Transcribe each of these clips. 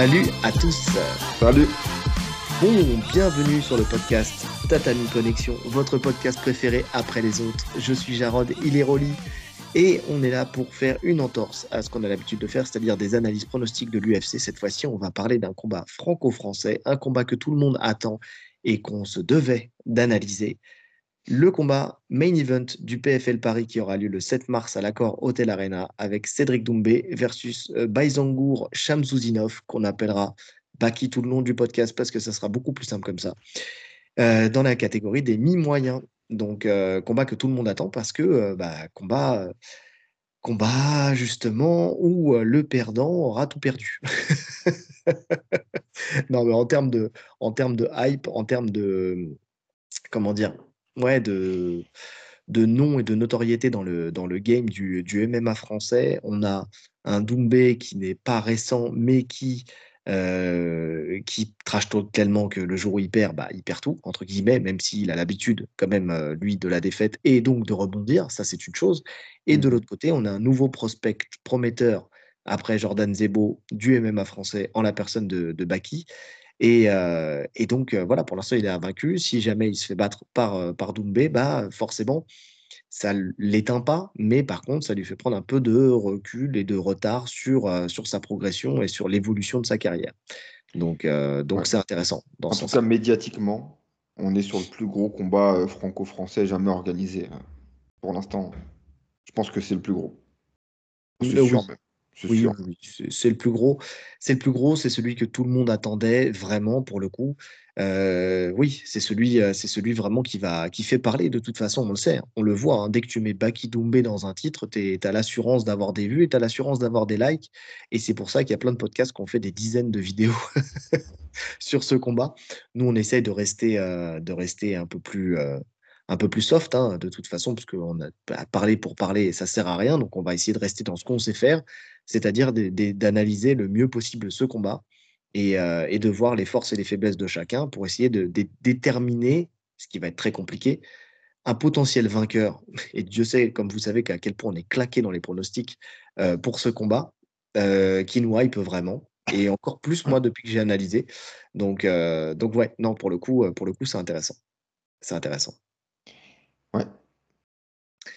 Salut à tous. Salut. Bon, bienvenue sur le podcast Tatami Connexion, votre podcast préféré après les autres. Je suis Jarod, il est Rolly. Et on est là pour faire une entorse à ce qu'on a l'habitude de faire, c'est-à-dire des analyses pronostiques de l'UFC. Cette fois-ci, on va parler d'un combat franco-français, un combat que tout le monde attend et qu'on se devait d'analyser. Le combat main event du PFL Paris qui aura lieu le 7 mars à l'accord Hotel Arena avec Cédric Doumbé versus euh, Baizangour Shamsouzinov, qu'on appellera Baki tout le long du podcast parce que ça sera beaucoup plus simple comme ça, euh, dans la catégorie des mi-moyens. Donc, euh, combat que tout le monde attend parce que bah, combat, combat justement où le perdant aura tout perdu. non, mais en termes de, en termes de hype, en termes de, comment dire, ouais, de, de nom et de notoriété dans le, dans le game du, du MMA français. On a un Doumbé qui n'est pas récent, mais qui, euh, qui trash tellement que le jour où il perd, bah, il perd tout, entre guillemets, même s'il a l'habitude, quand même, euh, lui, de la défaite et donc de rebondir. Ça, c'est une chose. Et de mmh. l'autre côté, on a un nouveau prospect prometteur après Jordan Zebo du MMA français en la personne de, de Baki. Euh, et, donc, euh, voilà, pour l'instant, il est invaincu. Si jamais il se fait battre par, euh, par Doumbé, bah, forcément, ça ne l'éteint pas, mais par contre, ça lui fait prendre un peu de recul et de retard sur, sur sa progression et sur l'évolution de sa carrière. Donc, donc c'est intéressant. Dans en tout cas, médiatiquement, on est sur le plus gros combat franco-français jamais organisé. Pour l'instant, je pense que c'est le plus gros. C'est sûr, même. Oui, c'est le plus gros. C'est le plus gros, c'est celui que tout le monde attendait vraiment pour le coup. Euh, oui, c'est celui, euh, c'est celui vraiment qui va, qui fait parler de toute façon. On le sait, on le voit. Hein. dès que tu mets Baki Doumbé dans un titre, tu as l'assurance d'avoir des vues et tu as l'assurance d'avoir des likes. Et c'est pour ça qu'il y a plein de podcasts qui ont fait des dizaines de vidéos sur ce combat. Nous, on essaye de rester, euh, de rester un peu plus, un peu plus soft, hein, de toute façon, parce qu'on a parlé pour parler et ça sert à rien. Donc, on va essayer de rester dans ce qu'on sait faire, c'est-à-dire d'analyser le mieux possible ce combat euh, et, de voir les forces et les faiblesses de chacun pour essayer de, déterminer, ce qui va être très compliqué, un potentiel vainqueur. Et Dieu sait, comme vous savez, qu'à quel point on est claqué dans les pronostics euh, pour ce combat, euh, qui nous hype vraiment. Et encore plus, moi, depuis que j'ai analysé. Donc, donc, ouais, non, pour le coup, pour le coup, c'est intéressant. C'est intéressant. Ouais.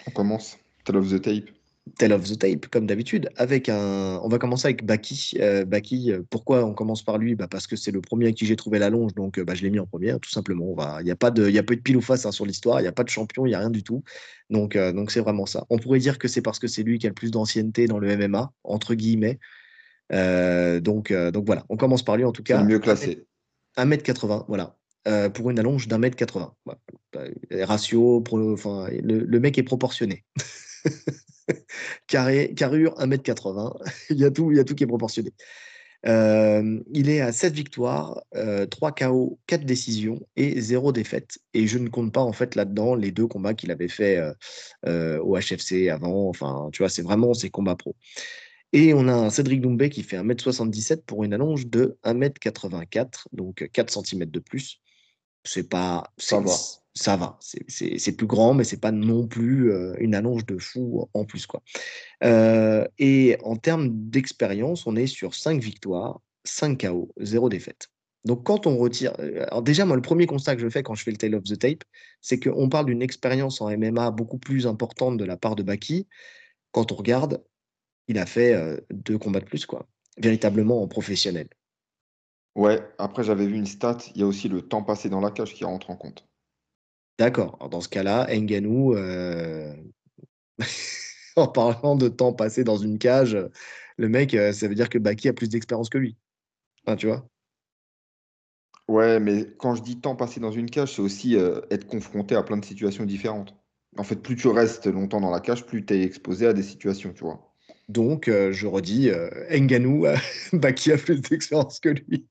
On commence. Tell of the tape. Tell of the tape, comme d'habitude, avec un. On va commencer avec Baki. Euh, Baki, euh, pourquoi on commence par lui? Bah Parce que c'est le premier à qui j'ai trouvé la longe, donc euh, bah, je l'ai mis en premier, tout simplement. Il n'y a, pas de... y a pas de pile ou face hein, sur l'histoire, il n'y a pas de champion, il n'y a rien du tout. Donc donc c'est vraiment ça. On pourrait dire que c'est parce que c'est lui qui a le plus d'ancienneté dans le MMA, entre guillemets. donc, donc voilà, on commence par lui en tout cas. Le mieux classé. 1m80, voilà. Pour une allonge d'un mètre 80. Ratio, enfin, le, mec est proportionné. Carré, carrure 1m80. il, y a tout, il y a tout qui est proportionné. il est à 7 victoires, 3 KO, 4 décisions et 0 défaite. Et je ne compte pas là-dedans les deux combats qu'il avait fait au HFC avant. Enfin, tu vois, c'est vraiment ses combats pro. Et on a un Cédric Doumbé qui fait 1m77 pour une allonge de 1m84, donc 4 cm de plus. C'est pas. Ça va. Ça va. C'est plus grand, mais c'est pas non plus euh, une allonge de fou en plus. Quoi. Euh, et en termes d'expérience, on est sur 5 victoires, 5 KO, 0 défaite. Donc quand on retire. Euh, alors déjà, moi, le premier constat que je fais quand je fais le Tale of the Tape, c'est qu'on parle d'une expérience en MMA beaucoup plus importante de la part de Baki. Quand on regarde, il a fait deux combats de plus, quoi. Véritablement en professionnel. Ouais, après j'avais vu une stat, il y a aussi le temps passé dans la cage qui rentre en compte. D'accord. dans ce cas-là, Nganou, euh, en parlant de temps passé dans une cage, le mec, euh, ça veut dire que Baki a plus d'expérience que lui. tu vois? Ouais, mais quand je dis temps passé dans une cage, c'est aussi euh, être confronté à plein de situations différentes. En fait, plus tu restes longtemps dans la cage, plus tu es exposé à des situations, tu vois. Donc, euh, je redis, euh, Nganou, bah, qui a plus d'expérience que lui.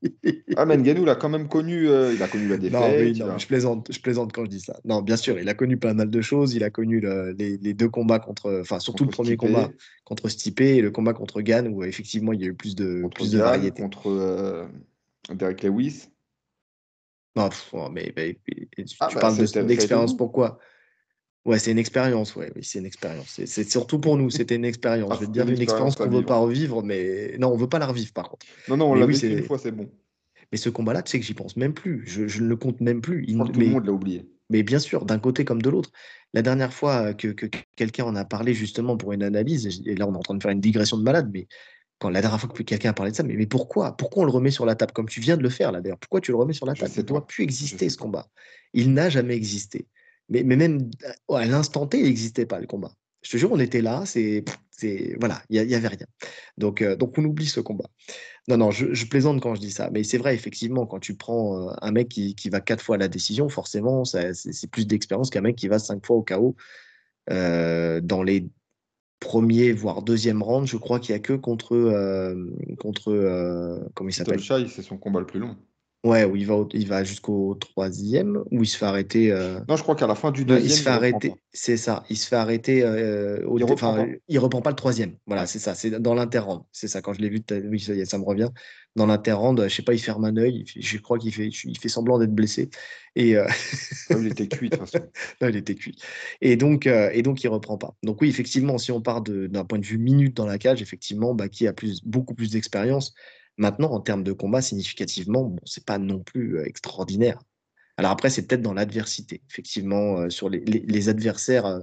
ah, mais Nganou, il a quand même connu, euh, il a connu la défaite. Non, je, plaisante, je plaisante quand je dis ça. Non, bien sûr, il a connu pas mal de choses. Il a connu les, deux combats contre, enfin, surtout le premier combat contre Stipe et le combat contre Gann, où effectivement, il y a eu plus de, plus de variété. Contre Derek Lewis. Non, oh, mais, tu ah, bah, parles d'expérience pourquoi? Ouais, c'est une expérience, ouais, oui, c'est une expérience. C'est surtout pour nous, c'était une expérience. Ah, je vais te dire une expérience qu'on ne veut pas revivre, mais non, on ne veut pas la revivre par contre. Non, non, on l'a vécu une fois, c'est bon. Mais ce combat-là, tu sais que j'y pense même plus. Je, ne le compte même plus. Il... tout le monde l'a oublié. Mais bien sûr, d'un côté comme de l'autre. La dernière fois que, quelqu'un en a parlé justement pour une analyse, et là on est en train de faire une digression de malade, mais quand la dernière fois que quelqu'un a parlé de ça, mais, mais pourquoi? Pourquoi on le remet sur la table? Comme tu viens de le faire là d'ailleurs. Pourquoi tu le remets sur la table? Il ne doit plus exister ce combat. Il n'a jamais existé. Mais, mais même à l'instant T, il n'existait pas le combat. Je te jure, on était là, c'est, voilà, il n'y avait rien. Donc, euh, donc on oublie ce combat. Non, non, je, plaisante quand je dis ça, mais c'est vrai, effectivement, quand tu prends euh, un mec qui, va quatre fois à la décision, forcément, c'est plus d'expérience qu'un mec qui va cinq fois au. Euh, dans les premiers, voire deuxième round, je crois qu'il n'y a que contre, contre comment il s'appelle? C'est son combat le plus long. Ouais, où il va, il va jusqu'au troisième, où il se fait arrêter. Euh, non, je crois qu'à la fin du deuxième, il se fait arrêter. C'est ça, il se fait arrêter. Euh, au, il, reprend pas. il reprend pas le troisième. Voilà, c'est ça, c'est dans l'interrand. C'est ça, quand je l'ai vu, oui, ça, me revient. Dans l'interrand, je sais pas, il ferme un œil, je crois qu'il fait, il fait semblant d'être blessé. Et, euh, il était cuit, de toute façon. non, il était cuit. Et donc, et donc, il reprend pas. Donc, oui, effectivement, si on part d'un point de vue minute dans la cage, effectivement, bah, qui a plus, beaucoup plus d'expérience Maintenant, en termes de combat, significativement, bon, c'est pas non plus euh, extraordinaire. Alors après, c'est peut-être dans l'adversité, effectivement, euh, sur les, adversaires euh,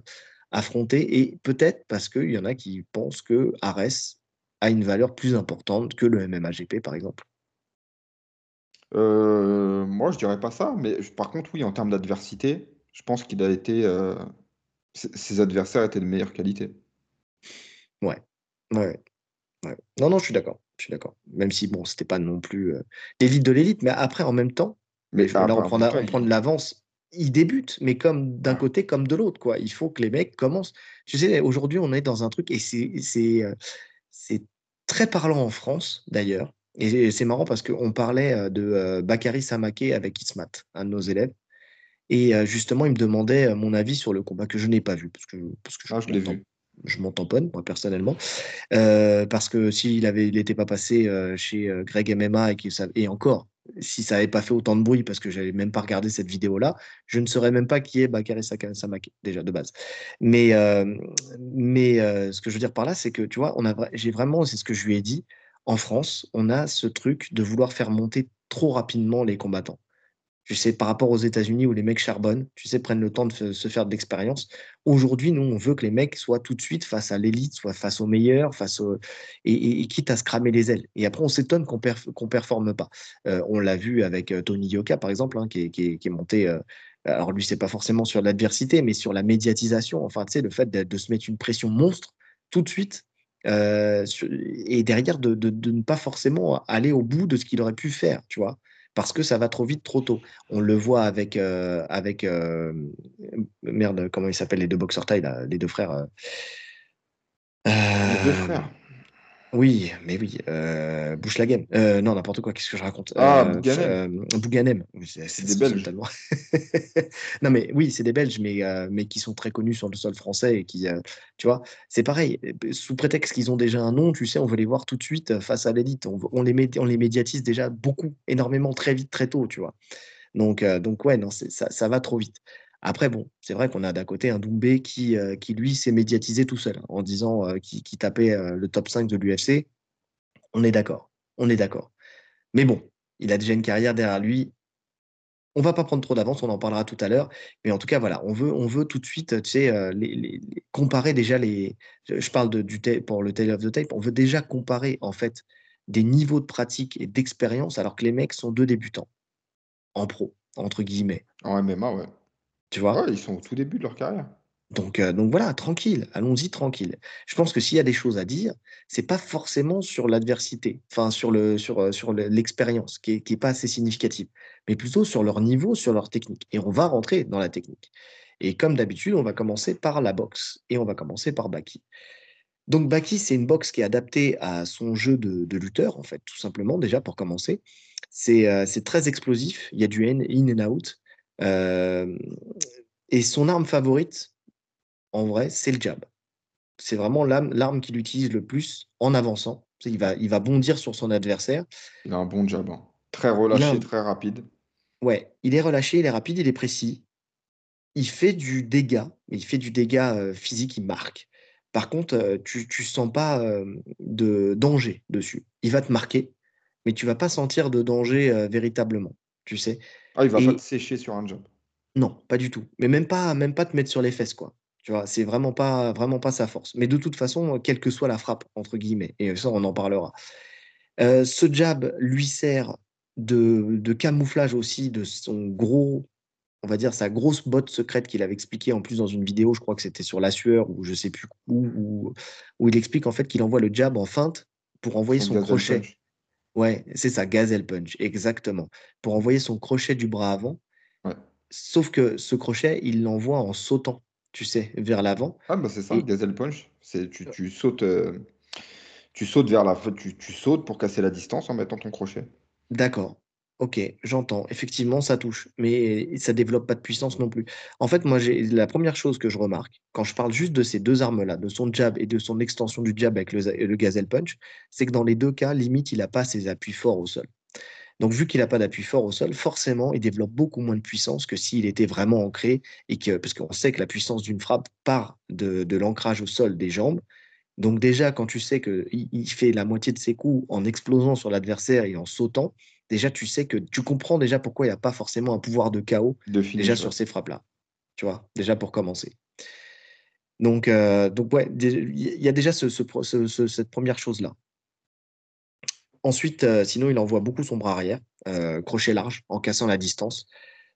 affrontés, et peut-être parce qu'il y en a qui pensent que Ares a une valeur plus importante que le MMAGP, par exemple. moi, je dirais pas ça, mais par contre, oui, en termes d'adversité, je pense qu'il a été. ses adversaires étaient de meilleure qualité. Ouais, ouais. ouais. Non, non, je suis d'accord je suis d'accord. Même si, bon, c'était pas non plus euh, l'élite de l'élite, mais après, en même temps, mais là, on prend, on prend de l'avance. Ils débutent, mais comme d'un côté comme de l'autre, quoi. Il faut que les mecs commencent. Tu sais, aujourd'hui, on est dans un truc, et c'est euh, très parlant en France, d'ailleurs. Et c'est marrant parce qu'on parlait euh, de Bakary Samaké avec Ismat, un de nos élèves. Et justement, il me demandait mon avis sur le combat que je n'ai pas vu, parce que, parce que je, ah, je l'ai vu je m'en tamponne, moi personnellement, euh, parce que s'il avait, il n'était pas passé euh, chez euh, Greg MMA et, et encore, si ça n'avait pas fait autant de bruit, parce que j'avais même pas regardé cette vidéo-là, je ne saurais même pas qui est Bakary Samake, déjà de base. Mais, mais ce que je veux dire par là, c'est que tu vois, j'ai vraiment, c'est ce que je lui ai dit, en France, on a ce truc de vouloir faire monter trop rapidement les combattants tu sais, par rapport aux États-Unis où les mecs charbonnent, tu sais, prennent le temps de se faire de l'expérience. Aujourd'hui, nous, on veut que les mecs soient tout de suite face à l'élite, soient face aux meilleurs, face au... et, quitte à se cramer les ailes. Et après, on s'étonne qu'on ne performe pas. Euh, on l'a vu avec euh, Tony Yoka, par exemple, hein, qui, est, monté. Euh, alors, lui, c'est pas forcément sur l'adversité, mais sur la médiatisation. Enfin, tu sais, le fait de, se mettre une pression monstre tout de suite et derrière de, de, ne pas forcément aller au bout de ce qu'il aurait pu faire, tu vois parce que ça va trop vite, trop tôt. On le voit avec, euh, avec euh, merde, comment ils s'appellent les deux boxeurs taille, les deux frères. les deux frères. Oui, mais oui, euh, Bouche la game. non, n'importe quoi, qu'est-ce que je raconte? Ah, Bouganem. Bouganem. C'est des Belges. non, mais oui, c'est des Belges, mais, mais qui sont très connus sur le sol français et qui, tu vois, c'est pareil. Sous prétexte qu'ils ont déjà un nom, tu sais, on veut les voir tout de suite face à l'élite. On, les, on les médiatise déjà beaucoup, énormément, très vite, très tôt, tu vois. Donc, donc ouais, non, ça, ça va trop vite. Après, bon, c'est vrai qu'on a d'un côté un Doumbé qui, euh, lui, s'est médiatisé tout seul en disant euh, qu'il tapait euh, le top 5 de l'UFC. On est d'accord. On est d'accord. Mais bon, il a déjà une carrière derrière lui. On va pas prendre trop d'avance, on en parlera tout à l'heure. Mais en tout cas, voilà, on veut, on veut tout de suite, tu sais, comparer déjà les. Je parle de, du pour le Tale of the Tape. On veut déjà comparer, en fait, des niveaux de pratique et d'expérience alors que les mecs sont deux débutants en pro, entre guillemets. En MMA, ouais. Tu vois? Ils sont au tout début de leur carrière. Donc, euh, donc voilà, tranquille, allons-y tranquille. Je pense que s'il y a des choses à dire, c'est pas forcément sur l'adversité, enfin sur le sur, euh, sur l'expérience qui est, pas assez significative, mais plutôt sur leur niveau, sur leur technique. Et on va rentrer dans la technique. Et comme d'habitude, on va commencer par la boxe et on va commencer par Baki. Donc Baki, c'est une boxe qui est adaptée à son jeu de, lutteur, en fait, tout simplement, déjà pour commencer. C'est euh, très explosif, il y a du in, in and out. Euh, et son arme favorite, en vrai, c'est le jab. C'est vraiment l'arme qu'il utilise le plus en avançant. Il va, il va bondir sur son adversaire. Il a un bon jab. Hein. Très relâché, très rapide. Ouais, il est relâché, il est rapide, il est précis. il fait du dégât, il fait du dégât, physique, il marque. Par contre, tu tu sens pas, de danger dessus. Il va te marquer, mais tu vas pas sentir de danger, véritablement, tu sais? Ah, il va pas te sécher sur un jump? Non, pas du tout, mais même pas même pas te mettre sur les fesses, quoi. Tu vois? C'est vraiment pas vraiment pas sa force. Mais de toute façon, quelle que soit «la frappe» entre guillemets et ça, on en parlera. Heu, ce jab lui sert de de camouflage aussi de son gros on va dire sa grosse botte secrète qu'il avait expliqué en plus dans une vidéo, je crois que c'était sur la sueur ou je sais plus où où où il explique en fait qu'il envoie le jab en feinte pour envoyer son crochet. Ouais, c'est ça, gazelle punch, exactement. Pour envoyer son crochet du bras avant. Ouais. Sauf que ce crochet, il l'envoie en sautant, tu sais, vers l'avant Ah bah, c'est ça, gazelle punch. C'est tu tu sautes, heu, tu sautes vers la tu tu sautes pour casser la distance en mettant ton crochet. D'accord. OK, j'entends. Effectivement, ça touche, mais ça développe pas de puissance non plus. En fait, moi, j'ai la première chose que je remarque, quand je parle juste de ces 2 armes-là, de son jab et de son extension du jab avec le le gazelle punch, c'est que dans les 2 cas, limite, il a pas ses appuis forts au sol. Donc vu qu'il a pas d'appui fort au sol, forcément, il développe beaucoup moins de puissance que s'il était vraiment ancré et que parce qu'on sait que la puissance d'une frappe part de de l'ancrage au sol des jambes. Donc déjà, quand tu sais qu'il il fait la moitié de ses coups en explosant sur l'adversaire et en sautant, déjà, tu sais que tu comprends déjà pourquoi il y a pas forcément un pouvoir de chaos De déjà sur ces frappes-là, tu vois? Déjà pour commencer. Donc heu, donc ouais, il y a déjà ce ce pro ce ce cette première chose-là. Ensuite, heu, sinon il envoie beaucoup son bras arrière, heu, crochet large, en cassant la distance.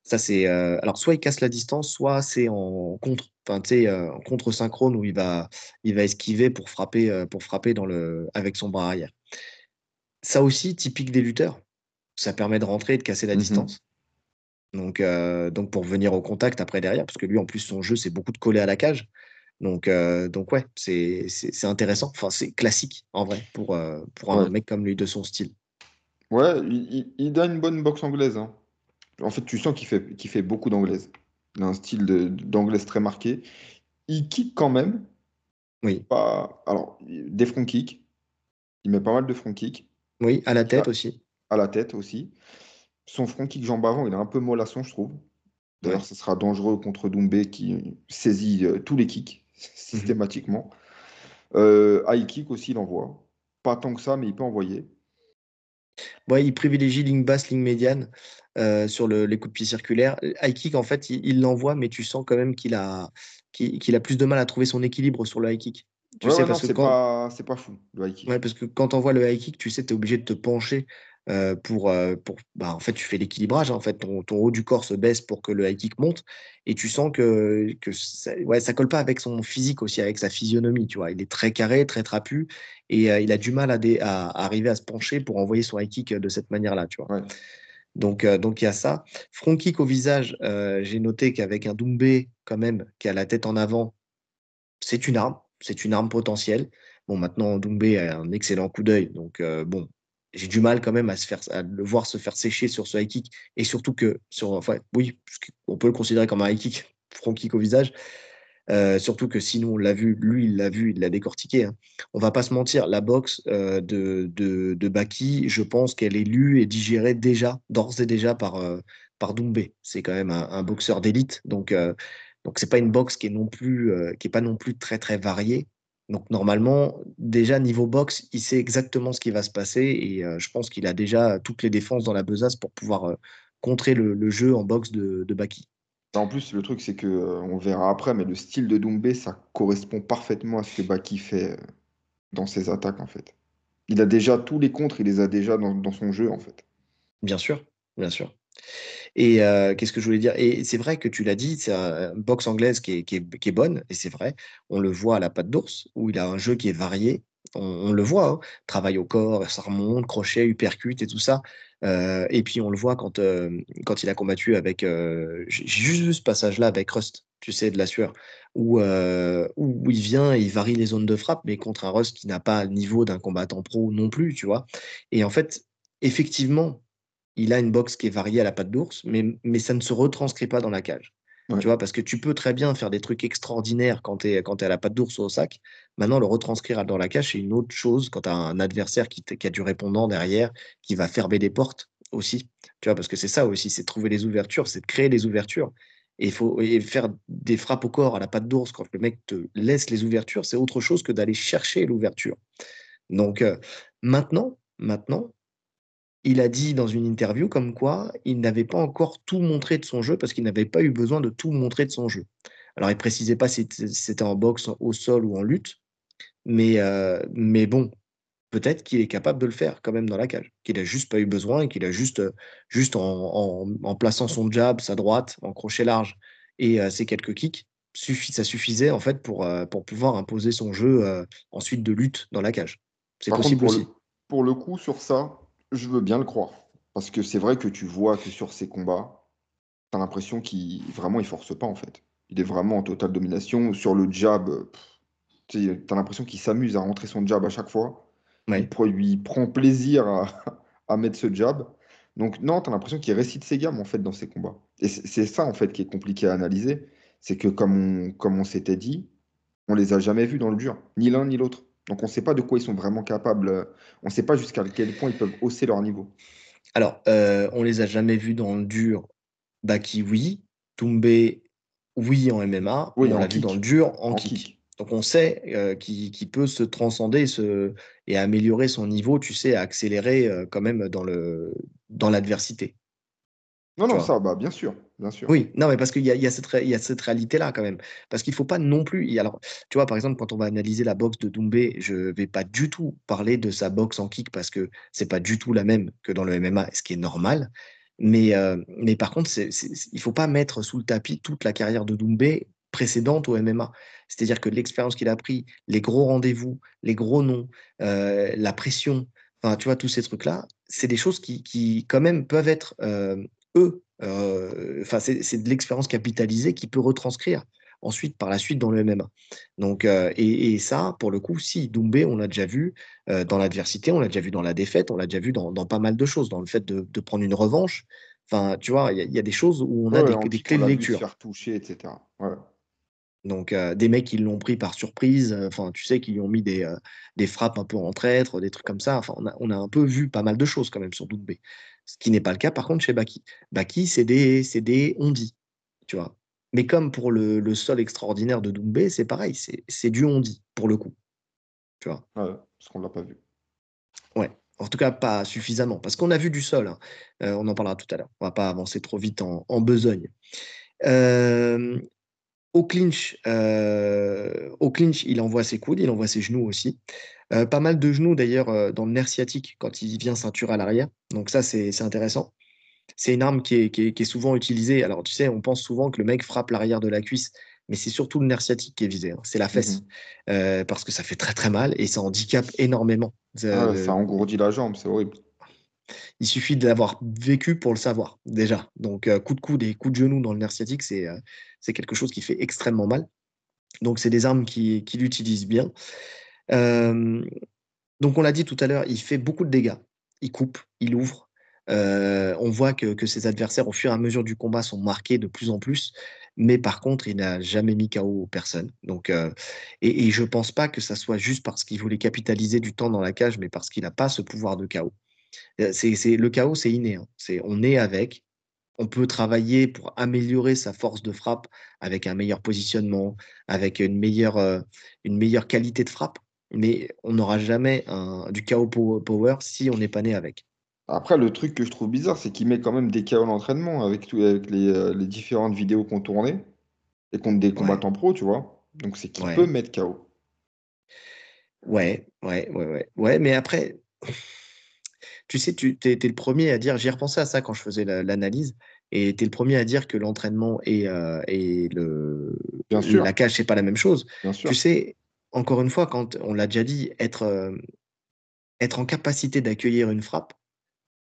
Ça c'est, alors soit il casse la distance, soit c'est en contre, enfin tu sais, heu, en contre synchrone où il va il va esquiver pour frapper, pour frapper dans le avec son bras arrière. Ça aussi, typique des lutteurs, ça permet de rentrer et de casser la Mmh mh. distance. Donc heu, donc pour venir au contact après derrière, parce que lui en plus son jeu c'est beaucoup de coller à la cage. Donc heu, donc ouais, c'est intéressant, enfin c'est classique en vrai pour, heu, pour un mec comme lui de son style. Ouais, il il a une bonne boxe anglaise, hein. En fait, tu sens qu'il fait qu'il fait beaucoup d'anglaise. Il a un style d'anglaise très marqué. Il kick quand même, Oui, pas alors, des front kicks, il met pas mal de front kicks. oui, à la tête aussi. À la tête aussi. Son front kick jambe avant, il est un peu mollasson, je trouve. D'ailleurs, Ouais. ce sera dangereux contre Doumbé qui saisit, heu, tous les kicks Mmh mh. systématiquement. Heu, high kick aussi, il envoie. Pas tant que ça, mais il peut envoyer. Ouais, il privilégie ligne basse, ligne médiane, heu, sur le les coups de pied circulaires. High kick en fait, il l'envoie, mais tu sens quand même qu'il a plus de mal à trouver son équilibre sur le high kick. Tu Ouais, sais? ouais, non, Parce que c'est quand pas c'est pas fou, le high Ouais, kick. parce que quand tu envoies le high kick, tu sais, tu es obligé de te pencher, pour, bah, en fait, tu fais l'équilibrage, hein, en fait, ton ton haut du corps se baisse pour que le high kick monte et tu sens que que ça ouais, ça colle pas avec son physique aussi, avec sa physionomie, tu vois? Il est très carré, très trapu et il a du mal à dé à à arriver à se pencher pour envoyer son high kick, de cette manière-là, tu vois? Ouais. Donc donc il y a ça. Front kick au visage, j'ai noté qu'avec un Doumbé, quand même, qui a la tête en avant, c'est une arme, c'est une arme potentielle. Bon, maintenant, Doumbé a un excellent coup d'œil, donc bon, j'ai du mal quand même à le voir se faire sécher sur ce high kick et surtout que sur enfin, oui, on peut le considérer comme un high kick, front kick au visage, heu, surtout que sinon on l'a vu, lui, il l'a vu, il l'a décortiqué, hein. On va pas se mentir, la boxe, heu, de de de Baki, je pense qu'elle est lue et digérée déjà, d'ores et déjà par, heu, par Doumbé. C'est quand même un un boxeur d'élite, donc donc c'est pas une boxe qui est non pas non plus très, très variée. Donc normalement, déjà niveau boxe, il sait exactement ce qui va se passer et heu, je pense qu'il a déjà toutes les défenses dans la besace pour pouvoir, heu, contrer le le jeu en boxe de de Baki. En plus, le truc, c'est que, heu, on verra après, mais le style de Doumbé, ça correspond parfaitement à ce que Baki fait, dans ses attaques, en fait. Il a déjà tous les contres, il les a déjà dans dans son jeu, en fait. Bien sûr, bien sûr. Et qu'est-ce que je voulais dire? Et c'est vrai que tu l'as dit, c'est un boxe anglaise qui est qui est qui est bonne et c'est vrai. On le voit à la patte d'ours où il a un jeu qui est varié. On le voit, hein, travail au corps, ça remonte, crochet, uppercut et tout ça. Et puis on le voit quand, quand il a combattu avec, j'ai juste vu ce passage-là avec Rust, tu sais, de la sueur, où, où il vient et il varie les zones de frappe, mais contre un Rust qui n'a pas le niveau d'un combattant pro non plus, tu vois? Et en fait, effectivement, il a une boxe qui est variée à la patte d'ours, mais mais ça ne se retranscrit pas dans la cage. Ouais. Tu vois? Parce que tu peux très bien faire des trucs extraordinaires quand tu es es à la patte d'ours ou au sac. Maintenant, le retranscrire dans la cage, c'est une autre chose quand tu as un adversaire qui a du répondant derrière, qui va fermer des portes aussi. Tu vois? Parce que c'est ça aussi, c'est trouver les ouvertures, c'est de créer les ouvertures Et, faut, et faire des frappes au corps à la patte d'ours quand le mec te laisse les ouvertures, c'est autre chose que d'aller chercher l'ouverture. Donc euh, maintenant, maintenant, il a dit dans une interview comme quoi il n'avait pas encore tout montré de son jeu parce qu'il n'avait pas eu besoin de tout montrer de son jeu. Alors il précisait pas si c'était en boxe, au sol ou en lutte, mais, euh, mais bon, peut-être qu'il est capable de le faire quand même dans la cage, qu'il a juste pas eu besoin et qu'il a juste, juste en, en, plaçant son jab, sa droite, en crochet large et euh, ses quelques kicks, ça suffisait en fait pour, euh, pour pouvoir imposer son jeu ensuite de lutte dans la cage. C'est possible pour aussi. Le, pour le coup, sur ça, je veux bien le croire. Parce que c'est vrai que tu vois que sur ces combats, tu as l'impression qu'il vraiment il force pas en fait. Il est vraiment en totale domination. Sur le jab, tu as l'impression qu'il s'amuse à rentrer son jab à chaque fois. Il, prend plaisir à, mettre ce jab. Donc, non, tu as l'impression qu'il récite ses gammes en fait dans ses combats. Et c'est ça en fait qui est compliqué à analyser. C'est que, comme on, comme on s'était dit, on les a jamais vus dans le dur, ni l'un ni l'autre. Donc, on ne sait pas de quoi ils sont vraiment capables. On ne sait pas jusqu'à quel point ils peuvent hausser leur niveau. Alors, euh, on les a jamais vus dans le dur. Baki, oui. Toumbé, oui, en MMA. Oui, on l'a vu dans le dur en, kick. Donc on sait euh, qu'il peut se transcender et améliorer son niveau, tu sais, à accélérer euh, quand même dans l'adversité. Non, non, ça, bah, bien sûr, Oui, non, mais parce qu'il y a, cette, réalité-là quand même. Parce qu'il ne faut pas non plus. Alors, tu vois, par exemple, quand on va analyser la boxe de Doumbé, je ne vais pas du tout parler de sa boxe en kick parce que c'est pas du tout la même que dans le MMA, ce qui est normal. Mais, euh, mais par contre, il ne faut pas mettre sous le tapis toute la carrière de Doumbé précédente au MMA. C'est-à-dire que l'expérience qu'il a pris, les gros rendez-vous, les gros noms, euh, la pression, enfin, tu vois, tous ces trucs-là, c'est des choses qui, qui, quand même, peuvent être, euh, eux, enfin, c'est de l'expérience capitalisée qui peut retranscrire ensuite, par la suite, dans le MMA. Donc, et, ça, pour le coup, si, Doumbé, on l'a déjà vu dans l'adversité, on l'a déjà vu dans la défaite, on l'a déjà vu dans, pas mal de choses, dans le fait de, prendre une revanche. Enfin, tu vois, il y, a des choses où on a des, clés de lecture. faire toucher, etc. Donc, des mecs qui l'ont pris par surprise, enfin, tu sais, qui lui ont mis des, des frappes un peu en traître, des trucs comme ça. Enfin, on a, on a, un peu vu pas mal de choses quand même sur Doumbé. Ce qui n'est pas le cas, par contre, chez Baki. Baki, c'est des, des on dit, tu vois. Mais comme pour le, le sol extraordinaire de Doumbé, c'est pareil, c'est du on dit, pour le coup. Tu vois. Ouais, parce qu'on ne l'a pas vu. Ouais. En tout cas, pas suffisamment. Parce qu'on a vu du sol. Hein. on en parlera tout à l'heure. On ne va pas avancer trop vite en, en besogne. Euh, au clinch, euh, au clinch, il envoie ses coudes, il envoie ses genoux aussi. Euh, pas mal de genoux d'ailleurs euh, dans le nerf sciatique quand il vient ceinture à l'arrière. Donc ça, c'est intéressant. C'est une arme qui est, souvent utilisée. Alors tu sais, on pense souvent que le mec frappe l'arrière de la cuisse, mais c'est surtout le nerf sciatique qui est visé. Hein. C'est la fesse. Mmh parce que ça fait très très mal et ça handicape énormément. Ah ça engourdit la jambe, c'est horrible. Il suffit d'avoir vécu pour le savoir, déjà. Donc, coup de coude et coup de genou dans le nerf sciatique, c'est quelque chose qui fait extrêmement mal. Donc, c'est des armes qu'il qui utilise bien. Donc, on l'a dit tout à l'heure, il fait beaucoup de dégâts. Il coupe, il ouvre. on voit que, ses adversaires, au fur et à mesure du combat, sont marqués de plus en plus. Mais par contre, il n'a jamais mis KO personne. Donc, et, et, je ne pense pas que ça soit juste parce qu'il voulait capitaliser du temps dans la cage, mais parce qu'il n'a pas ce pouvoir de KO. C'est, le chaos, c'est inné. Hein. C'est, on est avec. On peut travailler pour améliorer sa force de frappe avec un meilleur positionnement, avec une meilleure, une meilleure qualité de frappe, mais on n'aura jamais du chaos power si on n'est pas né avec. Après, le truc que je trouve bizarre, c'est qu'il met quand même des KO d'entraînement avec, tout, avec les, différentes vidéos qu'on tournait et contre des combattants pro, tu vois. Donc c'est qu'il peut mettre KO. Ouais, ouais, ouais, ouais. Ouais, mais après, tu sais, tu es, le premier à dire, j'y repensé à ça quand je faisais l'analyse, et tu es le premier à dire que l'entraînement et, euh, et le, la cage, c'est pas la même chose. Tu sais, encore une fois, quand on l'a déjà dit, être, euh, être en capacité d'accueillir une frappe,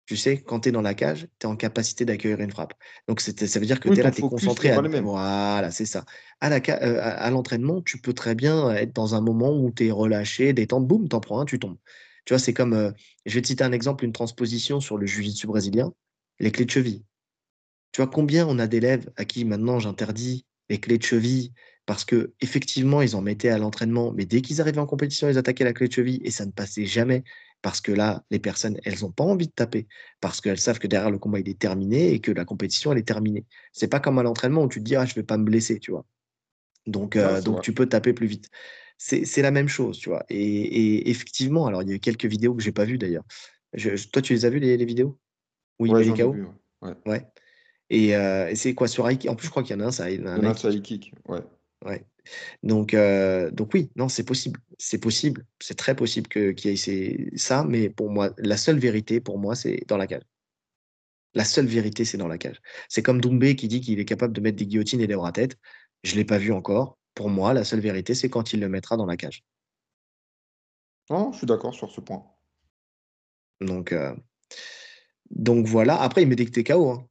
tu sais, quand tu es dans la cage, tu es en capacité d'accueillir une frappe. Donc, ça veut dire que tu es là, tu es concentré. À... Voilà, c'est ça. À, euh, à l'entraînement, tu peux très bien être dans un moment où tu es relâché, détente, boum, t'en prends un, tu tombes. Tu vois, c'est comme, euh, je vais te citer un exemple, une transposition sur le jiu-jitsu brésilien, les clés de cheville. Tu vois, combien on a d'élèves à qui maintenant j'interdis les clés de cheville parce que effectivement ils en mettaient à l'entraînement, mais dès qu'ils arrivaient en compétition, ils attaquaient la clé de cheville et ça ne passait jamais. Parce que là, les personnes, elles n'ont pas envie de taper, parce qu'elles savent que derrière le combat, il est terminé et que la compétition, elle est terminée. C'est pas comme à l'entraînement où tu te dis, ah, je vais pas me blesser, tu vois. Donc, euh, donc tu peux taper plus vite. C'est la même chose, tu vois. Et, effectivement, alors il y a quelques vidéos que j'ai pas vues d'ailleurs. toi, tu les as vues, les, vidéos? Oui, il met KO ouais. ouais. Et, euh, et c'est quoi sur High En plus, je crois qu'il y en a un, ça. En a un sur High Kick, ouais. Ouais. Donc, euh, donc oui, non, c'est possible. C'est possible. C'est très possible qu'il y ait ça, mais pour moi, la seule vérité, pour moi, c'est dans la cage. La seule vérité, c'est dans la cage. C'est comme Doumbé qui dit qu'il est capable de mettre des guillotines et des bras à tête. Je ne l'ai pas vu encore. Pour moi, la seule vérité, c'est quand il le mettra dans la cage. Non, je suis d'accord sur ce point. Donc, euh, donc voilà. Après, il met des TKO. Hein.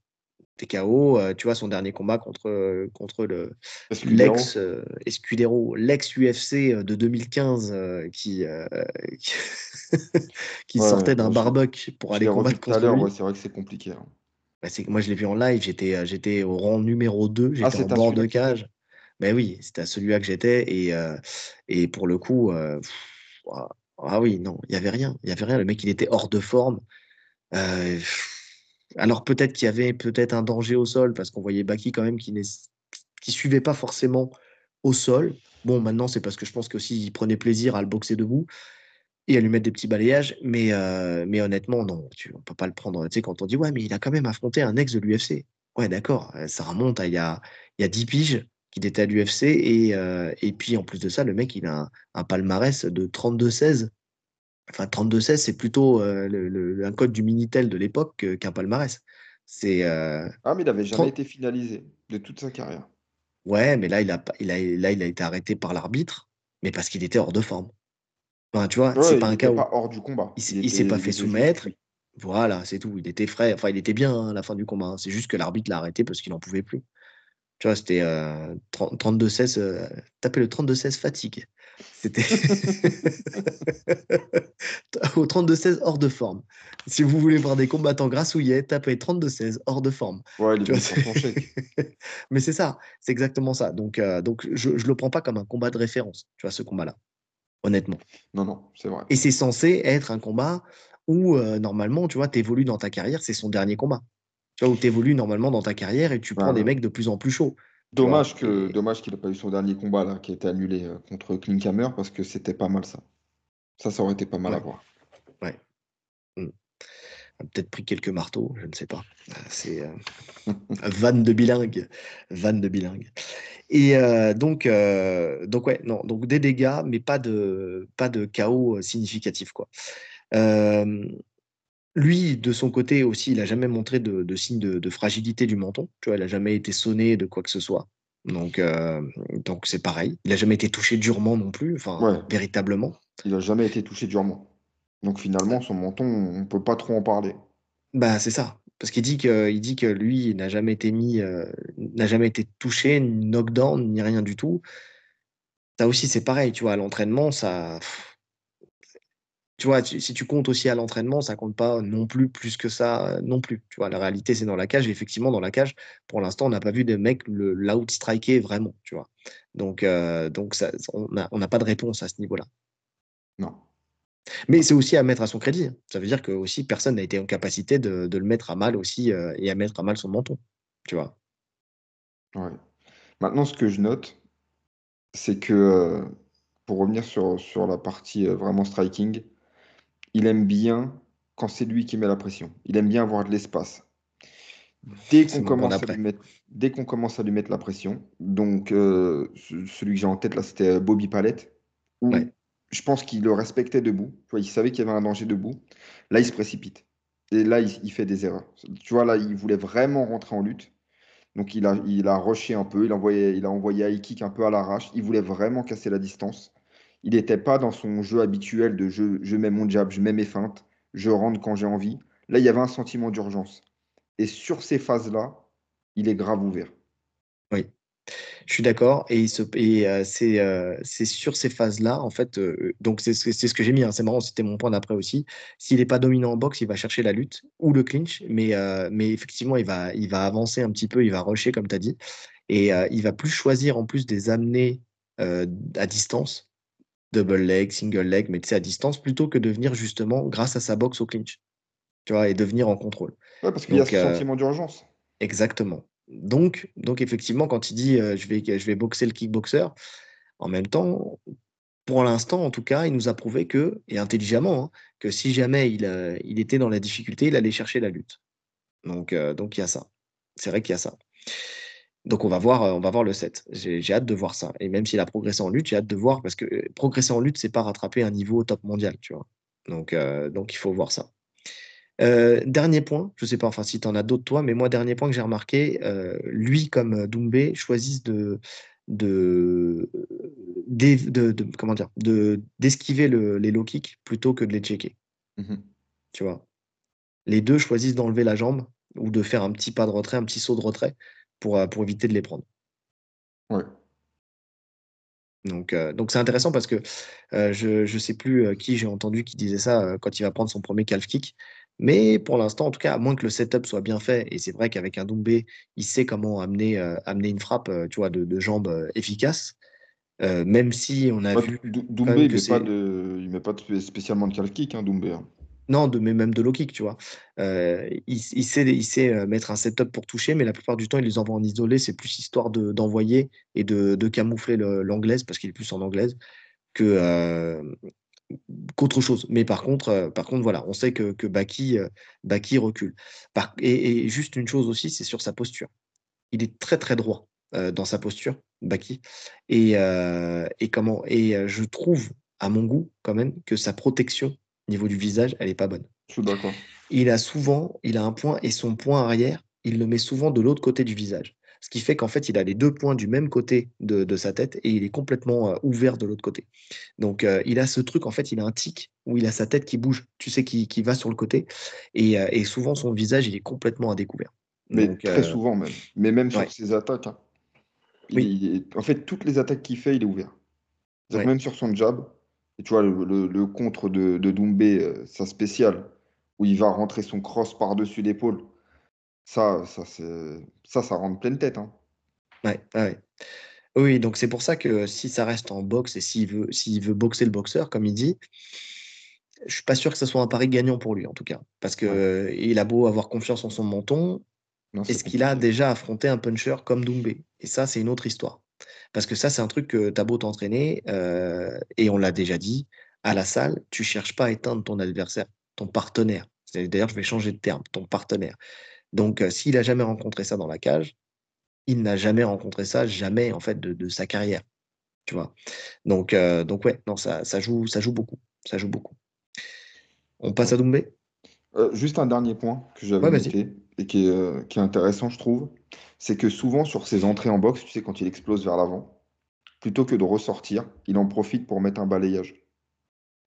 TKO, euh, tu vois, son dernier combat contre, euh, contre le, l'ex Escudero, l'ex UFC de 2015 qui, qui, sortait d'un barbecue pour aller combattre contre lui. c'est vrai que c'est compliqué. Hein. Bah, c'est moi, je l'ai vu en live, j'étais, j'étais au rang numéro 2, ah, j'étais en bord de cage. Mais oui, c'était à celui-là que j'étais. Et, euh, et pour le coup, euh, ah oui, non, il n'y avait rien. Il y avait rien. Le mec, il était hors de forme. Euh, alors peut-être qu'il y avait peut-être un danger au sol parce qu'on voyait Baki quand même qui ne qui suivait pas forcément au sol. Bon, maintenant, c'est parce que je pense qu'aussi il prenait plaisir à le boxer debout et à lui mettre des petits balayages. Mais, mais honnêtement, non, tu, on peut pas le prendre. Tu sais, quand on dit, ouais, mais il a quand même affronté un ex de l'UFC. Ouais, d'accord, ça remonte à il y a, il y a 10 piges qu'il était à l'UFC. Et, euh, et puis, en plus de ça, le mec, il a un, palmarès de 32-16. Enfin, 32-16, c'est plutôt euh, le, un code du Minitel de l'époque qu'un palmarès. C'est, euh, ah, mais il n'avait jamais été finalisé de toute sa carrière. Ouais, mais là, il a, il a, là, il a été arrêté par l'arbitre, mais parce qu'il était hors de forme. Enfin, tu vois, c'est pas un cas pas hors du combat. Il, ne s'est pas fait soumettre. Voilà, c'est tout. Il était frais. Enfin, il était bien hein, à la fin du combat. Hein. C'est juste que l'arbitre l'a arrêté parce qu'il n'en pouvait plus. Tu vois, c'était 32-16. Euh, euh, taper le 32-16 fatigue. C'était au 32-16 hors de forme. Si vous voulez voir des combattants grassouillets, tapez 32-16 hors de forme. Ouais, il Mais c'est ça, c'est exactement ça. Donc, euh, donc je ne le prends pas comme un combat de référence, tu vois, ce combat-là. Honnêtement. Non, non, c'est vrai. Et c'est censé être un combat où, normalement, tu vois, tu évolues dans ta carrière, c'est son dernier combat où tu évolues normalement dans ta carrière et tu prends des mecs de plus en plus chauds. Dommage que dommage qu'il n'ait pas eu son dernier combat là, qui a été annulé euh, contre Klinkhammer parce que c'était pas mal ça. Ça, ça aurait été pas mal à voir. Ouais. Hmm. Peut-être pris quelques marteaux, je ne sais pas. C'est euh, van de bilingue, van de bilingue. Et euh, donc, donc ouais, non, donc des dégâts, mais pas de pas de chaos significatif quoi. Lui, de son côté aussi, il n'a jamais montré de, de signe de, fragilité du menton. Tu vois, il n'a jamais été sonné de quoi que ce soit. Donc, euh, donc c'est pareil. Il n'a jamais été touché durement non plus, enfin, véritablement. Il n'a jamais été touché durement. Donc finalement, son menton, on ne peut pas trop en parler. Bah, c'est ça. Parce qu'il dit que, il dit que lui, n'a jamais été mis, euh, n'a jamais été touché, ni knockdown, ni rien du tout. Ça aussi, c'est pareil, tu vois, à l'entraînement, ça tu vois, si tu comptes aussi à l'entraînement, ça compte pas non plus plus que ça euh, non plus. Tu vois, la réalité, c'est dans la cage. effectivement, dans la cage, pour l'instant, on n'a pas vu de mec l'outstriker vraiment, tu vois. Donc, euh, donc ça, on n'a pas de réponse à ce niveau-là. Non. Mais c'est aussi à mettre à son crédit. Hein. Ça veut dire que aussi personne n'a été en capacité de, le mettre à mal aussi euh, et à mettre à mal son menton, tu vois. Ouais. Maintenant, ce que je note, c'est que pour revenir sur, sur la partie vraiment striking, il aime bien quand c'est lui qui met la pression. Il aime bien avoir de l'espace. Dès qu'on commence, à lui mettre, dès qu'on commence à lui mettre la pression, donc euh, celui que j'ai en tête là, c'était euh, Bobby Palette, où je pense qu'il le respectait debout. Tu vois, il savait qu'il y avait un danger debout. Là, il se précipite. Et là, il, fait des erreurs. Tu vois, là, il voulait vraiment rentrer en lutte. Donc, il a, il a rushé un peu. Il a envoyé, il a envoyé high kick un peu à l'arrache. Il voulait vraiment casser la distance. Il n'était pas dans son jeu habituel de je, je mets mon jab, je mets mes feintes, je rentre quand j'ai envie. Là, il y avait un sentiment d'urgence. Et sur ces phases-là, il est grave ouvert. Oui, je suis d'accord. Et, euh, euh, c'est sur ces phases-là, en fait, euh, donc c'est ce que j'ai mis, hein, c'est marrant, c'était mon point d'après aussi. S'il n'est pas dominant en boxe, il va chercher la lutte ou le clinch, mais, mais effectivement, il va, il va avancer un petit peu, il va rusher, comme tu as dit, et il va plus choisir en plus des amener à distance double leg, single leg, mais tu à distance, plutôt que de venir justement grâce à sa boxe au clinch. Tu vois, et de venir en contrôle. Ouais, parce qu'il y a ce euh, sentiment d'urgence. Exactement. Donc, donc effectivement, quand il dit je, vais, je vais boxer le kickboxer, en même temps, pour l'instant, en tout cas, il nous a prouvé que, et intelligemment, hein, que si jamais il, il, était dans la difficulté, il allait chercher la lutte. Donc, donc il y a ça. C'est vrai qu'il y a ça. Donc on va voir, on va voir le 7. J'ai hâte de voir ça. Et même s'il a progressé en lutte, j'ai hâte de voir parce que progresser en lutte, c'est pas rattraper un niveau top mondial, tu vois. Donc, donc il faut voir ça. dernier point, je sais pas, enfin si tu en as d'autres toi, mais moi dernier point que j'ai remarqué, lui comme Doumbé choisissent de de, de, comment dire, de d'esquiver les low kicks plutôt que de les checker. Mmh tu vois. Les deux choisissent d'enlever la jambe ou de faire un petit pas de retrait, un petit saut de retrait pour, euh, pour éviter de les prendre. Ouais. Donc, euh, donc c'est intéressant parce que euh, je ne sais plus qui j'ai entendu qui disait ça quand il va prendre son premier calf kick. Mais pour l'instant, en tout cas, à moins que le setup soit bien fait, et c'est vrai qu'avec un Doumbé, il sait comment amener, amener une frappe tu vois, de, de jambes efficace. même si on a vu. Doumbé, il ne met, pas spécialement de calf kick, hein, Doumbé. Hein. Non, de, mais même de low kick, tu vois. Euh, il, sait, il sait euh, mettre un setup pour toucher, mais la plupart du temps, il les envoie en isolé. C'est plus histoire d'envoyer et de, camoufler l'anglaise, parce qu'il est plus en anglaise, que, euh, qu'autre chose. Mais par contre, par contre, voilà, on sait que, que Baki, Baki recule. et, juste une chose aussi, c'est sur sa posture. Il est très très droit dans sa posture, Baki. Et, et, comment, et je trouve, à mon goût, quand même, que sa protection niveau du visage, elle n'est pas bonne. Je suis d'accord. Il a souvent, il a un point et son point arrière, il le met souvent de l'autre côté du visage. Ce qui fait qu'en fait, il a les deux points du même côté de, sa tête et il est complètement euh, ouvert de l'autre côté. Donc, euh, il a ce truc, en fait, il a un tic où il a sa tête qui bouge, tu sais, qui, qui va sur le côté. Et, euh, et, souvent, son visage, il est complètement à découvert. Mais très souvent même. Mais même sur ses attaques. Hein. Oui. en fait, toutes les attaques qu'il fait, il est ouvert. Même sur son job, et tu vois, le, contre de, de Doumbé, euh, sa spéciale, où il va rentrer son cross par-dessus l'épaule, ça, ça, ça, ça rentre pleine tête. Hein. Ouais, ouais. Oui, donc c'est pour ça que si ça reste en boxe et s'il veut, s'il veut boxer le boxeur, comme il dit, je suis pas sûr que ce soit un pari gagnant pour lui, en tout cas. Parce que il a beau avoir confiance en son menton, est-ce qu'il a déjà affronté un puncher comme Doumbé? Et ça, c'est une autre histoire. Parce que ça, c'est un truc que tu as beau t'entraîner, euh, et on l'a déjà dit, à la salle, tu cherches pas à éteindre ton adversaire, ton partenaire. D'ailleurs, je vais changer de terme, ton partenaire. Donc, euh, s'il a jamais rencontré ça dans la cage, il n'a jamais rencontré ça, jamais en fait de, sa carrière. Tu vois? Donc, euh, donc ouais, non, ça, ça, joue, ça joue beaucoup. Ça joue beaucoup. On passe à Doumbé? Juste un dernier point que j'avais noté et qui est, qui est intéressant, je trouve c'est que souvent sur ses entrées en boxe, tu sais, quand il explose vers l'avant, plutôt que de ressortir, il en profite pour mettre un balayage.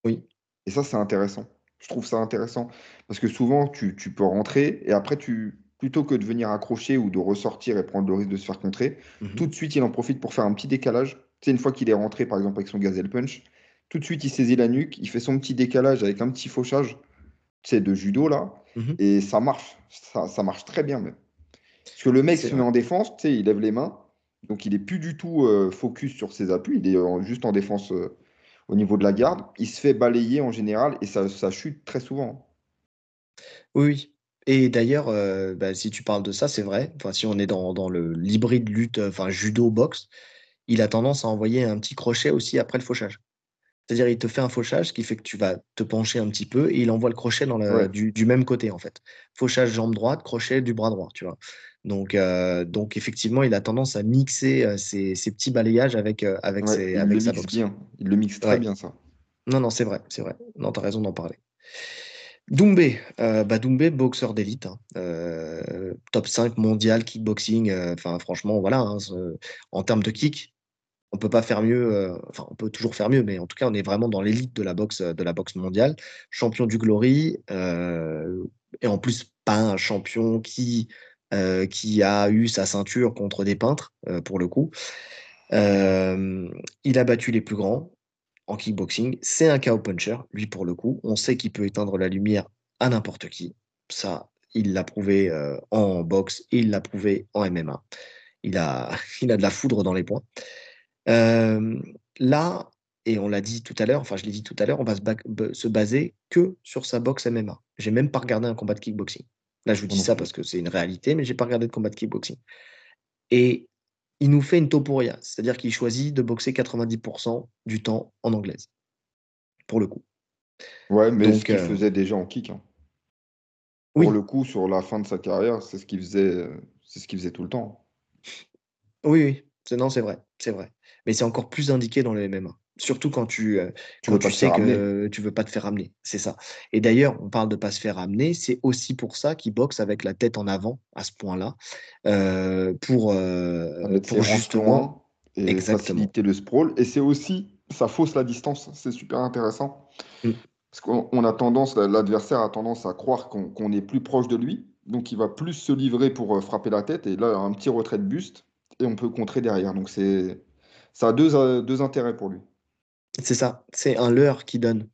Oui. Et ça, c'est intéressant. Je trouve ça intéressant. Parce que souvent, tu, peux rentrer et après, tu, plutôt que de venir accrocher ou de ressortir et prendre le risque de se faire contrer, mhm. tout de suite, il en profite pour faire un petit décalage. Tu sais, une fois qu'il est rentré, par exemple, avec son gazelle punch, tout de suite, il saisit la nuque, il fait son petit décalage avec un petit fauchage, tu sais, de judo, là, mhm. et ça marche. Ça, ça marche très bien, même. Parce que le mec se met en défense, tu sais, il lève les mains. Donc, il n'est plus du tout euh, focus sur ses appuis. Il est juste en défense euh, au niveau de la garde. Il se fait balayer en général et ça, ça chute très souvent. Oui, Et d'ailleurs, euh, bah, si tu parles de ça, c'est vrai. Enfin, si on est dans, dans le l'hybride lutte, enfin judo-boxe, il a tendance à envoyer un petit crochet aussi après le fauchage. C'est-à-dire, il te fait un fauchage, ce qui fait que tu vas te pencher un petit peu et il envoie le crochet dans du, du, même côté, en fait. Fauchage jambe droite, crochet du bras droit, tu vois. Donc, euh, donc effectivement, il a tendance à mixer euh, ces, petits balayages avec, euh, avec, ses, avec sa boxe. Bien. Il le mixe très bien, ça. Non, non, c'est vrai, c'est vrai. Non, tu as raison d'en parler. Doumbé, bah Doumbé, boxeur d'élite, hein. top 5 mondial kickboxing. Enfin, franchement, voilà, hein, en termes de kick, on peut pas faire mieux. Enfin, on peut toujours faire mieux, mais en tout cas, on est vraiment dans l'élite de la boxe, de la boxe mondiale. Champion du Glory, et en plus pas un champion qui euh, qui a eu sa ceinture contre des peintres, euh, pour le coup. Euh, il a battu les plus grands en kickboxing. C'est un KO puncher, lui, pour le coup. On sait qu'il peut éteindre la lumière à n'importe qui. Ça, il l'a prouvé en boxe il l'a prouvé en MMA. Il a, il a de la foudre dans les points. là, et on l'a dit tout à l'heure, enfin je l'ai dit tout à l'heure, on va se, baser que sur sa boxe MMA. J'ai même pas regardé un combat de kickboxing. Là, je vous dis ça parce que c'est une réalité, mais j'ai pas regardé de combat de kickboxing. Et il nous fait une topuria, c'est-à-dire qu'il choisit de boxer 90% du temps en anglaise, pour le coup. Ouais, mais ce qu'il euh, faisait déjà en kick. Hein. Pour le coup, sur la fin de sa carrière, c'est ce qu'il faisait, c'est ce qu'il faisait tout le temps. Oui, oui, non, c'est vrai, c'est vrai. Mais c'est encore plus indiqué dans le MMA. Surtout quand tu, euh, tu, tu sais que tu veux pas te faire ramener. C'est ça. Et d'ailleurs, on parle de pas se faire ramener. C'est aussi pour ça qu'il boxe avec la tête en avant à ce point-là. Euh, pour, euh, pour justement. Et faciliter le sprawl. Et c'est aussi, ça fausse la distance. C'est super intéressant. Mmh. Parce qu'on a tendance, l'adversaire a tendance à croire qu'on est plus proche de lui. Donc il va plus se livrer pour frapper la tête. Et là, un petit retrait de buste. Et on peut contrer derrière. Donc c'est ça a deux, deux intérêts pour lui. C'est ça, c'est un leurre qui donne.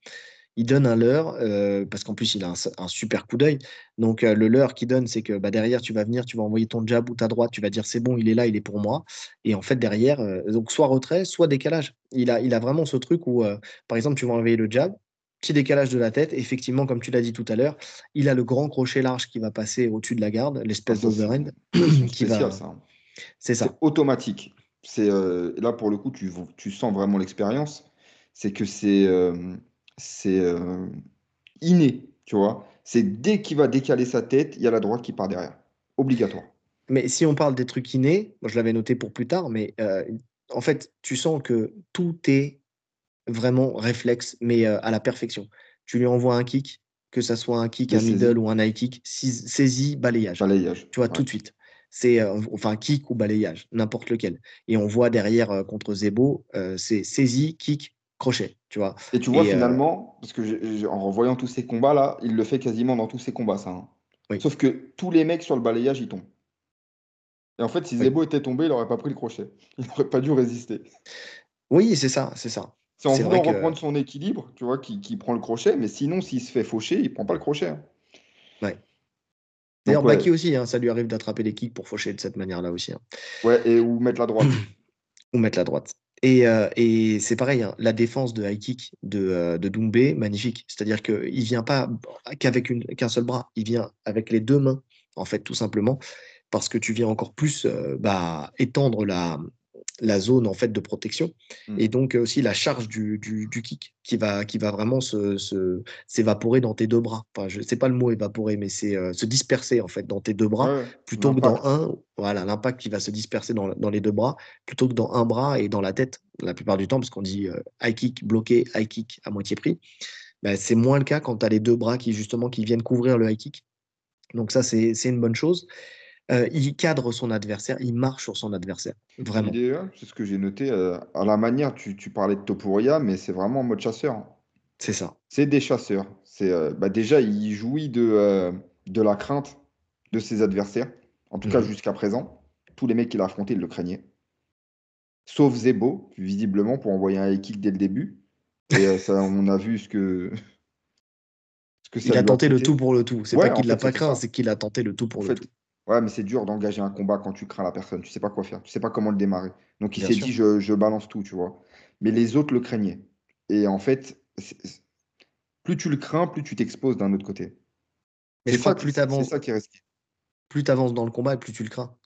Il donne un leurre, euh, parce qu'en plus, il a un, super coup d'œil. Donc, euh, le leurre qui donne, c'est que bah, derrière, tu vas venir, tu vas envoyer ton jab ou ta droite, tu vas dire c'est bon, il est là, il est pour moi. Et en fait, derrière, euh, donc soit retrait, soit décalage. Il a, il a vraiment ce truc où, par exemple, tu vas envoyer le jab, petit décalage de la tête. Effectivement, comme tu l'as dit tout à l'heure, il a le grand crochet large qui va passer au-dessus de la garde, l'espèce ah, d'overhand. qui va... ça. C'est ça. automatique. C'est là pour le coup, tu, tu sens vraiment l'expérience c'est que c'est euh, c'est euh, inné, tu vois. C'est dès qu'il va décaler sa tête, il y a la droite qui part derrière. Obligatoire. Mais si on parle des trucs innés, moi je l'avais noté pour plus tard, mais euh, en fait, tu sens que tout est vraiment réflexe, mais à la perfection. Tu lui envoies un kick, que ça soit un kick, un middle ou un high kick, saisie, balayage. Balayage. Tu vois, tout de suite. C'est enfin kick ou balayage, n'importe lequel. Et on voit derrière contre Zebo, c'est saisie, kick, crochet, tu vois. Et tu vois, finalement, parce que en revoyant tous ces combats-là, il le fait quasiment dans tous ses combats, ça. Hein. Sauf que tous les mecs sur le balayage, ils tombent. Et en fait, si Zebo était tombé, il n'aurait pas pris le crochet. Il n'aurait pas dû résister. Oui, c'est ça, c'est ça. C'est en voulant reprendre son équilibre, tu vois, qui, prend le crochet, mais sinon, s'il se fait faucher, il prend pas le crochet. Hein. Ouais. D'ailleurs, Baki aussi, hein, ça lui arrive d'attraper les kicks pour faucher de cette manière-là aussi. Ouais, et ou mettre la droite. ou mettre la droite. Euh, et, c'est pareil, hein, la défense de high kick de, euh, de Doumbé, magnifique. C'est-à-dire qu'il ne vient pas qu'avec qu'un seul bras, il vient avec les deux mains, en fait, tout simplement, parce que tu viens encore plus euh, bah, étendre la, la zone en fait de protection mmh. et donc aussi la charge du, du, kick qui va, qui va vraiment se, s'évaporer dans tes deux bras. Enfin, je sais pas le mot évaporer, mais c'est se disperser en fait dans tes deux bras plutôt que dans un. Voilà, l'impact qui va se disperser dans, dans, les deux bras plutôt que dans un bras et dans la tête la plupart du temps parce qu'on dit high kick bloqué, high kick à moitié prix. Ben, c'est moins le cas quand tu as les deux bras qui justement qui viennent couvrir le high kick. Donc ça c'est une bonne chose. Euh, il cadre son adversaire, il marche sur son adversaire. Vraiment. C'est ce que j'ai noté. Euh, à la manière, tu, parlais de Topuria, mais c'est vraiment en mode chasseur. C'est ça. C'est des chasseurs. C'est euh, bah, déjà, il jouit de, de la crainte de ses adversaires. En tout cas, mhm. jusqu'à présent. Tous les mecs qu'il a affrontés, il le craignait. Sauf Zebo, visiblement, pour envoyer un kick dès le début. Et ça, on a vu ce que. Ce que ça il a tenté le tout pour le tout. C'est pas qu'il l'a pas craint, c'est qu'il a tenté le tout pour le tout. Ouais, mais c'est dur d'engager un combat quand tu crains la personne. Tu sais pas quoi faire. Tu sais pas comment le démarrer. Donc il s'est dit, je, balance tout, tu vois. Mais les autres le craignaient. Et en fait, plus tu le crains, plus tu t'exposes d'un autre côté. Mais je crois que plus tu avances. ça qui est risqué. Plus tu avances dans le combat, plus tu le crains.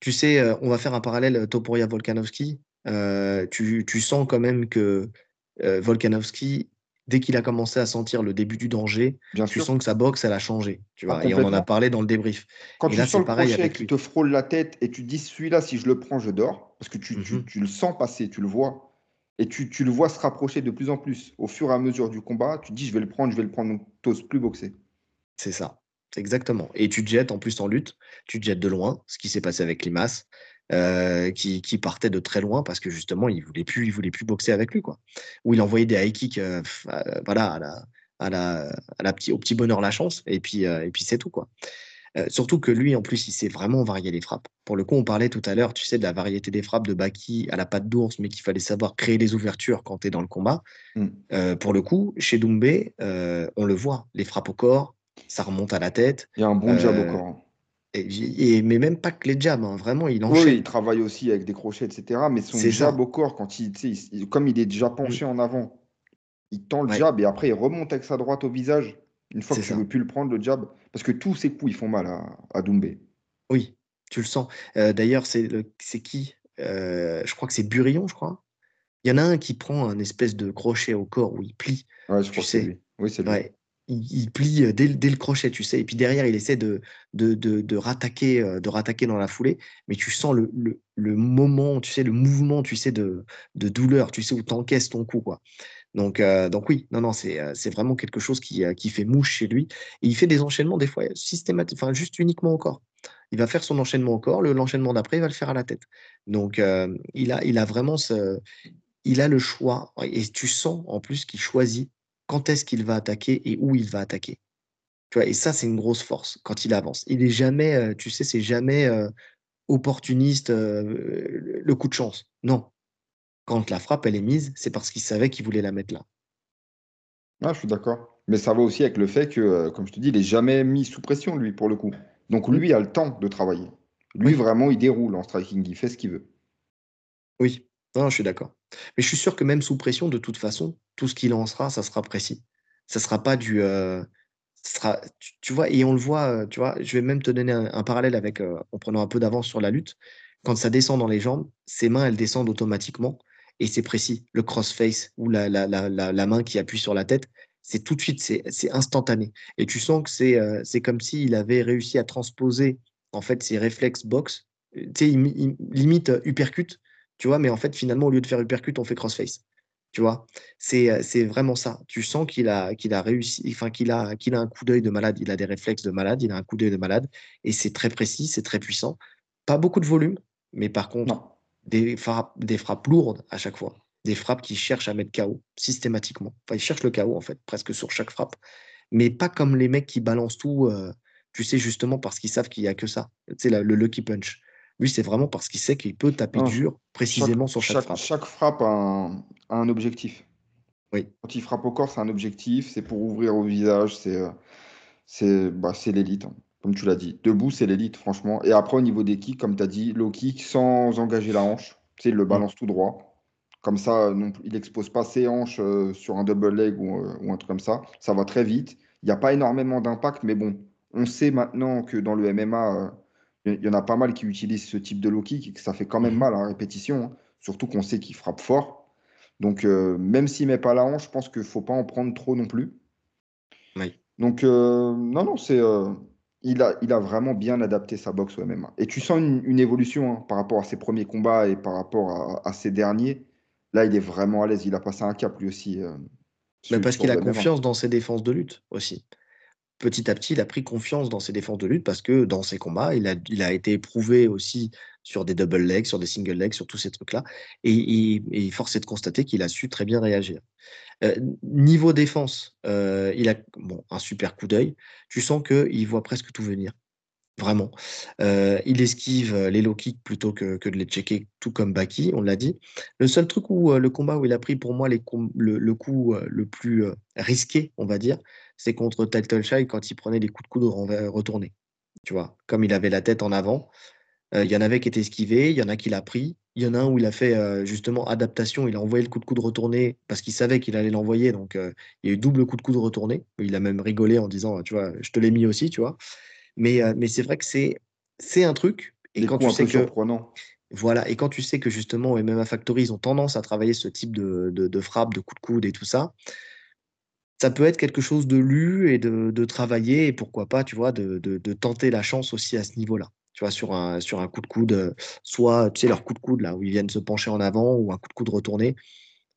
Tu sais, euh, on va faire un parallèle euh, Topuria Volkanovski. Euh, tu, sens quand même que Volkanovski dès qu'il a commencé à sentir le début du danger, Bien tu sens que sa boxe, elle a changé. Tu vois, et on en a parlé dans le débrief. Quand tu sens le pareil avec qui te frôle la tête et tu te dis celui-là, si je le prends, je dors, parce que tu, tu, mhm. le sens passer, tu le vois, et tu, tu, le vois se rapprocher de plus en plus au fur et à mesure du combat, tu te dis je vais le prendre, je vais le prendre, donc t'oses plus boxer. C'est ça, exactement. Et tu te jettes en plus en lutte, tu te jettes de loin, ce qui s'est passé avec Limas. Euh, qui, partait de très loin parce que justement, il voulait plus, il voulait plus boxer avec lui, quoi. Ou il envoyait des high kicks, euh, euh, voilà, à la, à la, à la petit, au petit bonheur la chance, et puis, et puis c'est tout, quoi. surtout que lui, en plus, il sait vraiment varier les frappes. Pour le coup, on parlait tout à l'heure, tu sais, de la variété des frappes de Baki à la patte d'ours, mais qu'il fallait savoir créer les ouvertures quand tu es dans le combat. Mm. pour le coup, chez Doumbé, on le voit, les frappes au corps, ça remonte à la tête. Il y a un bon jab au corps. Et, mais même pas que les jabs, hein, vraiment, il Oui, enchaîne. il travaille aussi avec des crochets, etc. Mais son jab ça. au corps, quand il, il- comme il est déjà Mm. penché en avant, il tend le Ouais, jab et après il remonte avec sa droite au visage. Une fois que tu ça. veux plus le prendre, le jab. Parce que tous ses coups, ils font mal à, à Doumbé. Oui, tu le sens. Euh, d'ailleurs, c'est qui? Euh, je crois que c'est Burillon, je crois. Il y en a un qui prend un espèce de crochet au corps où il plie, Ouais, je tu crois que c'est sais. lui. Oui, c'est lui. Ouais. Il, plie euh, dès, le- crochet, tu sais. Et puis derrière, il essaie de, de, de, rattaquer, euh, de rattaquer dans la foulée. Mais tu sens le, le, le moment, tu sais, le mouvement, tu sais, de, de douleur, tu sais, où tu encaisses ton coup, quoi. Donc, euh, donc oui, non, non, c'est vraiment quelque chose qui, qui fait mouche chez lui. Et il fait des enchaînements, des fois, systématiques, enfin, juste uniquement au corps. Il va faire son enchaînement au corps, le- l'enchaînement d'après, il va le faire à la tête. Donc, il a, il a vraiment ce, il a le choix. Et tu sens en plus qu'il choisit quand est-ce qu'il va attaquer et où il va attaquer. Tu vois, et ça, c'est une grosse force quand il avance. Il est jamais, euh, tu sais, c'est jamais euh, opportuniste, euh, le coup de chance. Non. Quand la frappe, elle est mise, c'est parce qu'il savait qu'il voulait la mettre là. Ah, je suis d'accord. Mais ça va aussi avec le fait que, comme je te dis, il est jamais mis sous pression, lui, pour le coup. Donc lui a le temps de travailler. Lui, Oui. vraiment, il déroule en striking, il fait ce qu'il veut. Oui, non, je suis d'accord. Mais je suis sûr que même sous pression, de toute façon, tout ce qu'il lancera, ça sera précis. Ça sera pas du. euh, tu, vois, et on le voit, euh, tu vois, je vais même te donner un, parallèle avec, euh, en prenant un peu d'avance sur la lutte. Quand ça descend dans les jambes, ses mains, elles descendent automatiquement et c'est précis. Le crossface ou la, la, la, la, main qui appuie sur la tête, c'est tout de suite, c'est instantané. Et tu sens que c'est euh, comme s'il avait réussi à transposer en fait ses réflexes box. Tu sais, limite uppercut, tu vois, mais en fait, finalement, au lieu de faire uppercut, on fait crossface. Tu vois, c'est euh, c'est vraiment ça. Tu sens qu'il a, qu'il a réussi, enfin, qu'il a, qu'il a un coup d'œil de malade, il a des réflexes de malade, il a un coup d'œil de malade, et c'est très précis, c'est très puissant. Pas beaucoup de volume, mais par contre, Non. des frappes, des frappes lourdes à chaque fois. Des frappes qui cherchent à mettre KO systématiquement. Enfin, ils cherchent le KO, en fait, presque sur chaque frappe. Mais pas comme les mecs qui balancent tout, euh, tu sais, justement parce qu'ils savent qu'il n'y a que ça. Tu sais, la- le lucky punch. Lui, c'est vraiment parce qu'il sait qu'il peut taper Non, dur chaque, précisément sur chaque chaque, frappe. chaque frappe a un, a un objectif. Oui, Quand il frappe au corps, c'est un objectif, c'est pour ouvrir au visage, c'est euh, bah, l'élite, hein, comme tu l'as dit. Debout, c'est l'élite, franchement. Et après, au niveau des kicks, comme tu as dit, low kick sans engager la hanche, tu sais, il le Mm. balance tout droit. Comme ça, non, plus- il expose pas ses hanches euh, sur un double leg ou, euh, ou un truc comme ça. Ça va très vite. Il n'y a pas énormément d'impact, mais bon, on sait maintenant que dans le MMA, euh, il y, en a pas mal qui utilisent ce type de low kick et que ça fait quand même Mhm. mal à répétition. hein. Surtout qu'on sait qu'il frappe fort. Donc, euh, même s'il met pas la hanche, je pense qu'il faut pas en prendre trop non plus. oui. Donc, euh, non, non, c'est, euh, il a, il a vraiment bien adapté sa boxe au MMA. Et tu sens une, une évolution hein, par rapport à ses premiers combats et par rapport à, à ses derniers. Là, il est vraiment à l'aise. Il a passé un cap lui aussi Mais parce qu'il a confiance dans ses défenses de lutte aussi. Petit à petit, il a pris confiance dans ses défenses de lutte parce que dans ses combats, il a, il été éprouvé aussi sur des double legs, sur des single legs, sur tous ces trucs-là. Et, et force est de constater qu'il a su très bien réagir. Euh, niveau défense, euh, il a un super coup d'œil. Tu sens qu'il voit presque tout venir. Vraiment. Euh, il esquive les low kicks plutôt que, de les checker, tout comme Baki, on l'a dit. Le seul truc où le combat où il a pris pour moi le, coup le plus risqué, on va dire, c'est contre Shy quand il prenait les coups de coude retournés. Tu vois, comme il avait la tête en avant, euh, il y en avait qui étaient esquivés, il y en a qui l'a pris. Il y en a un où il a fait euh, justement adaptation, il a envoyé le coup de coude retourné parce qu'il savait qu'il allait l'envoyer, donc euh, il y a eu double coup de coude retourné. Il a même rigolé en disant, tu vois, je te l'ai mis aussi, tu vois. Mais, mais c'est vrai que c'est c'est un truc. Et Des quand tu sais que voilà, et quand tu sais que justement MMA Factory, ils ont tendance à travailler ce type de, de, de frappe, de coup de coude et tout ça, ça peut être quelque chose de lu et de, de travailler, et pourquoi pas, tu vois, de, de, de tenter la chance aussi à ce niveau-là. Tu vois, sur un, sur un coup de coude, euh, soit, tu sais, leur coup de coude, là, où ils viennent se pencher en avant, ou un coup de coude retourné.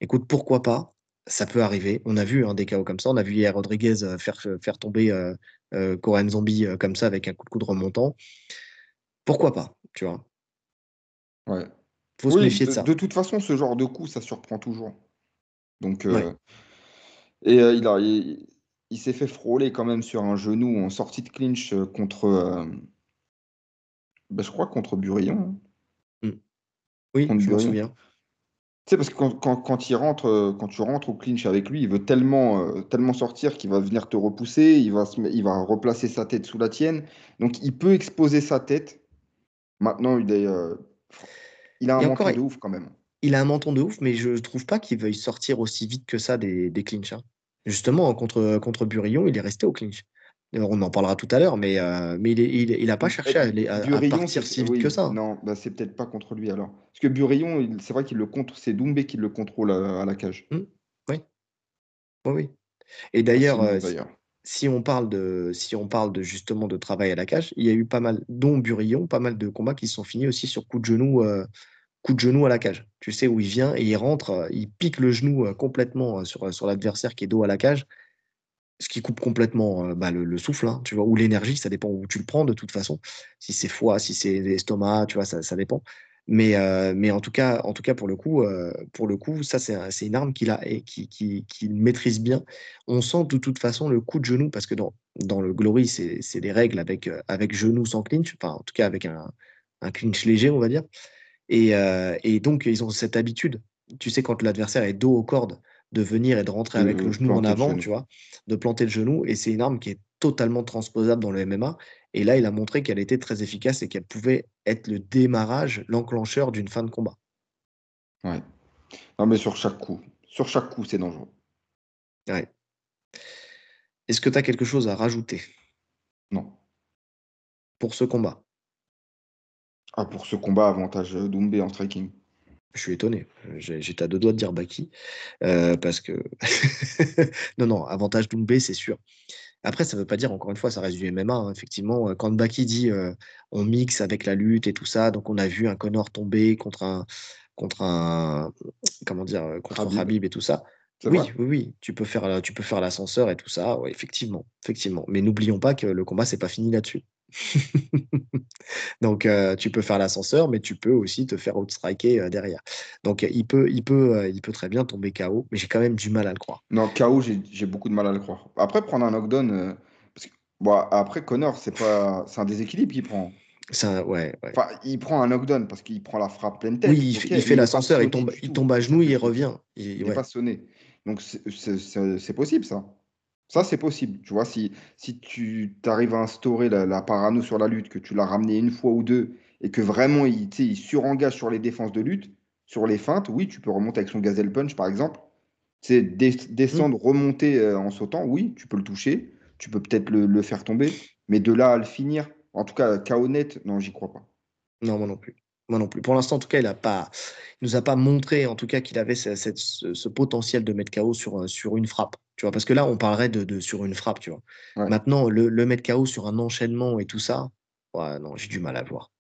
Écoute, pourquoi pas? Ça peut arriver. On a vu hein, des chaos comme ça. On a vu hier Rodriguez euh, faire, faire tomber euh, euh, Korean Zombie euh, comme ça avec un coup de coude remontant. Pourquoi pas, tu vois? Ouais. Faut se méfier de de, ça. de toute façon, ce genre de coup, ça surprend toujours. Donc, Ouais. Et euh, il a, il, il s'est fait frôler quand même sur un genou en sortie de clinch euh, contre, euh, bah, je crois contre Burillon. hein. Mm. Oui, Contre je Burillon. souviens. Tu sais, parce que quand, il rentre, quand tu rentres au clinch avec lui, il veut tellement, euh, tellement sortir qu'il va venir te repousser, il va, il va replacer sa tête sous la tienne. Donc, il peut exposer sa tête. Maintenant, il, est, euh, il a un menton de ouf quand même. Il a un menton de ouf, mais je ne trouve pas qu'il veuille sortir aussi vite que ça des, des clinches. Hein. Justement, contre, contre Burillon, il est resté au clinch. On en parlera tout à l'heure, mais, euh, mais il n'a pas cherché à, partir si vite que ça. Non, bah c'est peut-être pas contre lui alors. Parce que Burillon, c'est vrai qu'il le contre, c'est Doumbé qui le contrôle à, la cage. Mmh. oui. Oui, Et d'ailleurs, euh, si, on parle de, si on parle de justement de travail à la cage, il y a eu pas mal, dont Burillon, pas mal de combats qui sont finis aussi sur coup de genou, euh, coup de genou à la cage. Tu sais où il vient et il rentre, il pique le genou complètement sur, sur l'adversaire qui est dos à la cage ce qui coupe complètement bah, le, souffle, hein, tu vois, ou l'énergie, ça dépend où tu le prends de toute façon. Si c'est foie, si c'est l'estomac, tu vois, ça, dépend. Mais, mais en, tout cas, en tout cas, pour le coup, pour le coup ça, c'est une arme qu'il a et qu'il qui, maîtrise bien. On sent de toute façon le coup de genou, parce que dans, dans le Glory, c'est des règles avec, avec genou sans clinch, enfin, en tout cas, avec un, un clinch léger, on va dire. Et, et donc, ils ont cette habitude. Tu sais, quand l'adversaire est dos aux cordes, de venir et de rentrer avec le genou en avant, tu vois, de planter le genou. Et c'est une arme qui est totalement transposable dans le MMA. Et là, il a montré qu'elle était très efficace et qu'elle pouvait être le démarrage, l'enclencheur d'une fin de combat. Ouais. Non, mais sur chaque coup, sur chaque coup, c'est dangereux. Ouais. Est-ce que tu as quelque chose à rajouter? Non. Pour ce combat? Ah, pour ce combat, avantage Doumbé en striking. Je suis étonné. J'étais à deux doigts de dire Baki. Euh, parce que. non, non, avantage Doumbé, c'est sûr. Après, ça ne veut pas dire, encore une fois, ça reste du MMA. Hein, effectivement, quand Baki dit euh, on mixe avec la lutte et tout ça, donc on a vu un Connor tomber contre un. Contre un comment dire contre Habib, et tout ça. Oui, oui, oui, tu peux faire, tu peux faire l'ascenseur et tout ça, ouais, effectivement, effectivement. Mais n'oublions pas que le combat, c'est pas fini là-dessus. Donc, euh, tu peux faire l'ascenseur, mais tu peux aussi te faire outstriker euh, derrière. Donc, il peut, il, peut, euh, il peut très bien tomber KO, mais j'ai quand même du mal à le croire. Non, KO, j'ai beaucoup de mal à le croire. Après, prendre un knockdown. parce que, bon, après, Connor, c'est un déséquilibre qu'il prend. Ouais, Enfin, il prend un knockdown parce qu'il prend la frappe pleine tête. Oui, il, fait l'ascenseur, il tombe, il tombe à genoux, il revient. Il n'est pas sonné. Donc, c'est possible, ça. Ça, c'est possible. Tu vois, si, si tu arrives à instaurer la, parano sur la lutte, que tu l'as ramené une fois ou deux, et que vraiment il, il surengage sur les défenses de lutte, sur les feintes, oui, tu peux remonter avec son gazelle punch, par exemple. C'est descendre, mmh. remonter euh, en sautant, oui, tu peux le toucher, tu peux peut-être le, faire tomber, mais de là à le finir, en tout cas, KO net, non, j'y crois pas. Non, moi non plus. Moi non plus. Pour l'instant, en tout cas, il ne nous a pas montré, en tout cas, qu'il avait ce, potentiel de mettre KO sur, euh, sur une frappe. Tu vois, parce que là, on parlerait de, sur une frappe, tu vois. Maintenant, le, le, mettre KO sur un enchaînement et tout ça, ouais, non, j'ai du mal à voir.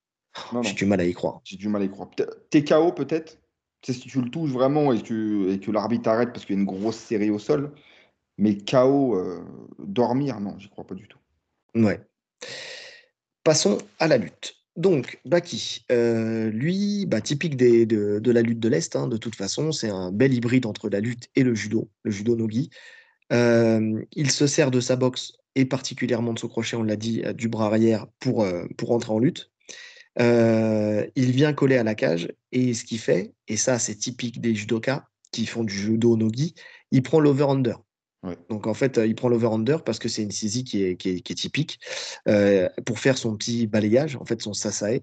J'ai du mal à y croire. J'ai du mal à y croire. T'es KO peut-être c'est si tu le touches vraiment et que, et que l'arbitre arrête parce qu'il y a une grosse série au sol. Mais KO, euh, dormir, non, j'y crois pas du tout. Ouais. Passons à la lutte. Donc, Baki, euh, lui, bah, typique de, la lutte de l'Est, hein, de toute façon, c'est un bel hybride entre la lutte et le judo, le judo nogi. Euh, il se sert de sa boxe et particulièrement de son crochet, on l'a dit, euh, du bras arrière pour, pour entrer en lutte. il vient coller à la cage et ce qu'il fait, et ça c'est typique des judokas qui font du judo nogi, il prend l'over-under. Donc en fait, il prend l'over-under parce que c'est une saisie qui est, typique pour faire son petit balayage, en fait son sasae.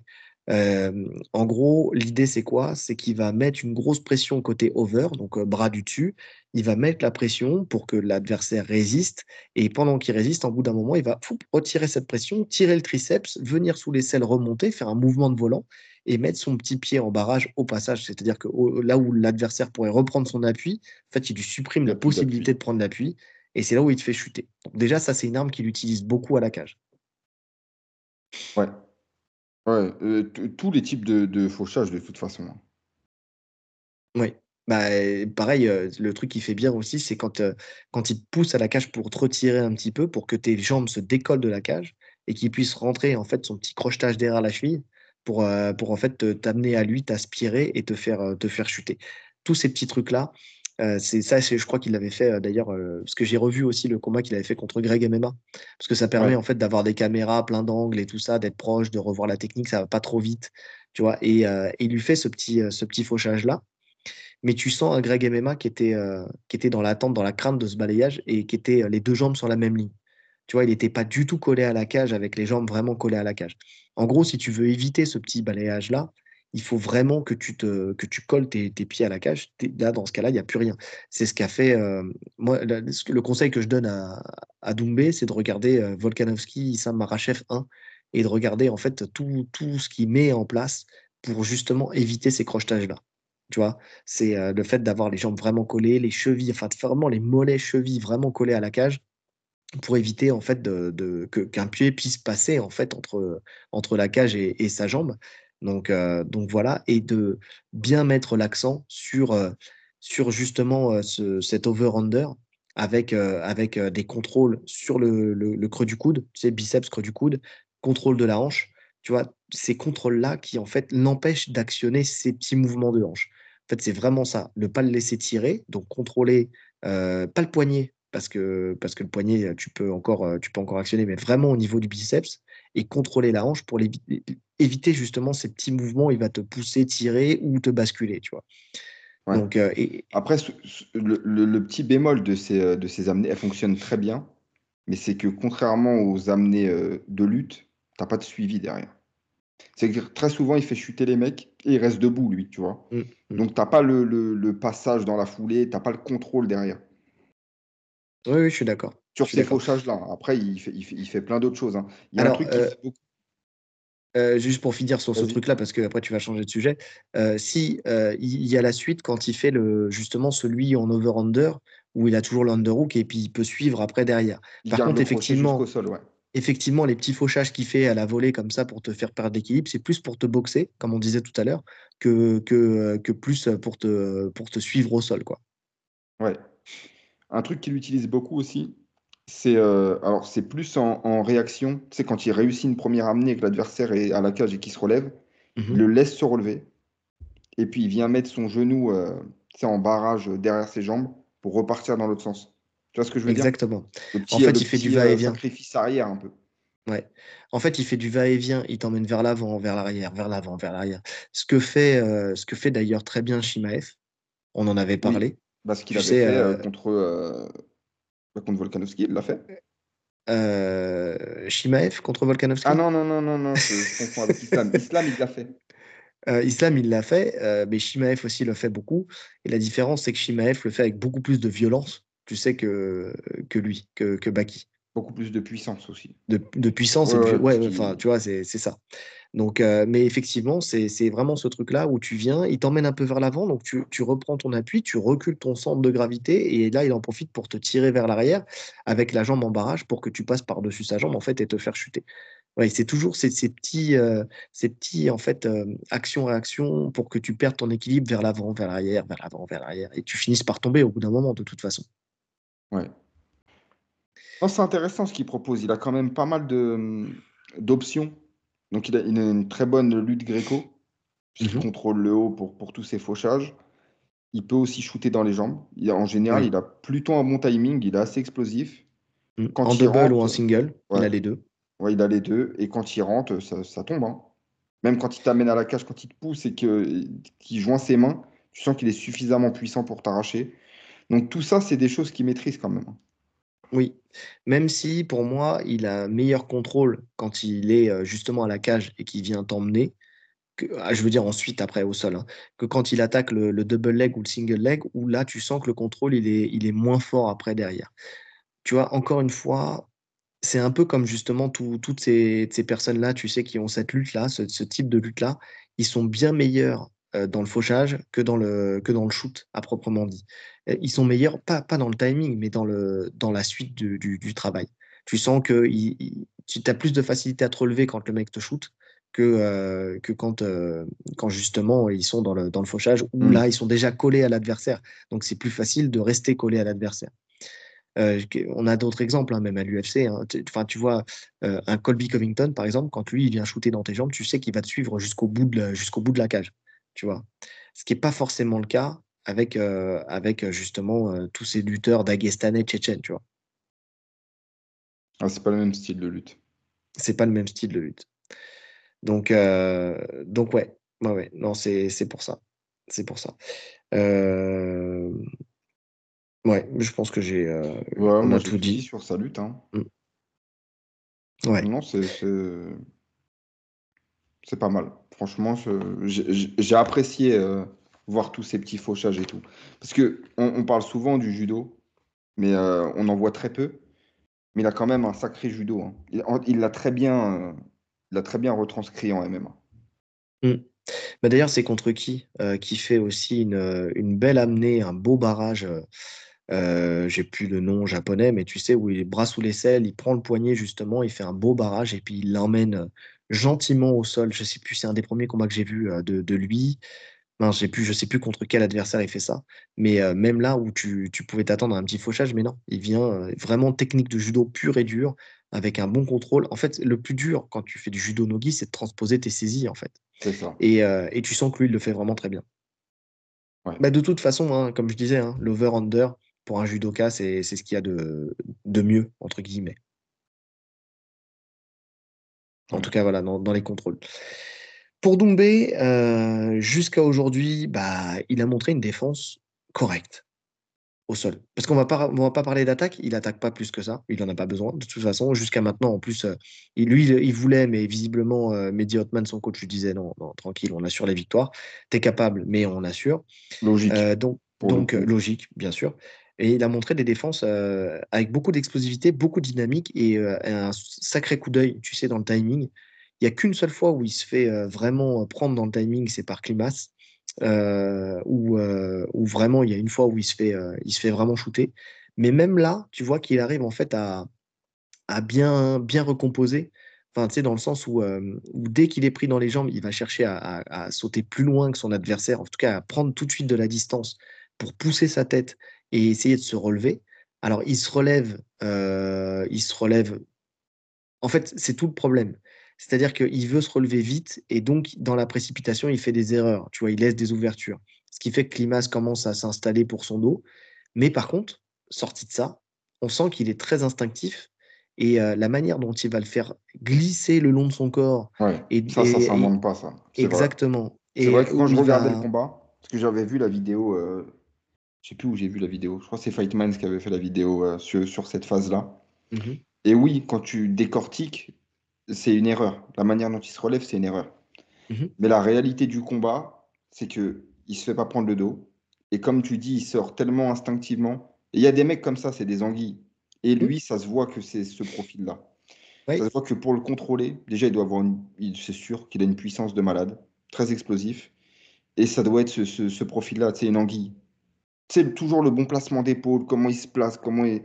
en gros, l'idée c'est quoi? C'est qu'il va mettre une grosse pression côté over, donc bras du dessus. Il va mettre la pression pour que l'adversaire résiste. Et pendant qu'il résiste, en bout d'un moment, il va retirer cette pression, tirer le triceps, venir sous les selles, remonter, faire un mouvement de volant et mettre son petit pied en barrage au passage. C'est-à-dire que là où l'adversaire pourrait reprendre son appui, en fait, il lui supprime la possibilité de prendre l'appui et c'est là où il te fait chuter. Donc déjà, ça, c'est une arme qu'il utilise beaucoup à la cage. Ouais. Ouais, euh, tous les types de, fauchage de toute façon. Hein. Oui. Bah, pareil, euh, le truc qui fait bien aussi, c'est quand, euh, quand il te pousse à la cage pour te retirer un petit peu, pour que tes jambes se décollent de la cage et qu'il puisse rentrer en fait son petit crochetage derrière la cheville pour, euh, pour en fait t'amener à lui, t'aspirer et te faire, euh, te faire chuter. Tous ces petits trucs-là, euh, c'est ça, je crois qu'il l'avait fait d'ailleurs, parce que j'ai revu aussi le combat qu'il avait fait contre Greg MMA, parce que ça permet en fait d'avoir des caméras, plein d'angles et tout ça, d'être proche, de revoir la technique, ça va pas trop vite, tu vois. Et il lui fait ce petit, ce petit fauchage là. Mais tu sens un Greg MMA qui était, qui était dans l'attente, dans la crainte de ce balayage et qui était les deux jambes sur la même ligne. Tu vois, il n'était pas du tout collé à la cage avec les jambes vraiment collées à la cage. En gros, si tu veux éviter ce petit balayage-là, il faut vraiment que tu, te, que tu colles tes, pieds à la cage. Là, dans ce cas-là, il n'y a plus rien. C'est ce qu'a fait. moi, le conseil que je donne à, Doumbé, c'est de regarder Volkanovski, Issam Marachev 1 et de regarder en fait tout, tout ce qu'il met en place pour justement éviter ces crochetages-là. Tu vois, c'est le fait d'avoir les jambes vraiment collées, les chevilles, enfin vraiment les mollets, chevilles vraiment collés à la cage pour éviter en fait de, qu'un pied puisse passer en fait entre, entre la cage et, sa jambe. Donc, donc voilà, et de bien mettre l'accent sur, sur justement ce, cet over-under avec, avec des contrôles sur le, creux du coude, tu biceps, creux du coude, contrôle de la hanche. Tu vois, ces contrôles-là qui en fait l'empêchent d'actionner ces petits mouvements de hanche. En fait, c'est vraiment ça, ne pas le laisser tirer, donc contrôler, pas le poignet, parce que, parce que le poignet, tu peux, encore, tu peux encore actionner, mais vraiment au niveau du biceps, et contrôler la hanche pour éviter justement ces petits mouvements, il va te pousser, tirer ou te basculer, tu vois. Donc, et... Après, le, petit bémol de ces, de ces amenées, elles fonctionnent très bien, mais c'est que contrairement aux amenées de lutte, tu n'as pas de suivi derrière. C'est que très souvent, il fait chuter les mecs et il reste debout, lui, tu vois. Mmh, mmh. Donc, tu n'as pas le, le, passage dans la foulée, tu n'as pas le contrôle derrière. Oui, oui, je suis d'accord. Sur ces fauchages-là. Après, il fait, il fait, plein d'autres choses. Hein. Il y a un truc euh, euh, juste pour finir sur ce truc-là, parce que après tu vas changer de sujet. Euh, si il y a la suite quand il fait le justement celui en over-under où il a toujours l'underhook et puis il peut suivre après derrière. Par contre, effectivement, effectivement, les petits fauchages qu'il fait à la volée comme ça pour te faire perdre l'équilibre, c'est plus pour te boxer, comme on disait tout à l'heure, que, que, que, plus pour te, pour te suivre au sol. Quoi. Ouais. Un truc qu'il utilise beaucoup aussi, c'est euh, alors c'est plus en, réaction. C'est quand il réussit une première amenée et que l'adversaire est à la cage et qu'il se relève, il mhm. le laisse se relever. Et puis il vient mettre son genou euh, en barrage derrière ses jambes pour repartir dans l'autre sens. Tu vois ce que je veux dire? Exactement. en fait, il fait du va-et-vient. sacrifice arrière un peu. Ouais. En fait, il fait du va-et-vient, il t'emmène vers l'avant, vers l'arrière, vers l'avant, vers l'arrière. Ce que fait, euh, ce que fait d'ailleurs très bien Shimaev, on en avait parlé. Parce qu'il avait fait euh, contre, euh, contre Volkanovski, il l'a fait. Euh, Shimaev contre Volkanovski? Ah non, non, non, non, non, je, confonds avec Islam. Islam, il l'a fait. Islam, il l'a fait, mais Shimaev aussi le fait beaucoup. Et la différence, c'est que Shimaev le fait avec beaucoup plus de violence, tu sais, que, que lui, que, que Baki. Beaucoup plus de puissance aussi. De, de puissance, ouais, ouais, enfin, tu vois, c'est ça. Donc, euh, mais effectivement, c'est vraiment ce truc-là où tu viens, il t'emmène un peu vers l'avant, donc tu, tu, reprends ton appui, tu recules ton centre de gravité, et là, il en profite pour te tirer vers l'arrière avec la jambe en barrage pour que tu passes par-dessus sa jambe, en fait, et te faire chuter. Ouais, c'est toujours ces, ces petits, euh, ces petits en fait, euh, action-réaction pour que tu perdes ton équilibre vers l'avant, vers l'arrière, vers l'avant, vers l'arrière, et tu finisses par tomber au bout d'un moment, de toute façon. Ouais. C'est intéressant ce qu'il propose. Il a quand même pas mal d'options donc il a, une très bonne lutte gréco, puisqu'il mhm. contrôle le haut pour, pour tous ses fauchages. Il peut aussi shooter dans les jambes. Il en général, il a plutôt un bon timing, il est assez explosif. Mhm. Quand en double ou en single, il a les deux. Ouais, il a les deux. Et quand il rentre, ça, tombe. Hein. Même quand il t'amène à la cage, quand il te pousse et qu'il joint ses mains, tu sens qu'il est suffisamment puissant pour t'arracher. Donc tout ça, c'est des choses qu'il maîtrise quand même. Oui, même si pour moi, il a meilleur contrôle quand il est justement à la cage et qu'il vient t'emmener, ah, je veux dire ensuite après au sol, hein, que quand il attaque le, double leg ou le single leg, où là tu sens que le contrôle il est, il est moins fort après derrière. Tu vois, encore une fois, c'est un peu comme justement toutes ces, personnes-là, tu sais, qui ont cette lutte-là, ce, ce type de lutte-là, ils sont bien meilleurs dans le fauchage que dans le, que dans le shoot à proprement dit ils sont meilleurs, pas, pas dans le timing, mais dans, le, dans la suite du, du, travail. Tu sens que tu as plus de facilité à te relever quand le mec te shoot que, euh, que quand, euh, quand justement ils sont dans le, dans le fauchage, où mmh. là ils sont déjà collés à l'adversaire. Donc c'est plus facile de rester collé à l'adversaire. Euh, on a d'autres exemples, hein, même à l'UFC. Hein. Tu vois, un Colby Covington, par exemple, quand lui il vient shooter dans tes jambes, tu sais qu'il va te suivre jusqu'au bout, de jusqu'au bout de la cage. Tu vois? Ce qui n'est pas forcément le cas avec, euh, avec euh, justement euh, tous ces lutteurs dagestanais, tchétchènes, tu vois? Ah, c'est pas le même style de lutte. C'est pas le même style de lutte. Donc, donc ouais, ouais, ouais. non, c'est pour ça. C'est pour ça. Euh, ouais, je pense que j'ai. Euh, on a tout dit sur sa lutte. Hein. Mm. Ouais. Non, c'est c'est pas mal. Franchement, j'ai apprécié voir tous ces petits fauchages et tout. Parce que on, parle souvent du judo, mais on en voit très peu. Mais il a quand même un sacré judo. Hein. Il l'a très bien, retranscrit en MMA. Mm. Bah, d'ailleurs, c'est contre qui euh, qui fait aussi euh, une, belle amenée, un beau barrage. Euh, j'ai plus le nom japonais, mais tu sais, où il est bras sous l'aisselle, il prend le poignet justement, il fait un beau barrage et puis il l'emmène gentiment au sol. Je sais plus, c'est un des premiers combats que j'ai vu de, de, lui. Non, j'ai plus, je sais plus contre quel adversaire il fait ça. Mais même là où tu, tu pouvais t'attendre à un petit fauchage, mais non, il vient vraiment technique de judo pur et dur, avec un bon contrôle. En fait, le plus dur quand tu fais du judo nogi, c'est de transposer tes saisies, en fait. Euh, et, tu sens que lui, il le fait vraiment très bien. Bah, de toute façon, hein, comme je disais, hein, l'over-under, pour un judoka, c'est ce qu'il y a de, de, mieux, entre guillemets. En tout cas, voilà, dans, les contrôles. Pour Doumbé, euh, jusqu'à aujourd'hui, bah, il a montré une défense correcte au sol. Parce qu'on va pas, va pas parler d'attaque, il attaque pas plus que ça, il n'en a pas besoin. De toute façon, jusqu'à maintenant, en plus, euh, lui, il, voulait, mais visiblement, euh, Mehdi Hotman, son coach, lui disait non, tranquille, on assure les victoires. Tu es capable, mais on assure. Logique. Euh, donc, donc logique, bien sûr. Et il a montré des défenses avec beaucoup d'explosivité, beaucoup de dynamique et un sacré coup d'œil, tu sais, dans le timing. Il n'y a qu'une seule fois où il se fait vraiment prendre dans le timing, c'est par Climas. Euh, euh, où, vraiment il y a une fois où il se fait, euh, il se fait vraiment shooter. Mais même là, tu vois qu'il arrive en fait à, à bien, bien recomposer. Enfin, tu sais, dans le sens où, dès qu'il est pris dans les jambes, il va chercher à, sauter plus loin que son adversaire, en tout cas à prendre tout de suite de la distance pour pousser sa tête et essayer de se relever. Alors, il se relève, il se relève. En fait, c'est tout le problème. C'est-à-dire qu'il veut se relever vite et donc, dans la précipitation, il fait des erreurs. Tu vois, il laisse des ouvertures. Ce qui fait que Klimas commence à s'installer pour son dos. Mais par contre, sorti de ça, on sent qu'il est très instinctif et euh, la manière dont il va le faire glisser le long de son corps. et, ça, ça, ça manque pas, ça. Exactement. C'est vrai que quand je regardais le combat, parce que j'avais vu la vidéo, euh, je sais plus où j'ai vu la vidéo, je crois que c'est Fightmans qui avait fait la vidéo euh, sur, cette phase-là. Mmh et oui, quand tu décortiques, c'est une erreur. La manière dont il se relève, c'est une erreur. Mhm. Mais la réalité du combat, c'est que il se fait pas prendre le dos. Et comme tu dis, il sort tellement instinctivement. Et il y a des mecs comme ça, c'est des anguilles. Et lui, ça se voit que c'est ce profil-là. Ça se voit que pour le contrôler, déjà, il doit avoir, c'est sûr qu'il a une puissance de malade, très explosif. Et ça doit être ce, ce, profil-là, c'est une anguille. C'est toujours le bon placement d'épaule, comment il se place, comment il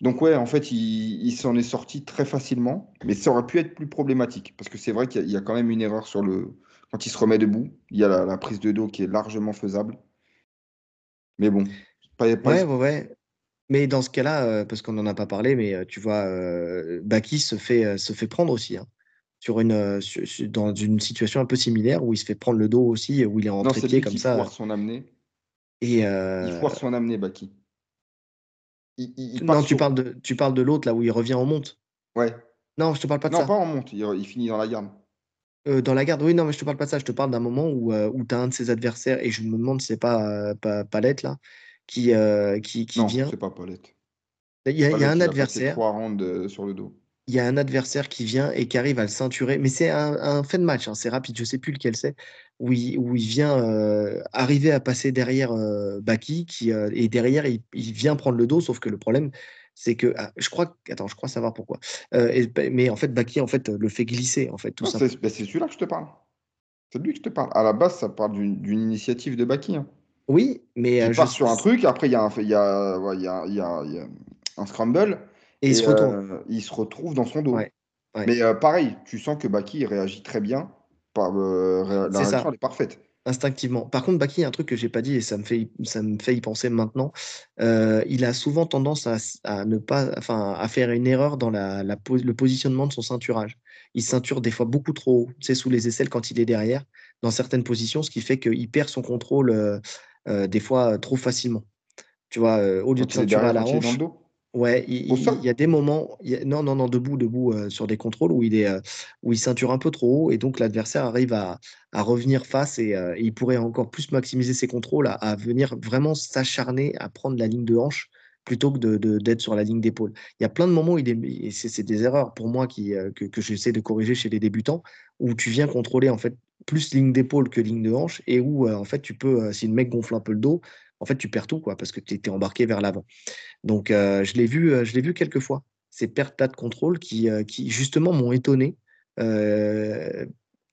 donc ouais, en fait, il, s'en est sorti très facilement, mais ça aurait pu être plus problématique, parce que c'est vrai qu'il y, a quand même une erreur sur le... Quand il se remet debout, il y a la, prise de dos qui est largement faisable. Mais bon, pas, ouais, ouais, Mais dans ce cas-là, euh, parce qu'on n'en a pas parlé, mais euh, tu vois, euh, Baki se fait, se fait prendre aussi. Hein, sur une, dans une situation un peu similaire où il se fait prendre le dos aussi, où il est en comme ça. Foire son amené. Et Il foire son amené, Baki non, tu, parles de, tu parles de l'autre là où il revient en monte. Ouais. Non, je te parle pas de ça. Non, pas en monte, il, finit dans la garde. Euh, dans la garde, oui, non, mais je te parle pas de ça. Je te parle d'un moment où, euh, où tu as un de ses adversaires, et je me demande si c'est pas, pas Palette là, qui, euh, qui, qui non, vient. c'est pas Palette. Il y a, y a un adversaire. Trois rounds sur le dos il y a un adversaire qui vient et qui arrive à le ceinturer. Mais c'est un, fait de match, hein, c'est rapide, je ne sais plus lequel c'est, où il, où il vient euh, arriver à passer derrière euh, Baki, qui, euh, et derrière, il, vient prendre le dos, sauf que le problème, c'est que ah, je crois attends je crois savoir pourquoi. Mais en fait Baki en fait le fait glisser en fait tout ça c'est celui-là que je te parle. C'est lui que je te parle. À la base ça parle d'une initiative de Baki hein. oui mais il part sur un truc après il y a un il y a, il y a, il y a un scramble et, il, se retrouve. Euh, il se retrouve dans son dos. Mais euh, pareil, tu sens que Baki réagit très bien. Par, euh, la réaction, est parfaite instinctivement. Par contre, Baki, un truc que j'ai pas dit et ça me fait, ça me fait y penser maintenant, il a souvent tendance à, ne pas, enfin, à faire une erreur dans la, le positionnement de son ceinturage. Il ceinture des fois beaucoup trop haut, c'est sous les aisselles quand il est derrière, dans certaines positions, ce qui fait qu'il perd son contrôle des fois trop facilement. Tu vois, au lieu de ceinturer à la hanche. Ouais, il il y a des moments non, non, non, debout, debout, heu, sur des contrôles où il est, heu, où il ceinture un peu trop haut et donc l'adversaire arrive à à revenir face et heu, il pourrait encore plus maximiser ses contrôles à à venir vraiment s'acharner à prendre la ligne de hanche plutôt que de de d'être sur la ligne d'épaule. Il y a plein de moments où il est et c'est des erreurs pour moi qui, heu, que que j'essaie de corriger chez les débutants, où tu viens contrôler en fait plus ligne d'épaule que ligne de hanche et où, en fait tu peux, si le mec gonfle un peu le dos, en fait tu perds tout quoi parce que tu es embarqué vers l'avant. Donc, heu, je l'ai vu, heu, je l'ai vu quelques fois, ces pertes-là de contrôle qui, heu, qui justement m'ont étonné,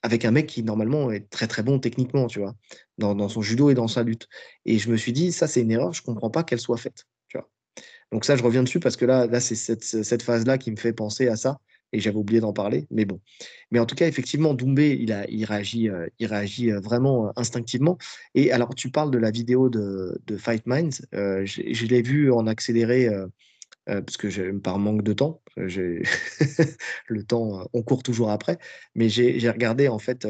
avec un mec qui normalement est très, très bon techniquement, tu vois? Dans dans son judo et dans sa lutte et je me suis dit: «Ça, c'est une erreur, je comprends pas qu'elle soit faite», tu vois? Donc ça, je reviens dessus parce que là là, c'est cette cette phase-là qui me fait penser à ça et j'avais oublié d'en parler, mais bon. Mais en tout cas, effectivement, Doumbé, il réagit, il réagit, heu, vraiment, heu, instinctivement et alors tu parles de la vidéo de Fight Minds, je l'ai vue en accéléré, parce que par manque de temps, le temps, on court toujours après, mais j'ai regardé en fait,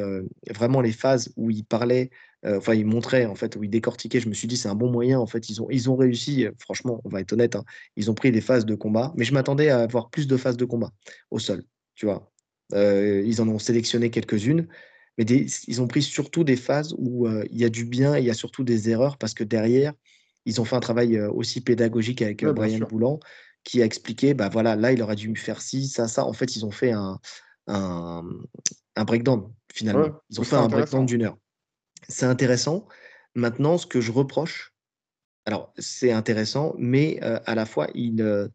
vraiment les phases où il parlait, enfin il montrait en fait, où il décortiquait. Je me suis dit: «C'est un bon moyen». En fait, ils ont ils ont réussi, heu, franchement, on va être honnête, hein, ils ont pris des phases de combat, mais je m'attendais à avoir plus de phases de combat au sol, tu vois? Heu, ils en ont sélectionné quelques-unes, mais des ils ont pris surtout des phases où, il y a du bien et il y a surtout des erreurs parce que derrière, ils ont fait un travail, aussi pédagogique avec, Ouais, Brian. Boulan qui a expliqué, bah, voilà, là, il aurait dû faire ci, ça, ça. En fait, ils ont fait un un, un breakdown Ouais, finalement. Ils ont fait un breakdown d'une heure. C'est intéressant. Maintenant, ce que je reproche alors c'est intéressant, mais, heu, à la fois il, heu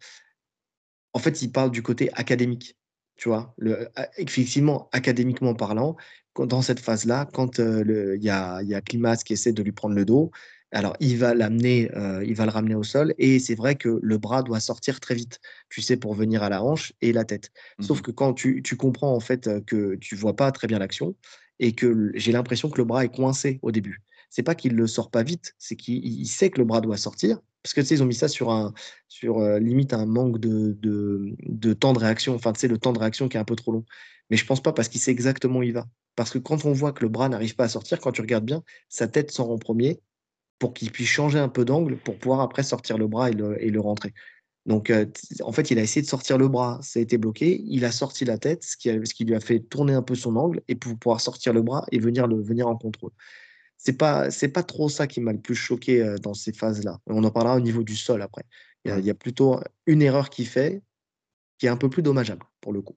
en fait, il parle du côté académique, tu vois? Le a effectivement, académiquement parlant, quand dans cette phase-là, quand, il y a il y a Klimas qui essaie de lui prendre le dos, alors il va l'amener, il va le ramener au sol et c'est vrai que le bras doit sortir très vite, tu sais, pour venir à la hanche et la tête. Sauf Mmh que quand tu tu comprends, en fait, que tu vois pas très bien l'action et que j'ai l'impression que le bras est coincé au début. C'est pas qu'il le sort pas vite, c'est qu'il il il sait que le bras doit sortir parce que, tu sais, ils ont mis ça sur un sur, heu, limite un manque de de, temps de réaction, enfin, tu sais, le temps de réaction qui est un peu trop long. Mais je pense pas parce qu'il sait exactement où il va. Parce que quand on voit que le bras n'arrive pas à sortir, quand tu regardes bien, sa tête sort en premier pour qu'il puisse changer un peu d'angle pour pouvoir après sortir le bras et le et le rentrer. Donc, heu, t en fait, il a essayé de sortir le bras, ça a été bloqué. Il a sorti la tête, ce qui a ce qui lui a fait tourner un peu son angle et pour pouvoir sortir le bras et venir le venir en contrôle. C'est pas c'est pas trop ça qui m'a le plus choqué, heu, dans ces phases-là. On en parlera au niveau du sol après. Il y a Ouais. il y a plutôt une erreur qu'il fait, qui est un peu plus dommageable pour le coup.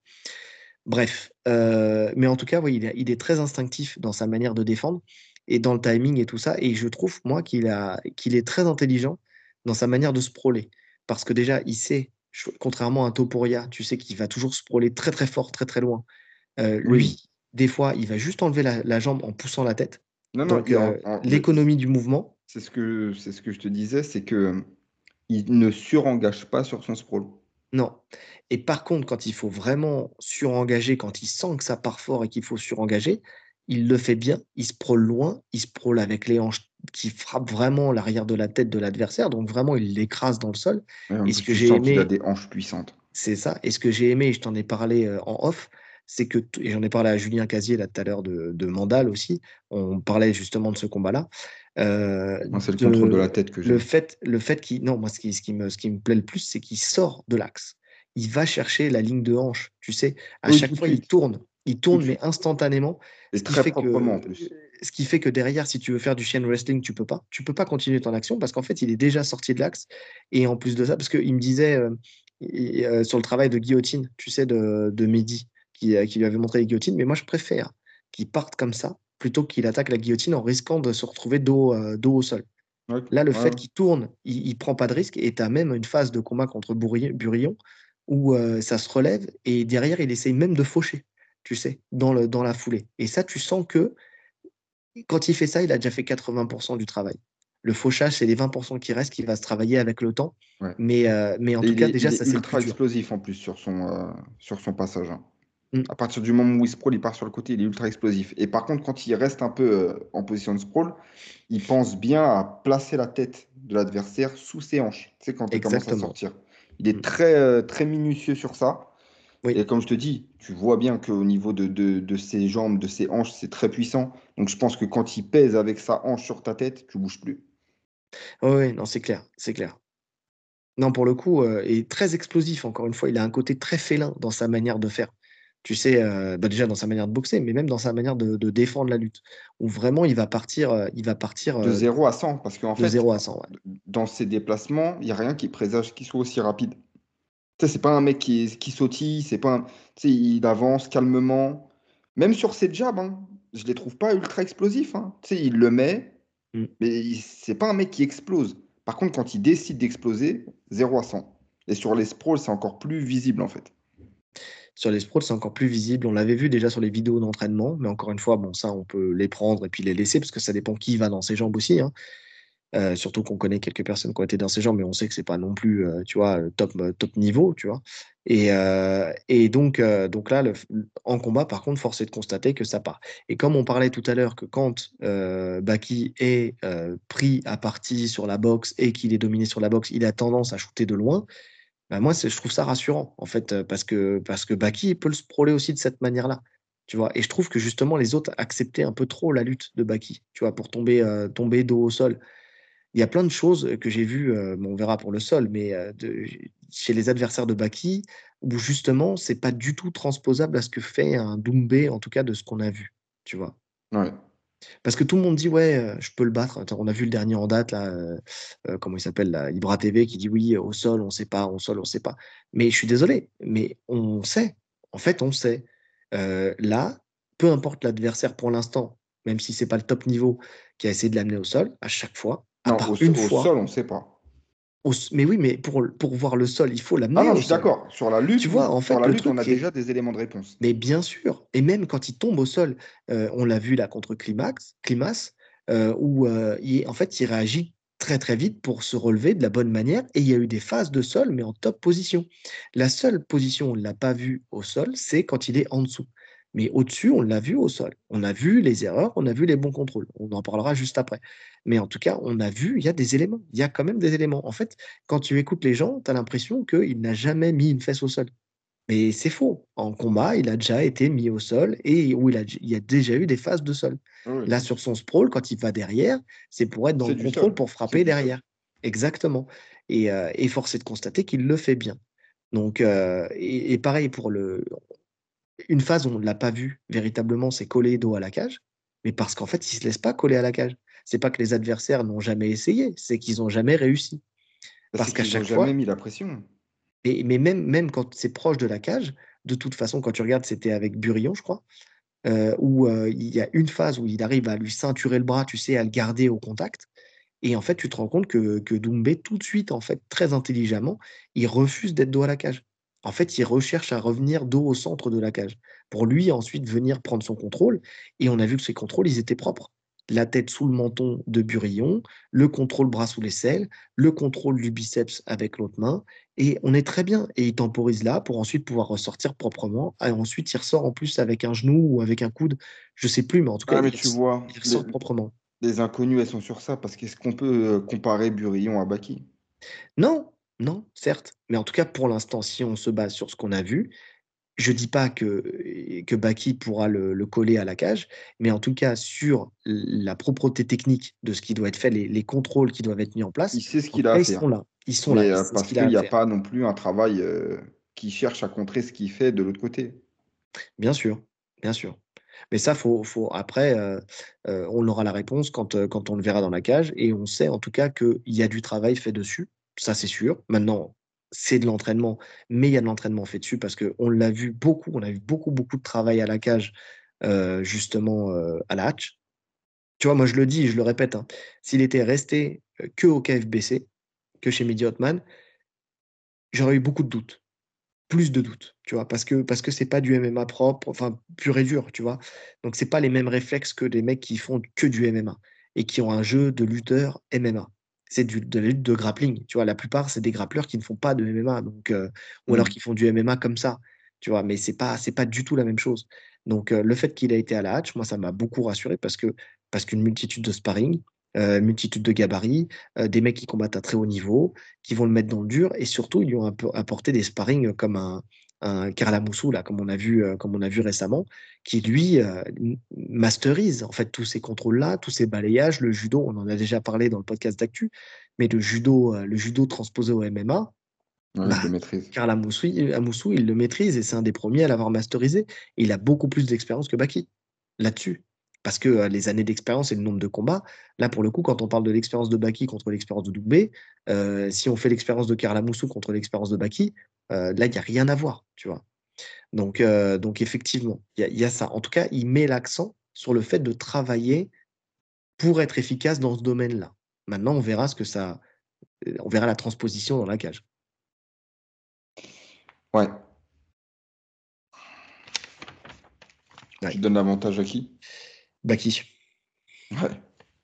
Bref, heu, mais en tout cas, oui, il est il est très instinctif dans sa manière de défendre et dans le timing et tout ça et je trouve, moi, qu'il a qu'il est très intelligent dans sa manière de sprawler. Parce que déjà, il sait, contrairement à Topuria, tu sais, qu'il va toujours sprawler très, très fort, très, très loin. Oui. lui, des fois, il va juste enlever la la jambe en poussant la tête. Non, non, Donc, en c l'économie du mouvement c'est ce que c'est ce que je te disais, c'est que, hem, il ne surengage pas sur son sprawl. Non et par contre, quand il faut vraiment surengager, quand il sent que ça part fort et qu'il faut surengager, il le fait bien. Il sprawl loin, il sprawl avec les hanches qui frappent vraiment l'arrière de la tête de l'adversaire, donc vraiment il l'écrase dans le sol Ouais, et ce que j'ai a aimé des hanches puissantes. c'est ça et ce que j'ai aimé et je t'en ai parlé, heu, en off, c'est que et j'en ai parlé à Julien Casier là tout à l'heure de de Mandal aussi. On parlait justement de ce combat-là, Moi, c'est le contrôle de la tête que le j'aime. fait le fait qu'il non, moi ce qui ce qui me ce qui me plaît le plus, c'est qu'il sort de l'axe. Il va chercher la ligne de hanche, tu sais? À Oui, chaque fois, il tourne, il tourne mais instantanément, ce et qui très fait que, proprement en plus. Ce qui fait que derrière, si tu veux faire du chain wrestling, tu peux pas. Tu peux pas continuer ton action parce qu'en fait, il est déjà sorti de l'axe et en plus de ça parce qu'il me disait, heu, i heu, sur le travail de guillotine, tu sais, de de Mehdi, qui, heu, qui lui avait montré les guillotines, mais moi je préfère qu'il parte comme ça, plutôt qu'il attaque la guillotine en risquant de se retrouver dos, dos au sol. Là, le ouais, fait qu'il tourne, il il prend pas de risque et tu as même une phase de combat contre Burillon où, ça se relève et derrière, il essaye même de faucher, tu sais, dans le dans la foulée et ça, tu sens que quand il fait ça, il a déjà fait 80% du travail. Le fauchage, c'est les 20% qui restent qui va se travailler avec le temps, Ouais mais heu, mais en et tout il cas, est déjà, il ça, c'est ultra explosif en plus sur son, heu, sur son passage, hein. Mmh. À partir du moment où il sprawl, il part sur le côté, il est ultra explosif et par contre, quand il reste un peu, heu, en position de sprawl, il pense bien à placer la tête de l'adversaire sous ses hanches, tu sais, quand il commence à sortir. Il est très, heu, très minutieux sur ça Oui. et comme je te dis, tu vois bien qu'au niveau de de de ses jambes, de ses hanches, c'est très puissant. Donc je pense que quand il pèse avec sa hanche sur ta tête, tu bouges plus. Oui, non, c'est clair, c'est clair. Non, pour le coup, est très explosif. Encore une fois, il a un côté très félin dans sa manière de faire. Tu sais, bah, déjà dans sa manière de boxer, mais même dans sa manière de, défendre la lutte. Où vraiment, il va partir, il va partir de 0 à 100. Parce qu'en fait, 0 à 100, dans ses déplacements, il n'y a rien qui présage qu'il soit aussi rapide. Sais, c'est pas un mec qui, qui sautille, c'est pas un... tu sais, il avance calmement. Même sur ses jabs, hein, je les trouve pas ultra explosifs. Hein. Tu sais, il le met, mmh. mais c'est pas un mec qui explose. Par contre, quand il décide d'exploser, 0 à 100. Et sur les sprawls, c'est encore plus visible en fait. Sur les sprawls, c'est encore plus visible. On l'avait vu déjà sur les vidéos d'entraînement, mais encore une fois, bon, ça, on peut les prendre et puis les laisser parce que ça dépend qui va dans ses jambes aussi. Hein. Euh, surtout qu'on connaît quelques personnes qui ont été dans ces jambes, mais on sait que c'est pas non plus, euh, tu vois, top, top niveau, tu vois. Et, euh, donc, donc là, en combat, par contre, force est de constater que ça part. Et comme on parlait tout à l'heure que quand Baki est pris à partie sur la boxe et qu'il est dominé sur la boxe, il a tendance à shooter de loin. Bah moi, je trouve ça rassurant, en fait, parce que, parce que Baki peut le sprawler aussi de cette manière-là. Tu vois, et je trouve que justement les autres acceptaient un peu trop la lutte de Baki, tu vois, pour tomber, tomber dos au sol il y a plein de choses que j'ai vues, on verra pour le sol, mais chez les adversaires de Baki, où justement, c'est pas du tout transposable à ce que fait un Doumbé, en tout cas de ce qu'on a vu, tu vois. Parce que tout le monde dit, ouais, je peux le battre. on a vu le dernier en date, là, comment il s'appelle, là, Ibra TV, qui dit, oui, au sol, on sait pas, au sol, on sait pas. Mais je suis désolé, mais on sait. En fait, on sait. là, peu importe l'adversaire pour l'instant, même si c'est pas le top niveau qui a essayé de l'amener au sol, à chaque fois, non, au, une fois. sol, on ne sait pas. mais oui, mais pour, pour voir le sol, il faut l'amener. Ah non, je suis d'accord. Sur la lutte, tu vois, en fait, lutte, on a déjà des éléments de réponse. Mais bien sûr. Et même quand il tombe au sol, euh, on l'a vu là contre Climax, Climax euh, où euh, il, en fait, il réagit très très vite pour se relever de la bonne manière. Et il y a eu des phases de sol, mais en top position. La seule position où on ne l'a pas vu au sol, c'est quand il est en dessous. Mais au-dessus, on l'a vu au sol. On a vu les erreurs, on a vu les bons contrôles. On en parlera juste après. Mais en tout cas, on a vu, il y a des éléments. Il y a quand même des éléments. En fait, quand tu écoutes les gens, tu as l'impression qu'il n'a jamais mis une fesse au sol. Mais c'est faux. En combat, il a déjà été mis au sol et où il, a, il y a déjà eu des phases de sol. Là, sur son sprawl, quand il va derrière, c'est pour être dans le contrôle, pour frapper derrière. Exactement. Et, euh, et force est de constater qu'il le fait bien. Donc, euh, et, pareil pour le une phase où on ne l'a pas vu véritablement, c'est coller dos à la cage, mais parce qu'en fait, il ne se laisse pas coller à la cage. C'est pas que les adversaires n'ont jamais essayé, c'est qu'ils n'ont jamais réussi. Parce qu'à chaque fois. jamais mis la pression. Et, mais même, même quand c'est proche de la cage, de toute façon, quand tu regardes, c'était avec Burillon, je crois, euh, où euh, il y a une phase où il arrive à lui ceinturer le bras, tu sais, à le garder au contact. Et en fait, tu te rends compte que, que Doumbé, tout de suite, en fait, très intelligemment, il refuse d'être dos à la cage en fait, il recherche à revenir dos au centre de la cage pour lui ensuite venir prendre son contrôle. Et on a vu que ces contrôles, ils étaient propres. La tête sous le menton de Burillon, le contrôle bras sous l'aisselle, le contrôle du biceps avec l'autre main. Et on est très bien. Et il temporise là pour ensuite pouvoir ressortir proprement. Et ensuite, il ressort en plus avec un genou ou avec un coude. Je sais plus, mais en tout cas, ah, il, tu vois, ressort proprement. Les inconnus, elles sont sur ça. Parce qu'est-ce qu'on peut euh, comparer Burillon à Baki? Non, non, certes, mais en tout cas, pour l'instant, si on se base sur ce qu'on a vu, je ne dis pas que, que Baki pourra le, coller à la cage, mais en tout cas, sur la propreté technique de ce qui doit être fait, les, contrôles qui doivent être mis en place, il sait ce qu'il a à ils sont là. Ils sont là. Euh, parce qu'il n'y a, pas non plus un travail euh, qui cherche à contrer ce qu'il fait de l'autre côté. Bien sûr, bien sûr. Mais ça, faut, faut après, euh, on aura la réponse quand, quand on le verra dans la cage, et on sait en tout cas qu'il y a du travail fait dessus ça c'est sûr. Maintenant, c'est de l'entraînement, mais il y a de l'entraînement fait dessus parce qu'on l'a vu beaucoup, on a vu beaucoup, beaucoup de travail à la cage, euh, justement euh, à la hatch. Tu vois, moi je le dis, je le répète, hein, s'il était resté euh, que au KFBC, que chez Mehdi j'aurais eu beaucoup de doutes, plus de doutes, tu vois, parce que parce que c'est pas du MMA propre, enfin pur et dur, tu vois. Donc c'est pas les mêmes réflexes que des mecs qui font que du MMA et qui ont un jeu de lutteur MMA c'est de la lutte de grappling. Tu vois, la plupart, c'est des grappleurs qui ne font pas de MMA, donc, euh, ou alors mmh. qui font du MMA comme ça. Tu vois, mais c'est pas, c'est pas du tout la même chose. Donc, euh, le fait qu'il ait été à la hatch, moi, ça m'a beaucoup rassuré parce que parce qu'une multitude de sparring, euh, multitude de gabarits, des mecs qui combattent à très haut niveau, qui vont le mettre dans le dur, et surtout, ils lui ont apporté des sparring comme un, un Karlamoussou, là, comme on a vu, euh, comme on a vu récemment, qui lui euh, masterise en fait tous ces contrôles-là, tous ces balayages, le judo, on en a déjà parlé dans le podcast d'actu, mais le judo, euh, le judo transposé au MMA, ouais, bah, il. Karl Amoussou, il le maîtrise et c'est un des premiers à l'avoir masterisé. il a beaucoup plus d'expérience que Baki là-dessus. Parce que les années d'expérience et le nombre de combats, là pour le coup, quand on parle de l'expérience de Baki contre l'expérience de Doumbé, si on fait l'expérience de Karl Amoussou contre l'expérience de Baki, là, il n'y a rien à voir, tu vois. Donc, donc effectivement, il y, a ça. En tout cas, il met l'accent sur le fait de travailler pour être efficace dans ce domaine-là. Maintenant, on verra ce que ça, on verra la transposition dans la cage. Ouais. Tu donnes l'avantage à qui? Baki. Ouais.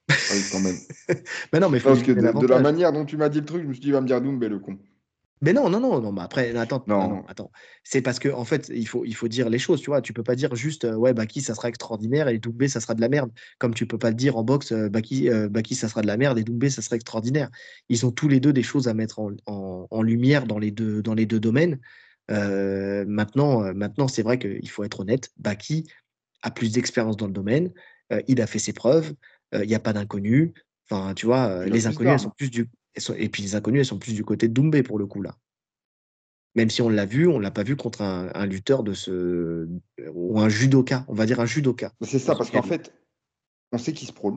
Ah oui, quand même. mais non, mais Parce que de, la manière dont tu m'as dit le truc, je me suis dit, il va me dire Doumbé, le con. Mais non, non, non, non, mais après, attends, non. attends. C'est parce que, en fait, il faut, il faut dire les choses, tu vois. Tu peux pas dire juste, euh, ouais, Baki, ça sera extraordinaire et Doumbé, ça sera de la merde. Comme tu peux pas le dire en boxe, euh, Baki, euh, Baki, ça sera de la merde et Doumbé, ça sera extraordinaire. Ils ont tous les deux des choses à mettre en, en, lumière dans les deux, dans les deux domaines. maintenant, maintenant c'est vrai qu'il faut être honnête. Baki a plus d'expérience dans le domaine. il a fait ses preuves. Il n'y a pas d'inconnus. Enfin, tu vois, les inconnus, elles sont plus du, et puis les inconnus, elles sont plus du côté de Doumbé pour le coup là. Même si on l'a vu, on ne l'a pas vu contre un, lutteur de ce. ou un judoka, on va dire un judoka. C'est ça, parce qu'en fait, on sait qu'il sprawl.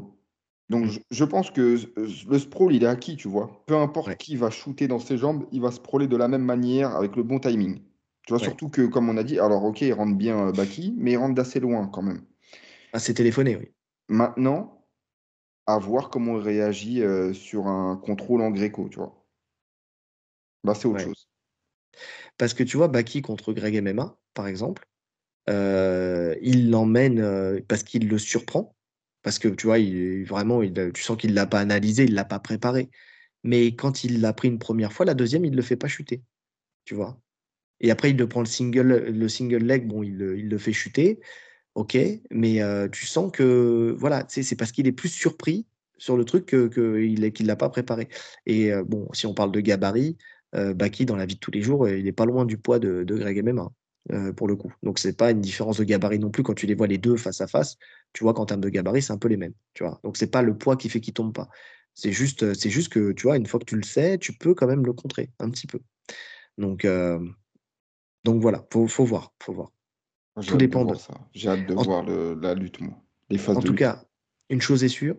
Donc mmh. je, pense que le sprawl, il est acquis, tu vois. Peu importe qui va shooter dans ses jambes, il va sprawler de la même manière, avec le bon timing. Tu vois, surtout que, comme on a dit, alors ok, il rentre bien euh, Baki, mais il rentre d'assez loin quand même. Ah, c'est téléphoné, oui. Maintenant, à voir comment il réagit sur un contrôle en gréco, tu vois. Bah, c'est autre chose. Parce que tu vois, Baki contre Greg MMA, par exemple, il l'emmène parce qu'il le surprend. Parce que tu vois, il, vraiment, il, tu sens qu'il ne l'a pas analysé, il ne l'a pas préparé. Mais quand il l'a pris une première fois, la deuxième, il ne le fait pas chuter. Tu vois. Et après, il le prend le single, le single leg, bon, il, il le fait chuter. Ok, mais tu sens que voilà, c'est parce qu'il est plus surpris sur le truc qu'il que ne l'a pas préparé. Et bon, si on parle de gabarit, Baki, dans la vie de tous les jours, il n'est pas loin du poids de, de Greg MMA, pour le coup. Donc, c'est pas une différence de gabarit non plus quand tu les vois les deux face à face. Tu vois qu'en termes de gabarit, c'est un peu les mêmes. Tu vois Donc, c'est pas le poids qui fait qu'il tombe pas. C'est juste, juste que, tu vois, une fois que tu le sais, tu peux quand même le contrer un petit peu. Donc, donc voilà, faut, faut voir, faut voir. Tout dépend de ça. J'ai hâte de voir la lutte, moi. Les phases en tout cas, une chose est sûre,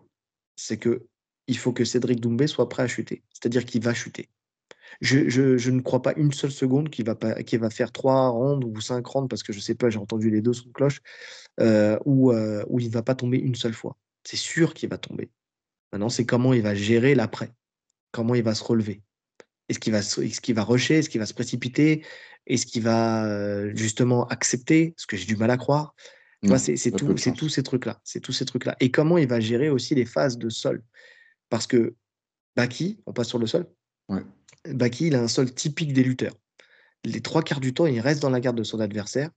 c'est que il faut que Cédric Doumbé soit prêt à chuter. C'est-à-dire qu'il va chuter. Je, je, ne crois pas une seule seconde qu'il va, pas, va faire trois rounds ou cinq rounds, parce que je ne sais pas, j'ai entendu les deux sons de cloche, euh, où, euh, où il ne va pas tomber une seule fois. C'est sûr qu'il va tomber. Maintenant, c'est comment il va gérer l'après. Comment il va se relever. Est-ce qu'il va, est qu va rusher? Est-ce qu'il va se précipiter? Est-ce qu'il va euh, justement accepter Ce que j'ai du mal à croire. C'est tout, c'est tous ces trucs-là. C'est tous ces trucs-là. Et comment il va gérer aussi les phases de sol? Parce que Baki, on passe sur le sol. Baki, il a un sol typique des lutteurs. Les trois quarts du temps, il reste dans la garde de son adversaire.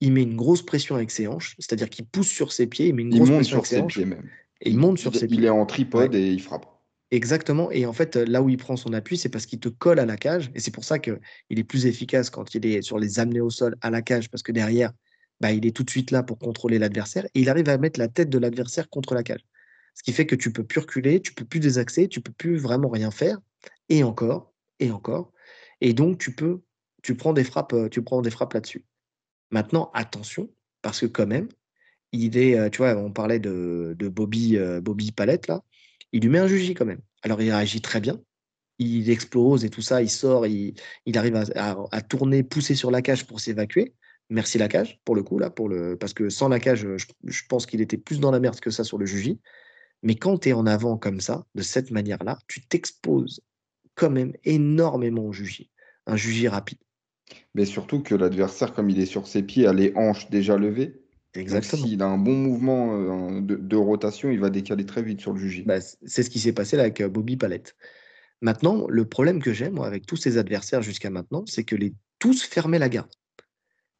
Il met une grosse pression avec ses hanches, c'est-à-dire qu'il pousse sur ses pieds, il met une grosse pression sur ses, pieds même. Et il monte sur ses pieds. Il est en tripode et il frappe. Exactement. Et en fait, là où il prend son appui, c'est parce qu'il te colle à la cage. Et c'est pour ça qu'il est plus efficace quand il est sur les amener au sol à la cage, parce que derrière, bah, il est tout de suite là pour contrôler l'adversaire. Et il arrive à mettre la tête de l'adversaire contre la cage. Ce qui fait que tu peux plus reculer, tu peux plus désaxer, tu peux plus vraiment rien faire. Et encore, et encore. Et donc, tu peux, tu prends des frappes, tu prends des frappes là-dessus. Maintenant, attention, parce que quand même, il est, tu vois, on parlait de, Bobby, Bobby Palette là il lui met un juji quand même. Alors il réagit très bien, il explose et tout ça, il sort, il, arrive à, tourner, pousser sur la cage pour s'évacuer. Merci la cage pour le coup là, pour le parce que sans la cage, je, pense qu'il était plus dans la merde que ça sur le juji. Mais quand tu es en avant comme ça, de cette manière-là, tu t'exposes quand même énormément au juji, un juji rapide. Mais surtout que l'adversaire, comme il est sur ses pieds, a les hanches déjà levées, Exactement. S'il a un bon mouvement euh, de, rotation, il va décaler très vite sur le juge. Bah, c'est ce qui s'est passé là avec euh, Bobby Palette. Maintenant, le problème que j'ai, moi, avec tous ces adversaires jusqu'à maintenant, c'est que les tous fermaient la garde.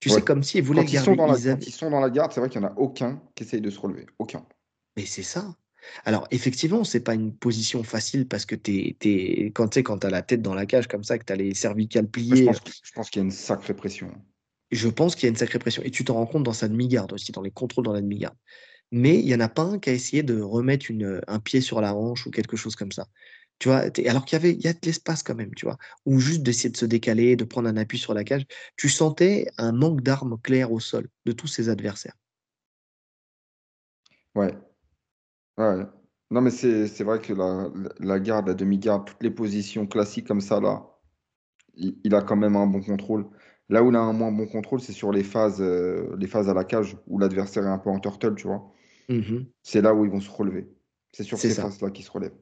Tu sais, comme s'ils voulaient quand ils Sont dans la, Quand ils sont dans la garde, c'est vrai qu'il n'y en a aucun qui essaye de se relever. Aucun. Mais c'est ça. Alors, effectivement, c'est pas une position facile parce que es, es, quand tu quand as la tête dans la cage comme ça, que tu as les cervicales pliées. Je pense, qu'il y a une sacrée pression. Je pense qu'il y a une sacrée pression. Et tu t'en rends compte dans sa demi-garde aussi, dans les contrôles dans la demi-garde. Mais il n'y en a pas un qui a essayé de remettre un pied sur la hanche ou quelque chose comme ça. Tu vois, alors qu'il y avait il y a de l'espace quand même, tu vois, ou juste d'essayer de se décaler, de prendre un appui sur la cage, tu sentais un manque d'armes claires au sol de tous ses adversaires. Ouais. Ouais. Non, mais c'est vrai que la, la garde, la demi-garde, toutes les positions classiques comme ça, là, il, a quand même un bon contrôle. Là où il a un moins bon contrôle, c'est sur les phases, euh, les phases à la cage, où l'adversaire est un peu en turtle, tu vois. Mmh c'est là où ils vont se relever. C'est sur ces phases-là qu'ils se relèvent.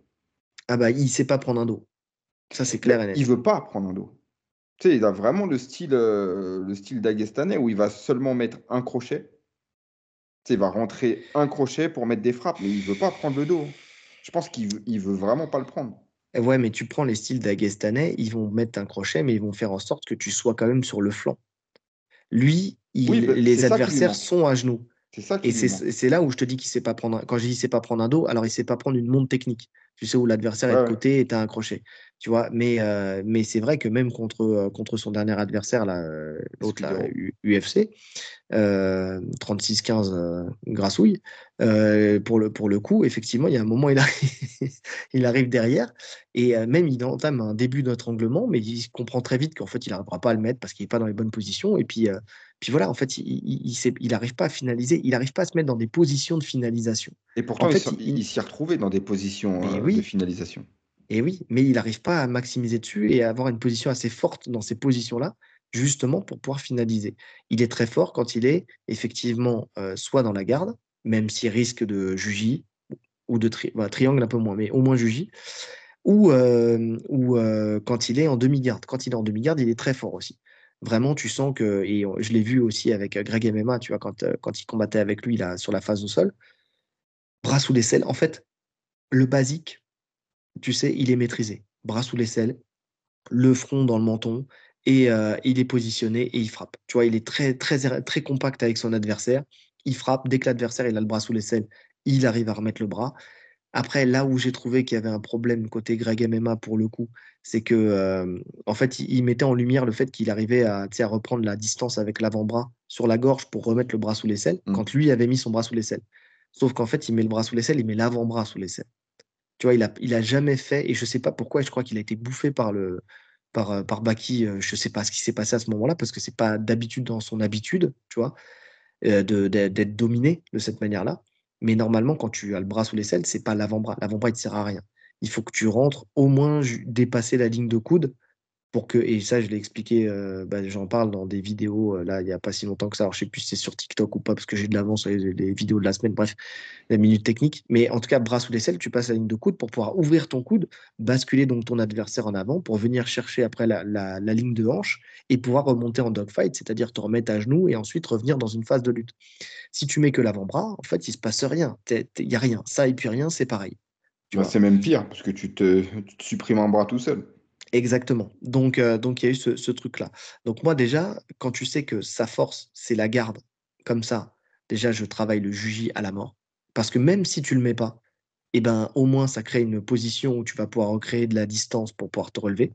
Ah bah, il sait pas prendre un dos. Ça, c'est clair et net. Il veut pas prendre un dos. Tu sais, il a vraiment le style, euh, le style d'Aguestanais où il va seulement mettre un crochet. Tu sais, il va rentrer un crochet pour mettre des frappes, mais il veut pas prendre le dos. Je pense qu'il veut, il veut vraiment pas le prendre. Ouais, mais tu prends les styles d'Aguestanais, ils vont mettre un crochet, mais ils vont faire en sorte que tu sois quand même sur le flanc. Lui, les adversaires sont à genoux. Ça et c'est là où je te dis qu'il sait pas prendre. Quand je dis sait pas prendre un dos, alors il sait pas prendre une montre technique. Tu sais où l'adversaire est de côté et tu as un crochet. Tu vois, mais, euh, mais c'est vrai que même contre, euh, contre son dernier adversaire, euh, l'autre, UFC, 36-15 Grassouille, pour, le, pour le coup, effectivement, il y a un moment, il arrive, il arrive derrière et même il entame un début d'étranglement, mais il comprend très vite qu'en fait, il n'arrivera pas à le mettre parce qu'il n'est pas dans les bonnes positions. Et puis, puis voilà, en fait, il n'arrive pas à finaliser, il n'arrive pas à se mettre dans des positions de finalisation. Et pourtant, il, s'y retrouvé dans des positions de finalisation. Et oui, mais il n'arrive pas à maximiser dessus et à avoir une position assez forte dans ces positions-là, justement pour pouvoir finaliser. Il est très fort quand il est effectivement euh, soit dans la garde, même s'il risque de jugie, ou de triangle un peu moins, mais au moins jugie, ou, euh, euh, quand il est en demi-garde. Quand il est en demi-garde, il est très fort aussi. Vraiment, tu sens que, et je l'ai vu aussi avec Greg MMA, tu vois, quand, quand il combattait avec lui là, sur la phase au sol, bras sous les selles, en fait, le basique, tu sais, il est maîtrisé. Bras sous l'aisselle, le front dans le menton, et euh, il est positionné et il frappe. Tu vois, il est très, très, très compact avec son adversaire. Il frappe. Dès que l'adversaire il a le bras sous l'aisselle, il arrive à remettre le bras. Après, là où j'ai trouvé qu'il y avait un problème côté Greg MMA pour le coup, c'est que euh, en fait, il, mettait en lumière le fait qu'il arrivait à, à, reprendre la distance avec l'avant-bras sur la gorge pour remettre le bras sous l'aisselle, mmh. quand lui avait mis son bras sous l'aisselle. Sauf qu'en fait, il met le bras sous l'aisselle, il met l'avant-bras sous l'aisselle. Il a, jamais fait, et je sais pas pourquoi, je crois qu'il a été bouffé par le par, euh, par Baki. Euh, je sais pas ce qui s'est passé à ce moment-là, parce que c'est pas d'habitude dans son habitude, tu euh, d'être dominé de cette manière-là. Mais normalement, quand tu as le bras sous l'aisselle, c'est pas l'avant-bras. L'avant-bras, il ne sert à rien. Il faut que tu rentres au moins dépasser la ligne de coude pour que, et ça je l'ai expliqué, euh, bah, j'en parle dans des vidéos, euh, là il n'y a pas si longtemps que ça, alors je sais plus si c'est sur TikTok ou pas, parce que j'ai de l'avance sur les, vidéos de la semaine, bref, la minute technique, mais en tout cas, bras sous l'aisselle, tu passes la ligne de coude pour pouvoir ouvrir ton coude, basculer donc ton adversaire en avant, pour venir chercher après la, la, ligne de hanche et pouvoir remonter en dogfight, c'est-à-dire te remettre à genoux et ensuite revenir dans une phase de lutte. Si tu mets que l'avant-bras, en fait, il se passe rien, il n'y a rien, ça et puis rien, c'est pareil. Bah, c'est même pire, parce que tu te, tu te supprimes un bras tout seul. Exactement. Donc, euh, donc il y a eu ce, truc-là. Donc moi déjà, quand tu sais que sa force, c'est la garde, comme ça, déjà je travaille le juji à la mort. Parce que même si tu le mets pas, eh ben, au moins ça crée une position où tu vas pouvoir recréer de la distance pour pouvoir te relever.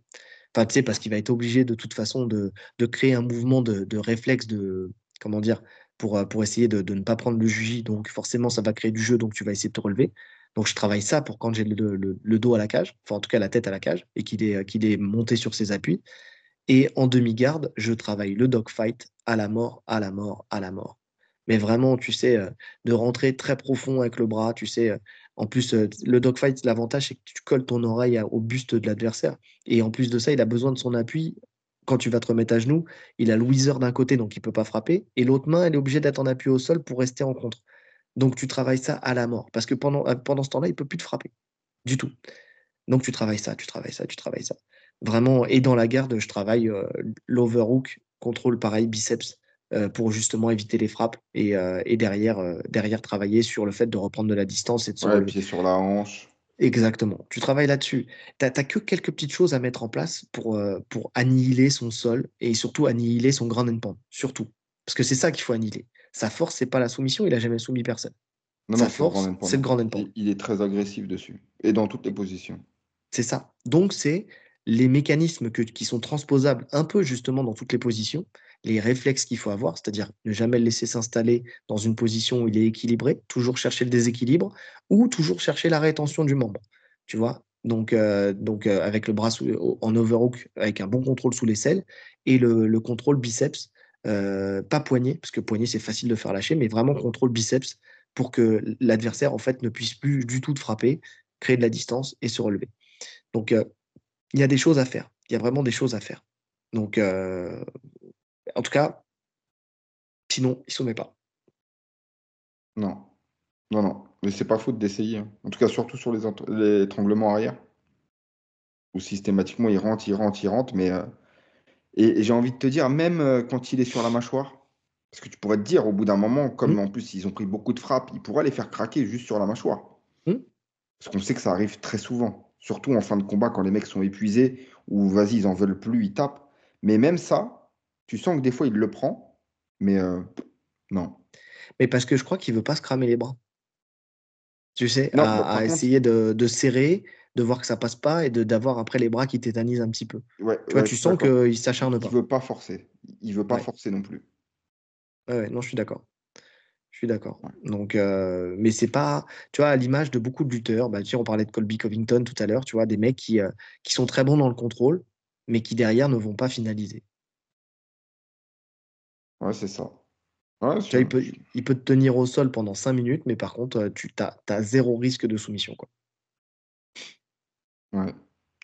Enfin, tu sais, parce qu'il va être obligé de toute façon de, créer un mouvement de, réflexe, de, comment dire, pour, euh, pour essayer de, de ne pas prendre le juji. Donc forcément, ça va créer du jeu, donc tu vas essayer de te relever. Donc, je travaille ça pour quand j'ai le, dos à la cage, enfin, en tout cas, la tête à la cage, et qu'il est, qu'il est monté sur ses appuis. Et en demi-garde, je travaille le dogfight à la mort, à la mort, à la mort. Mais vraiment, tu sais, euh, de rentrer très profond avec le bras, tu sais. Euh, en plus, euh, le dogfight, l'avantage, c'est que tu colles ton oreille au buste de l'adversaire. Et en plus de ça, il a besoin de son appui. Quand tu vas te remettre à genoux, il a le d'un côté, donc il ne peut pas frapper. Et l'autre main, elle est obligée d'être en appui au sol pour rester en contre. Donc tu travailles ça à la mort. Parce que pendant, euh, pendant ce temps-là, il ne peut plus te frapper. Du tout. Donc tu travailles ça, tu travailles ça, tu travailles ça. Vraiment, et dans la garde, je travaille euh, l'overhook, contrôle pareil, biceps, euh, pour justement éviter les frappes et, derrière, derrière travailler sur le fait de reprendre de la distance et de se ouais, pied sur la hanche. Exactement. Tu travailles là-dessus. Tu n'as que quelques petites choses à mettre en place pour, pour annihiler son sol et surtout annihiler son grand endpoint. Surtout. Parce que c'est ça qu'il faut annihiler. Sa force, c'est pas la soumission, il a jamais soumis personne. Sa force, c'est le grand endpoint. Il est très agressif dessus et dans toutes les positions. C'est ça. Donc, c'est les mécanismes qui sont transposables un peu justement dans toutes les positions, les réflexes qu'il faut avoir, c'est-à-dire ne jamais le laisser s'installer dans une position où il est équilibré, toujours chercher le déséquilibre ou toujours chercher la rétention du membre. Tu vois? Donc, euh, donc euh, avec le bras en overhook, avec un bon contrôle sous l'aisselle et le, contrôle biceps, euh, pas poignet, parce que poignet c'est facile de faire lâcher, mais vraiment contrôle biceps pour que l'adversaire en fait ne puisse plus du tout te frapper, créer de la distance et se relever. Donc il y a des choses à faire. Il y a vraiment des choses à faire. Donc en tout cas, sinon, il ne soumet pas. Non. Non, non. Mais c'est pas faute d'essayer. Hein. En tout cas, surtout sur les, étranglements arrière. Où systématiquement, il rentre, il rentre, il rentre. Mais, Et, j'ai envie de te dire, même euh, quand il est sur la mâchoire, parce que tu pourrais te dire, au bout d'un moment, comme mmh. en plus, ils ont pris beaucoup de frappes, il pourrait les faire craquer juste sur la mâchoire. Mmh. Parce qu'on sait que ça arrive très souvent. Surtout en fin de combat, quand les mecs sont épuisés, ou vas-y, ils en veulent plus, ils tapent. Mais même ça, tu sens que des fois, il le prend, mais euh, non. Mais parce que je crois qu'il veut pas se cramer les bras. Tu sais, à, essayer de, serrer, de voir que ça passe pas et d'avoir après les bras qui tétanisent un petit peu. Ouais, tu vois, tu sens qu'il s'acharne pas. Il veut pas forcer. Il veut pas forcer non plus. Ouais, non, je suis d'accord. Je suis d'accord. Donc, euh, mais c'est pas, tu vois, à l'image de beaucoup de lutteurs. Bah, tu on parlait de Colby Covington tout à l'heure. Tu vois, des mecs qui, euh, qui sont très bons dans le contrôle, mais qui derrière ne vont pas finaliser. Ouais, c'est ça. il peut, il peut te tenir au sol pendant 5 minutes, mais par contre, euh, tu as, zéro risque de soumission. Quoi. Ouais.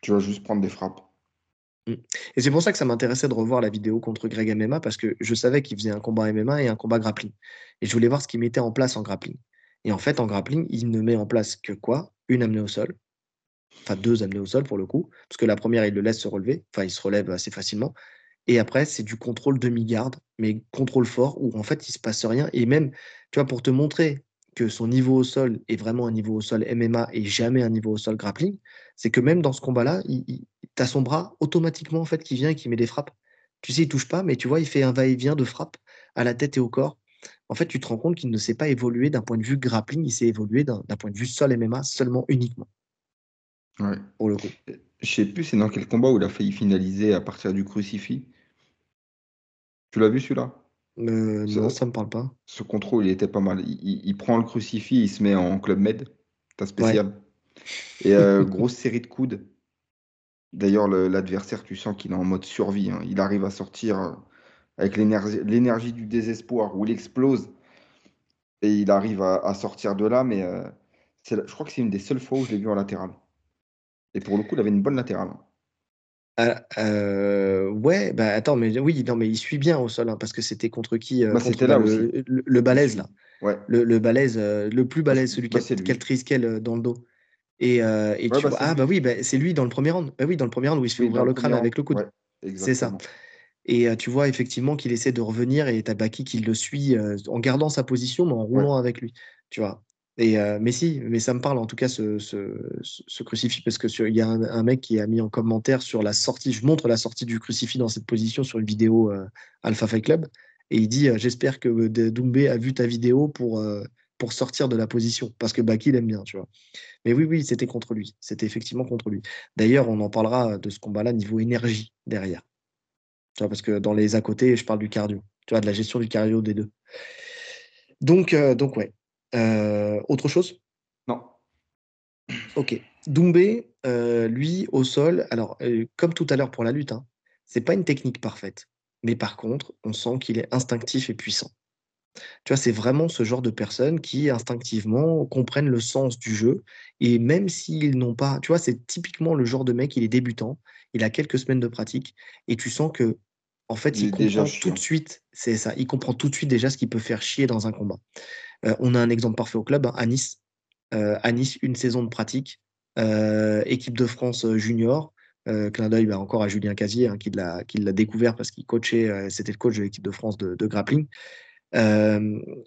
Tu vas juste prendre des frappes. Mmh. Et c'est pour ça que ça m'intéressait de revoir la vidéo contre Greg MMA, parce que je savais qu'il faisait un combat MMA et un combat grappling. Et je voulais voir ce qu'il mettait en place en grappling. Et en fait, en grappling, il ne met en place que quoi? Une amenée au sol. Enfin, deux amenées au sol pour le coup. Parce que la première, il le laisse se relever. Enfin, il se relève assez facilement. Et après, c'est du contrôle demi-garde, mais contrôle fort, où en fait, il se passe rien. Et même, tu vois, pour te montrer que son niveau au sol est vraiment un niveau au sol MMA et jamais un niveau au sol grappling, c'est que même dans ce combat-là, tu as son bras automatiquement en fait qui vient et qui met des frappes. Tu sais, il touche pas, mais tu vois, il fait un va-et-vient de frappe à la tête et au corps. En fait, tu te rends compte qu'il ne s'est pas évolué d'un point de vue grappling, il s'est évolué d'un point de vue sol MMA seulement uniquement. Ouais. Pour le coup. Je sais plus, c'est dans quel combat où il a failli finaliser à partir du crucifix. Tu l'as vu celui-là? Euh, Non, ça me parle pas. Ce contrôle, il était pas mal. Il, prend le crucifix, il se met en club med, t'as spécial. Et euh, grosse série de coudes. D'ailleurs, l'adversaire, tu sens qu'il est en mode survie. Hein. Il arrive à sortir euh, avec l'énergie du désespoir, où il explose. Et il arrive à, sortir de là, mais je crois que c'est une des seules fois où je l'ai vu en latéral. Et pour le coup, il avait une bonne latérale. Ah, euh, ouais, bah attends, mais oui, non, mais il suit bien au sol, hein, parce que c'était contre qui euh, bah, C'était là le, aussi. Le, balèze, là. Ouais. Le, le balèze, euh, le plus balèze, celui qui a, le triskel dans le dos. Et, et tu bah, vois, ah bah oui, bah, c'est lui dans le premier round. Bah oui, dans le premier round où il se fait ouvrir le crâne avec le coude. c'est ça. Et tu vois effectivement qu'il essaie de revenir et t'as Baki qui le suit en gardant sa position, mais en roulant avec lui. Tu vois. Et, mais si, mais ça me parle en tout cas ce, crucifix parce que il y a un, mec qui a mis en commentaire sur la sortie, je montre la sortie du crucifix dans cette position sur une vidéo Alpha Fight Club et il dit j'espère que Doumbé a vu ta vidéo pour pour sortir de la position parce que Baki l'aime bien, tu vois. Mais oui, oui, c'était contre lui, c'était effectivement contre lui. D'ailleurs, on en parlera de ce combat-là niveau énergie derrière, tu vois, parce que dans les à côté, je parle du cardio, tu vois, de la gestion du cardio des deux. Donc, donc ouais, euh, autre chose? Non. Ok. Doumbé, euh, lui, au sol, alors, euh, comme tout à l'heure pour la lutte, hein, c'est pas une technique parfaite. Mais par contre, on sent qu'il est instinctif et puissant. Tu vois, c'est vraiment ce genre de personnes qui instinctivement comprennent le sens du jeu. Et même s'ils n'ont pas, tu vois, c'est typiquement le genre de mec, il est débutant, il a quelques semaines de pratique, et tu sens que, en fait, il, comprend tout de suite, c'est ça, il comprend tout de suite déjà ce qui peut faire chier dans un combat. Euh, on a un exemple parfait au club, hein, à Nice. Euh, à Nice, une saison de pratique, euh, équipe de France junior. clin d'œil bah, encore à Julien Casier hein, qui l'a découvert parce qu'il coachait, c'était le coach de l'équipe de France de, grappling.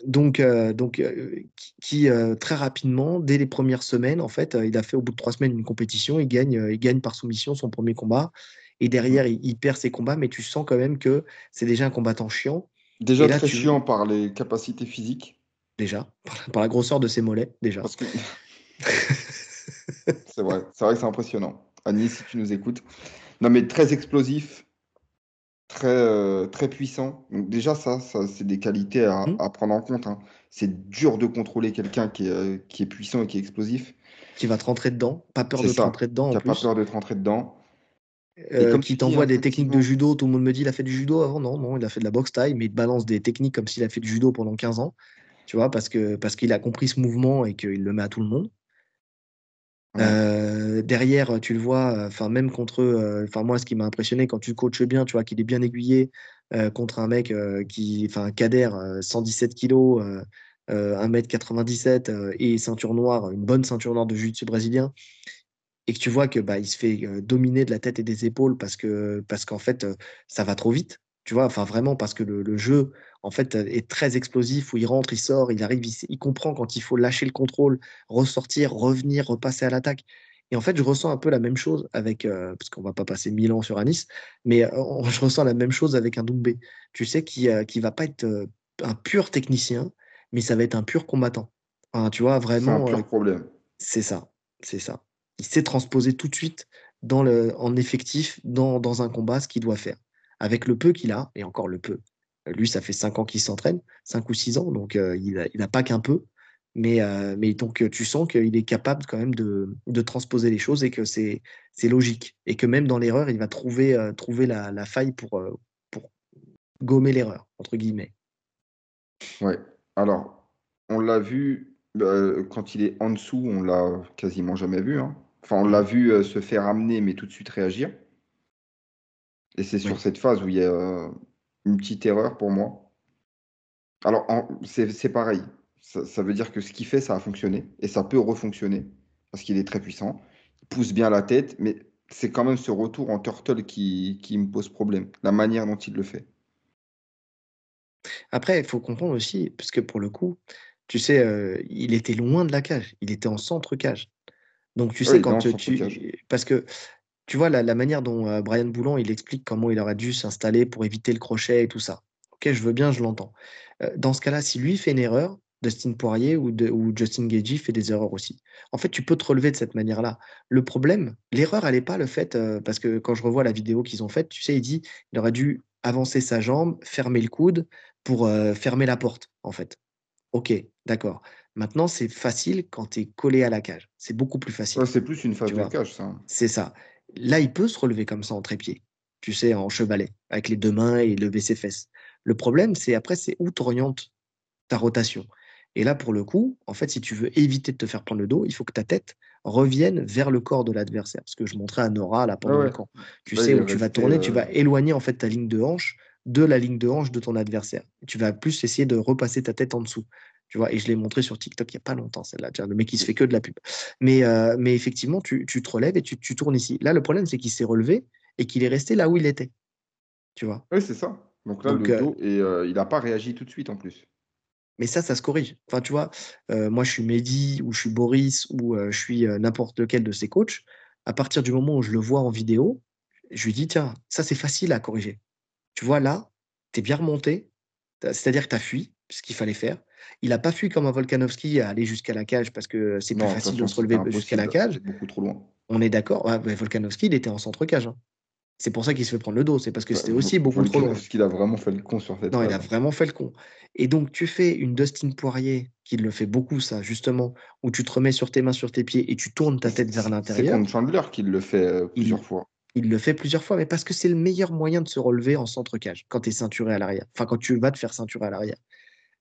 donc, donc qui, très rapidement, dès les premières semaines, en fait, il a fait au bout de trois semaines une compétition, il gagne, il gagne par soumission son premier combat, et derrière, il, perd ses combats, mais tu sens quand même que c'est déjà un combattant chiant. Déjà très chiant par les capacités physiques déjà, par la grosseur de ses mollets, déjà. c'est vrai, c'est vrai que c'est impressionnant. Annie, si tu nous écoutes. Non, mais très explosif, très, euh, très puissant. Donc déjà, ça, ça c'est des qualités à, mmh. prendre en compte. Hein. C'est dur de contrôler quelqu'un qui est, euh, qui est puissant et qui est explosif. Qui va te rentrer dedans, pas peur de te rentrer dedans. Qui n'a pas peur de te rentrer dedans. Euh, comme qui t'envoie des techniques de judo, tout le monde me dit il a fait du judo avant, non, non, il a fait de la boxe taille, mais il te balance des techniques comme s'il a fait du judo pendant 15 ans, tu vois, parce que parce qu'il a compris ce mouvement et qu'il le met à tout le monde. Euh, derrière, tu le vois, enfin même contre, euh, enfin moi, ce qui m'a impressionné quand tu coaches bien, tu vois qu'il est bien aiguillé euh, contre un mec qui, enfin Kader, 117 kilos, 1m97 et ceinture noire, une bonne ceinture noire de jiu-jitsu brésilien, et que tu vois que bah il se fait dominer de la tête et des épaules parce que parce qu'en fait ça va trop vite, tu vois, enfin vraiment parce que le jeu en fait, est très explosif, où il rentre, il sort, il arrive, il, comprend quand il faut lâcher le contrôle, ressortir, revenir, repasser à l'attaque. Et en fait, je ressens un peu la même chose avec, euh, parce qu'on va pas passer mille ans sur Anis, mais euh, je ressens la même chose avec un Doumbé. Tu sais, qui ne qui va pas être euh, un pur technicien, mais ça va être un pur combattant. tu vois, vraiment. C'est un pur problème. C'est ça, c'est ça. Il sait transposer tout de suite dans le, en effectif dans, dans un combat ce qu'il doit faire. Avec le peu qu'il a, et encore le peu, lui, ça fait cinq ans qu'il s'entraîne, cinq ou six ans, donc euh, il n'a pas qu'un peu. Mais, euh, mais donc, tu sens qu'il est capable quand même de, transposer les choses et que c'est logique. Et que même dans l'erreur, il va trouver, euh, trouver la, faille pour, pour gommer l'erreur, entre guillemets. Ouais. Alors, on l'a vu quand il est en dessous, on l'a quasiment jamais vu. Hein. Enfin, on l'a mmh. vu se faire amener, mais tout de suite réagir. Et c'est sur cette phase où il y a une petite erreur pour moi. Alors, c'est pareil. Ça, veut dire que ce qu'il fait, ça a fonctionné. Et ça peut refonctionner. Parce qu'il est très puissant. Il pousse bien la tête. Mais c'est quand même ce retour en turtle qui, qui me pose problème. La manière dont il le fait. Après, il faut comprendre aussi, parce que pour le coup, tu sais, euh, il était loin de la cage. Il était en centre cage. Donc, tu sais, quand tu. Parce que tu vois, la, manière dont euh, Brian Boulan, il explique comment il aurait dû s'installer pour éviter le crochet et tout ça. Ok, je veux bien, je l'entends. Euh, dans ce cas-là, si lui fait une erreur, Dustin Poirier ou, Justin Gagey fait des erreurs aussi. En fait, tu peux te relever de cette manière-là. Le problème, l'erreur, elle n'est pas le fait, euh, parce que quand je revois la vidéo qu'ils ont faite, tu sais, il dit il aurait dû avancer sa jambe, fermer le coude pour fermer la porte, en fait. Ok, d'accord. Maintenant, c'est facile quand tu es collé à la cage. C'est beaucoup plus facile. c'est plus une phase de cage, ça. C'est ça. Là, il peut se relever comme ça en trépied, tu sais, en chevalet, avec les deux mains et lever ses fesses. Le problème, c'est après, c'est où tu orientes ta rotation. Et là, pour le coup, en fait, si tu veux éviter de te faire prendre le dos, il faut que ta tête revienne vers le corps de l'adversaire. Ce que je montrais à Nora là pendant le camp. Tu sais, où tu vas tourner, tu vas euh, éloigner en fait ta ligne de hanche de la ligne de hanche de ton adversaire. Tu vas plus essayer de repasser ta tête en dessous. Tu vois, et je l'ai montré sur TikTok il n'y a pas longtemps, celle-là. Le mec, qui se fait que de la pub. Mais, euh, mais effectivement, tu, te relèves et tu, tournes ici. Là, le problème, c'est qu'il s'est relevé et qu'il est resté là où il était. Tu vois Oui, c'est ça. Donc là, le euh, dos, et euh, il n'a pas réagi tout de suite en plus. Mais ça, ça se corrige. Enfin, tu vois, moi, je suis Mehdi ou je suis Boris ou je suis n'importe lequel de ces coachs. À partir du moment où je le vois en vidéo, je lui dis, tiens, ça, c'est facile à corriger. Tu vois, là, tu es bien remonté, c'est-à-dire que tu as fui, ce qu'il fallait faire. Il n'a pas fui comme un Volkanovski à aller jusqu'à la cage parce que c'est plus facile de se relever jusqu'à la cage. beaucoup trop loin. On est d'accord. Volkanovski, il était en centre cage. Hein. C'est pour ça qu'il se fait prendre le dos. C'est parce que c'était aussi beaucoup trop loin. Parce qu'il a vraiment fait le con sur cette Non, il a vraiment fait le con. Et donc, tu fais une Dustin Poirier qui le fait beaucoup, ça, justement, où tu te remets sur tes mains, sur tes pieds et tu tournes ta tête vers l'intérieur. C'est comme Chandler qui le fait euh, plusieurs fois. Il le fait plusieurs fois, mais parce que c'est le meilleur moyen de se relever en centre cage quand tu es ceinturé à l'arrière. Enfin, quand tu vas te faire ceinturer à l'arrière.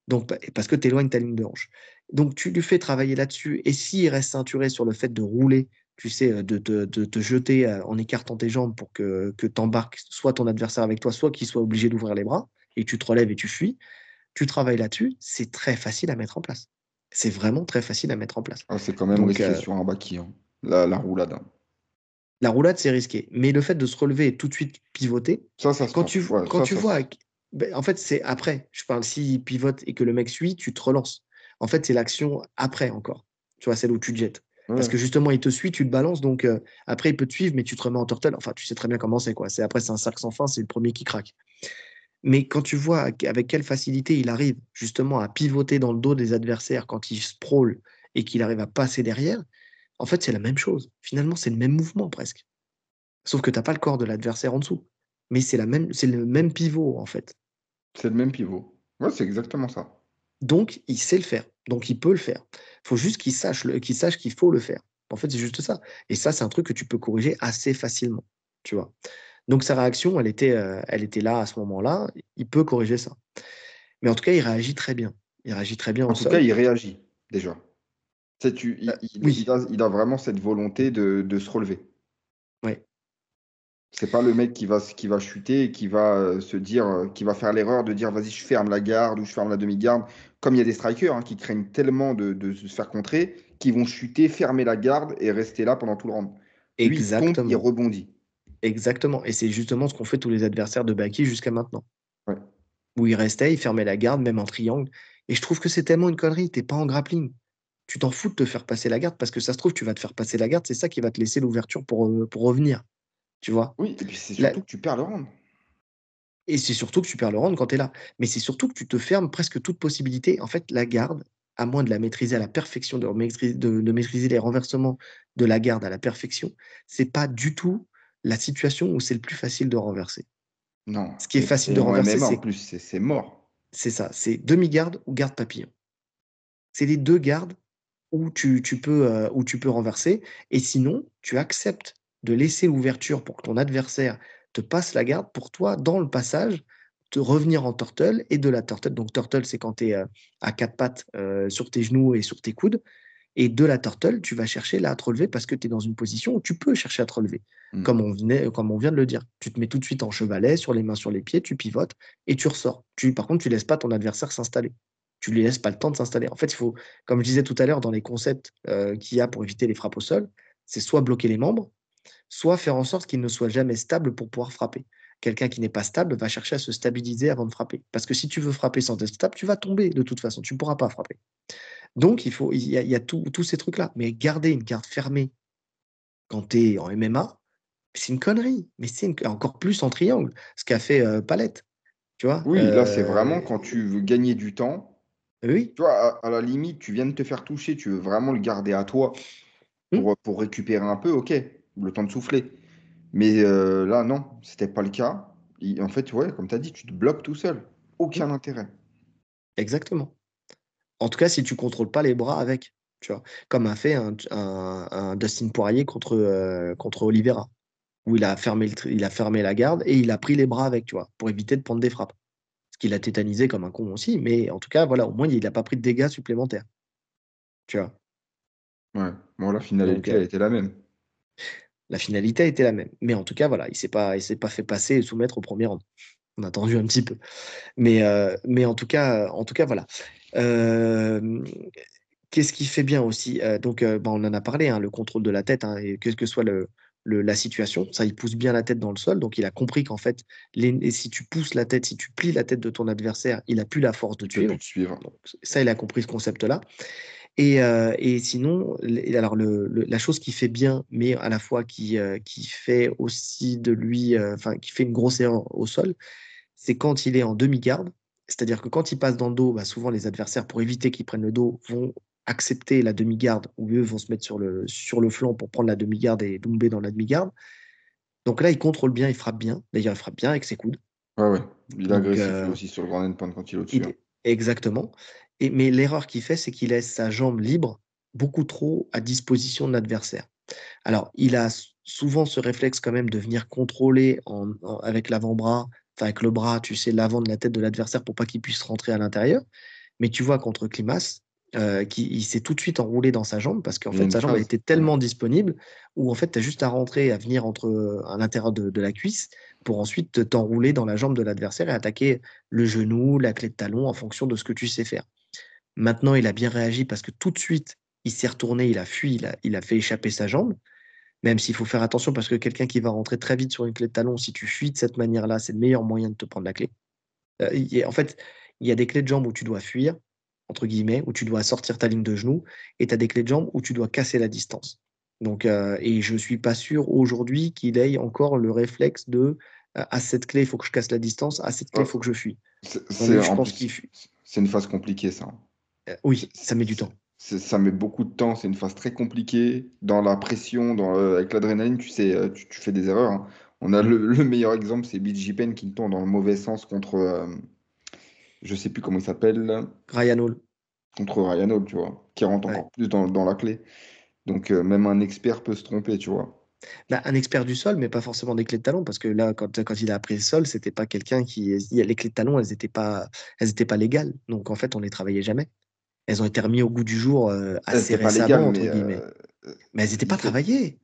Donc, parce que tu éloignes ta ligne de hanche. Donc, tu lui fais travailler là-dessus. Et s'il reste ceinturé sur le fait de rouler, tu sais, euh, de, te jeter euh, en écartant tes jambes pour que, que tu embarques soit ton adversaire avec toi, soit qu'il soit obligé d'ouvrir les bras, et tu te relèves et tu fuis, tu travailles là-dessus, c'est très facile à mettre en place. C'est vraiment très facile à mettre en place. Ah, c'est quand même risqué euh, sur un baki, hein. la, la, roulade. Hein. La roulade, c'est risqué. Mais le fait de se relever et tout de suite pivoter, ça, ça quand tu, quand tu vois ben, en fait, c'est après. Je parle s'il pivote et que le mec suit, tu te relances. En fait, c'est l'action après encore. Tu vois, celle où tu te jettes. Parce que justement, il te suit, tu te balances, donc euh, après, il peut te suivre, mais tu te remets en turtle. Enfin, tu sais très bien comment c'est, quoi. C'est après, c'est un cercle sans fin, c'est le premier qui craque. Mais quand tu vois avec quelle facilité il arrive justement à pivoter dans le dos des adversaires quand il sprawl et qu'il arrive à passer derrière, en fait, c'est la même chose. Finalement, c'est le même mouvement presque. Sauf que tu n'as pas le corps de l'adversaire en dessous. Mais c'est le même pivot, en fait. C'est le même pivot. Ouais, c'est exactement ça. Donc, il sait le faire. Donc, il peut le faire. Il faut juste qu'il sache qu'il sache qu'il faut le faire. En fait, c'est juste ça. Et ça, c'est un truc que tu peux corriger assez facilement. Tu vois. Donc, sa réaction, elle était, euh, elle était là à ce moment-là. Il peut corriger ça. Mais en tout cas, il réagit très bien. Il réagit très bien. En tout cas, il réagit déjà. Tu, il, euh, il, a, vraiment cette volonté de, de se relever. Oui. C'est pas le mec qui va, qui va chuter et qui va euh, se dire, euh, qui va faire l'erreur de dire vas-y, je ferme la garde ou je ferme la demi-garde. Comme il y a des strikers hein, qui craignent tellement de, de, se faire contrer qu'ils vont chuter, fermer la garde et rester là pendant tout le round. Exactement. il, tombe, il rebondit. Exactement. Et c'est justement ce qu'ont fait tous les adversaires de Baki jusqu'à maintenant. Ouais. Où il restait, il fermait la garde, même en triangle. Et je trouve que c'est tellement une connerie. T'es pas en grappling. Tu t'en fous de te faire passer la garde parce que ça se trouve, tu vas te faire passer la garde. C'est ça qui va te laisser l'ouverture pour, euh, pour revenir. Tu vois? Oui, et puis c'est surtout que tu perds le round. Et c'est surtout que tu perds le round quand tu es là. Mais c'est surtout que tu te fermes presque toute possibilité. En fait, la garde, à moins de la maîtriser à la perfection, de maîtriser, de, maîtriser les renversements de la garde à la perfection, c'est pas du tout la situation où c'est le plus facile de renverser. Non. Ce qui est facile de renverser, c'est plus, c'est mort. C'est ça, c'est demi-garde ou garde papillon. C'est les deux gardes où tu, peux, euh, où tu peux renverser. Et sinon, tu acceptes de laisser l'ouverture pour que ton adversaire te passe la garde, pour toi, dans le passage, te revenir en turtle et de la turtle. Donc, turtle, c'est quand tu es euh, à quatre pattes euh, sur tes genoux et sur tes coudes. Et de la turtle, tu vas chercher là à te relever parce que tu es dans une position où tu peux chercher à te relever, mmh. comme, on venait, comme on vient de le dire. Tu te mets tout de suite en chevalet, sur les mains sur les pieds, tu pivotes et tu ressors. Tu, par contre, tu laisses pas ton adversaire s'installer. Tu lui laisses pas le temps de s'installer. En fait, il faut, comme je disais tout à l'heure, dans les concepts euh, qu'il y a pour éviter les frappes au sol, c'est soit bloquer les membres, soit faire en sorte qu'il ne soit jamais stable pour pouvoir frapper. Quelqu'un qui n'est pas stable va chercher à se stabiliser avant de frapper. Parce que si tu veux frapper sans être stable, tu vas tomber de toute façon, tu ne pourras pas frapper. Donc, il, faut, il y a, tous ces trucs-là. Mais garder une garde fermée quand tu es en MMA, c'est une connerie. Mais c'est encore plus en triangle, ce qu'a fait euh, Palette. Tu vois oui, là, c'est vraiment euh, quand tu veux gagner du temps. Oui. Tu vois, à, la limite, tu viens de te faire toucher, tu veux vraiment le garder à toi mmh. pour, pour récupérer un peu, ok le temps de souffler. Mais euh, là, non, c'était pas le cas. en fait, ouais, comme tu as dit, tu te bloques tout seul. Aucun intérêt. Exactement. En tout cas, si tu contrôles pas les bras avec, tu vois, comme a fait un, Dustin Poirier contre, euh, contre Oliveira, où il a, fermé il a fermé la garde et il a pris les bras avec, tu vois, pour éviter de prendre des frappes. Ce qu'il a tétanisé comme un con aussi, mais en tout cas, voilà, au moins, il n'a pas pris de dégâts supplémentaires. Tu vois. Ouais, bon, la finalité a été la même. La finalité a été la même. Mais en tout cas, voilà, il ne s'est pas, pas fait passer et soumettre au premier rang. On a attendu un petit peu. Mais, euh, mais en, tout cas, en tout cas, voilà. Euh, qu'est-ce qui fait bien aussi euh, Donc, bah, on en a parlé, hein, le contrôle de la tête, hein, et quelle que soit le, la situation, ça, il pousse bien la tête dans le sol. Donc, il a compris qu'en fait, les, si tu pousses la tête, si tu plies la tête de ton adversaire, il n'a plus la force de tuer. suivre. ça, il a compris ce concept-là. Et, euh, et sinon, alors le, la chose qui fait bien, mais à la fois qui, euh, qui fait aussi de lui, euh, enfin, qui fait une grosse erreur au sol, c'est quand il est en demi-garde. C'est-à-dire que quand il passe dans le dos, bah, souvent les adversaires, pour éviter qu'ils prennent le dos, vont accepter la demi-garde ou eux vont se mettre sur le, sur le flanc pour prendre la demi-garde et tomber dans la demi-garde. Donc là, il contrôle bien, il frappe bien. D'ailleurs, il frappe bien avec ses coudes. Ouais, ouais. Il est agressif aussi sur le grand endpoint quand il est au-dessus. Hein. Mais l'erreur qu'il fait, c'est qu'il laisse sa jambe libre beaucoup trop à disposition de l'adversaire. Alors, il a souvent ce réflexe quand même de venir contrôler avec l'avant-bras, enfin avec le bras, tu sais, l'avant de la tête de l'adversaire pour pas qu'il puisse rentrer à l'intérieur. Mais tu vois, contre Klimas, euh, qui, il s'est tout de suite enroulé dans sa jambe parce qu'en fait, sa jambe était tellement disponible où en fait, tu as juste à rentrer, à venir entre, à l'intérieur de, de, la cuisse pour ensuite t'enrouler dans la jambe de l'adversaire et attaquer le genou, la clé de talon en fonction de ce que tu sais faire. Maintenant, il a bien réagi parce que tout de suite, il s'est retourné, il a fui, il a, fait échapper sa jambe. Même s'il faut faire attention parce que quelqu'un qui va rentrer très vite sur une clé de talon, si tu fuis de cette manière-là, c'est le meilleur moyen de te prendre la clé. Euh, en fait, il y a des clés de jambe où tu dois fuir, entre guillemets, où tu dois sortir ta ligne de genou, et tu as des clés de jambe où tu dois casser la distance. Donc, euh, et je ne suis pas sûr aujourd'hui qu'il ait encore le réflexe de euh, à cette clé, il faut que je casse la distance, à cette clé, il faut que je fuis. C'est une phase compliquée, ça. Euh, oui, ça met du temps. ça met beaucoup de temps, c'est une phase très compliquée. Dans la pression, dans, avec l'adrénaline, tu sais, tu, fais des erreurs. Hein. On a le, meilleur exemple, c'est BJ Penn qui tombe dans le mauvais sens contre, euh, je sais plus comment il s'appelle. Ryan Hall. Contre Ryan Hall, tu vois, qui rentre encore plus dans, dans, la clé. Donc euh, même un expert peut se tromper, tu vois. Bah, un expert du sol, mais pas forcément des clés de talon, parce que là, quand, quand il a appris le sol, c'était pas quelqu'un qui. Les clés de talon, elles n'étaient pas, elles étaient pas légales. Donc en fait, on les travaillait jamais. Elles ont été remises au goût du jour euh, assez récemment, entre guillemets. mais elles n'étaient pas travaillées.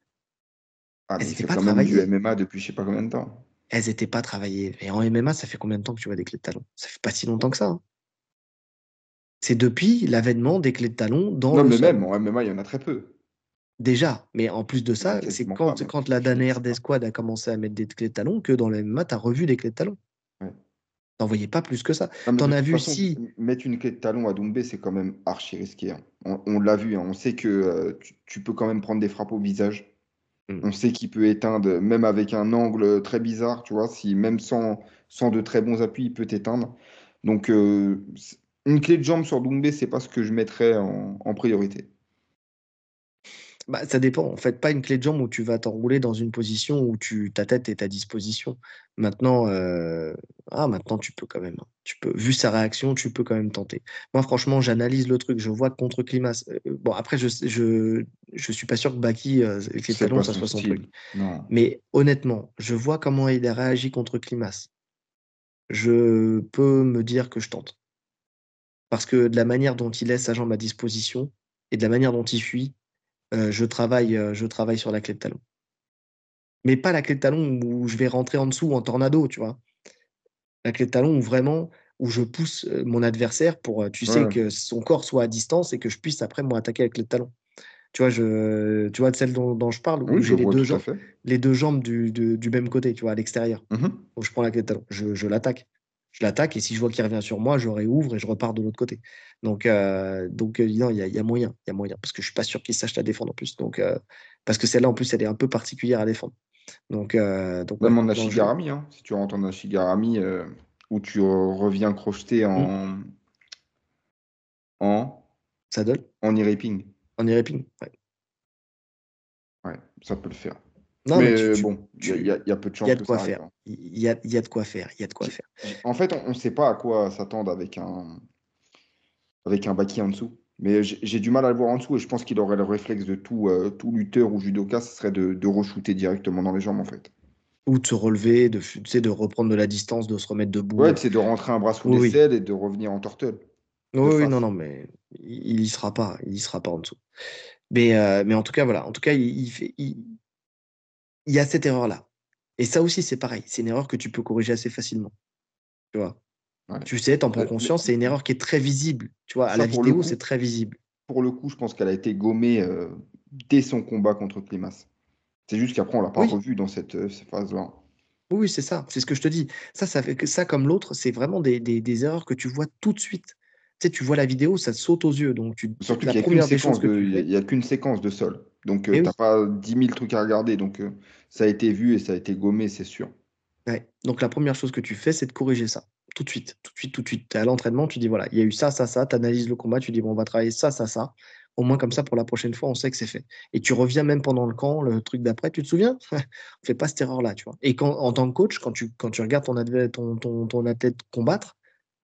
Ah, elles n'étaient pas quand travaillées. Même du MMA depuis je sais pas combien de temps. Elles n'étaient pas travaillées. Et en MMA, ça fait combien de temps que tu vois des clés de talon? Ça fait pas si longtemps que ça. Hein. C'est depuis l'avènement des clés de talon dans non, mais même en MMA, il y en a très peu. Déjà, mais en plus de ça, c'est quand, quand la dernière des squads a commencé à mettre des clés de talon que dans le MMA, tu as revu des clés de talon. T'en voyais pas plus que ça. T'en as vu si. Mettre une clé de talon à Doumbé, c'est quand même archi risqué. Hein. On, l'a vu, hein. on sait que euh, tu, peux quand même prendre des frappes au visage. Mm. On sait qu'il peut éteindre, même avec un angle très bizarre, tu vois, si même sans, sans de très bons appuis, il peut t'éteindre. Donc, euh, une clé de jambe sur Doumbé, c'est pas ce que je mettrais en, priorité. Bah, ça dépend. En fait, pas une clé de jambe où tu vas t'enrouler dans une position où tu, ta tête est à disposition. Maintenant, euh, ah, maintenant tu peux quand même. Hein. Tu peux, vu sa réaction, tu peux quand même tenter. Moi, franchement, j'analyse le truc. Je vois contre Climat. Euh, bon, après, je, je, je suis pas sûr que Baki, euh, talons, ça soit son truc. Mais honnêtement, je vois comment il a réagi contre Climas. Je peux me dire que je tente. Parce que de la manière dont il laisse sa jambe à disposition et de la manière dont il fuit, je, travaille, euh, je travaille sur la clé de talon. Mais pas la clé de talon où je vais rentrer en dessous en tornado, tu vois. La clé de talon où vraiment où je pousse euh, mon adversaire pour, tu sais, que son corps soit à distance et que je puisse après moi attaquer avec les talons. Tu vois, je, tu vois de celle dont, je parle, où j'ai les, deux jambes, les deux jambes du, du, même côté, tu vois, à l'extérieur. Mmh je prends la clé de talon, je, je l'attaque je l'attaque et si je vois qu'il revient sur moi, je réouvre et je repars de l'autre côté. Donc, euh, donc euh, il y, a, moyen, il y a moyen, parce que je suis pas sûr qu'il sache la défendre en plus. Donc, euh, parce que celle-là en plus, elle est un peu particulière à défendre. Donc, donc même en Ashigarami, hein, si tu rentres en Ashigarami où tu reviens crocheté en mmh. en saddle, en e-raping. En e-raping, ouais. Ouais, ça peut le faire. Non, mais, bon, il y, a peu de chances. Il y a de quoi faire. Il y a, de quoi faire. Il y a de quoi faire. En fait, on ne sait pas à quoi s'attendre avec un avec un baki en dessous. Mais j'ai du mal à le voir en dessous et je pense qu'il aurait le réflexe de tout, euh, tout lutteur ou judoka, ce serait de, de re-shooter directement dans les jambes en fait. Ou de se relever, de, de reprendre de la distance, de se remettre debout. Ouais, c'est de rentrer un bras sous oui, et de revenir en tortelle. Oui, oui, non, non, mais il y sera pas, il y sera pas en dessous. Mais, euh, mais en tout cas, voilà, en tout cas, il, il fait, il y a cette erreur-là. Et ça aussi, c'est pareil. C'est une erreur que tu peux corriger assez facilement. Tu vois? Tu sais, t'en prends conscience, c'est une erreur qui est très visible. Tu vois, à la vidéo, c'est très visible. Pour le coup, je pense qu'elle a été gommée euh, dès son combat contre Climas. C'est juste qu'après, on l'a pas revu dans cette, euh, phase-là. Oui, c'est ça. C'est ce que je te dis. Ça, ça fait que ça, comme l'autre, c'est vraiment des, des, erreurs que tu vois tout de suite. Tu sais, tu vois la vidéo, ça te saute aux yeux. Donc, tu, Surtout qu'il n'y a qu'une séquence de sol. Donc, euh, tu n'as pas 10 000 trucs à regarder. Donc, euh, ça a été vu et ça a été gommé, c'est sûr. Ouais. Donc, la première chose que tu fais, c'est de corriger ça. Tout de suite, tout de suite, tout de suite. Tu es à l'entraînement, tu dis voilà, il y a eu ça, ça, ça. Tu analyses le combat, tu dis bon, on va travailler ça, ça, ça. Au moins, comme ça, pour la prochaine fois, on sait que c'est fait. Et tu reviens même pendant le camp, le truc d'après, tu te souviens? On fait pas cette erreur-là, tu vois. Et quand, en tant que coach, quand tu, quand tu regardes ton, ton, ton athlète combattre,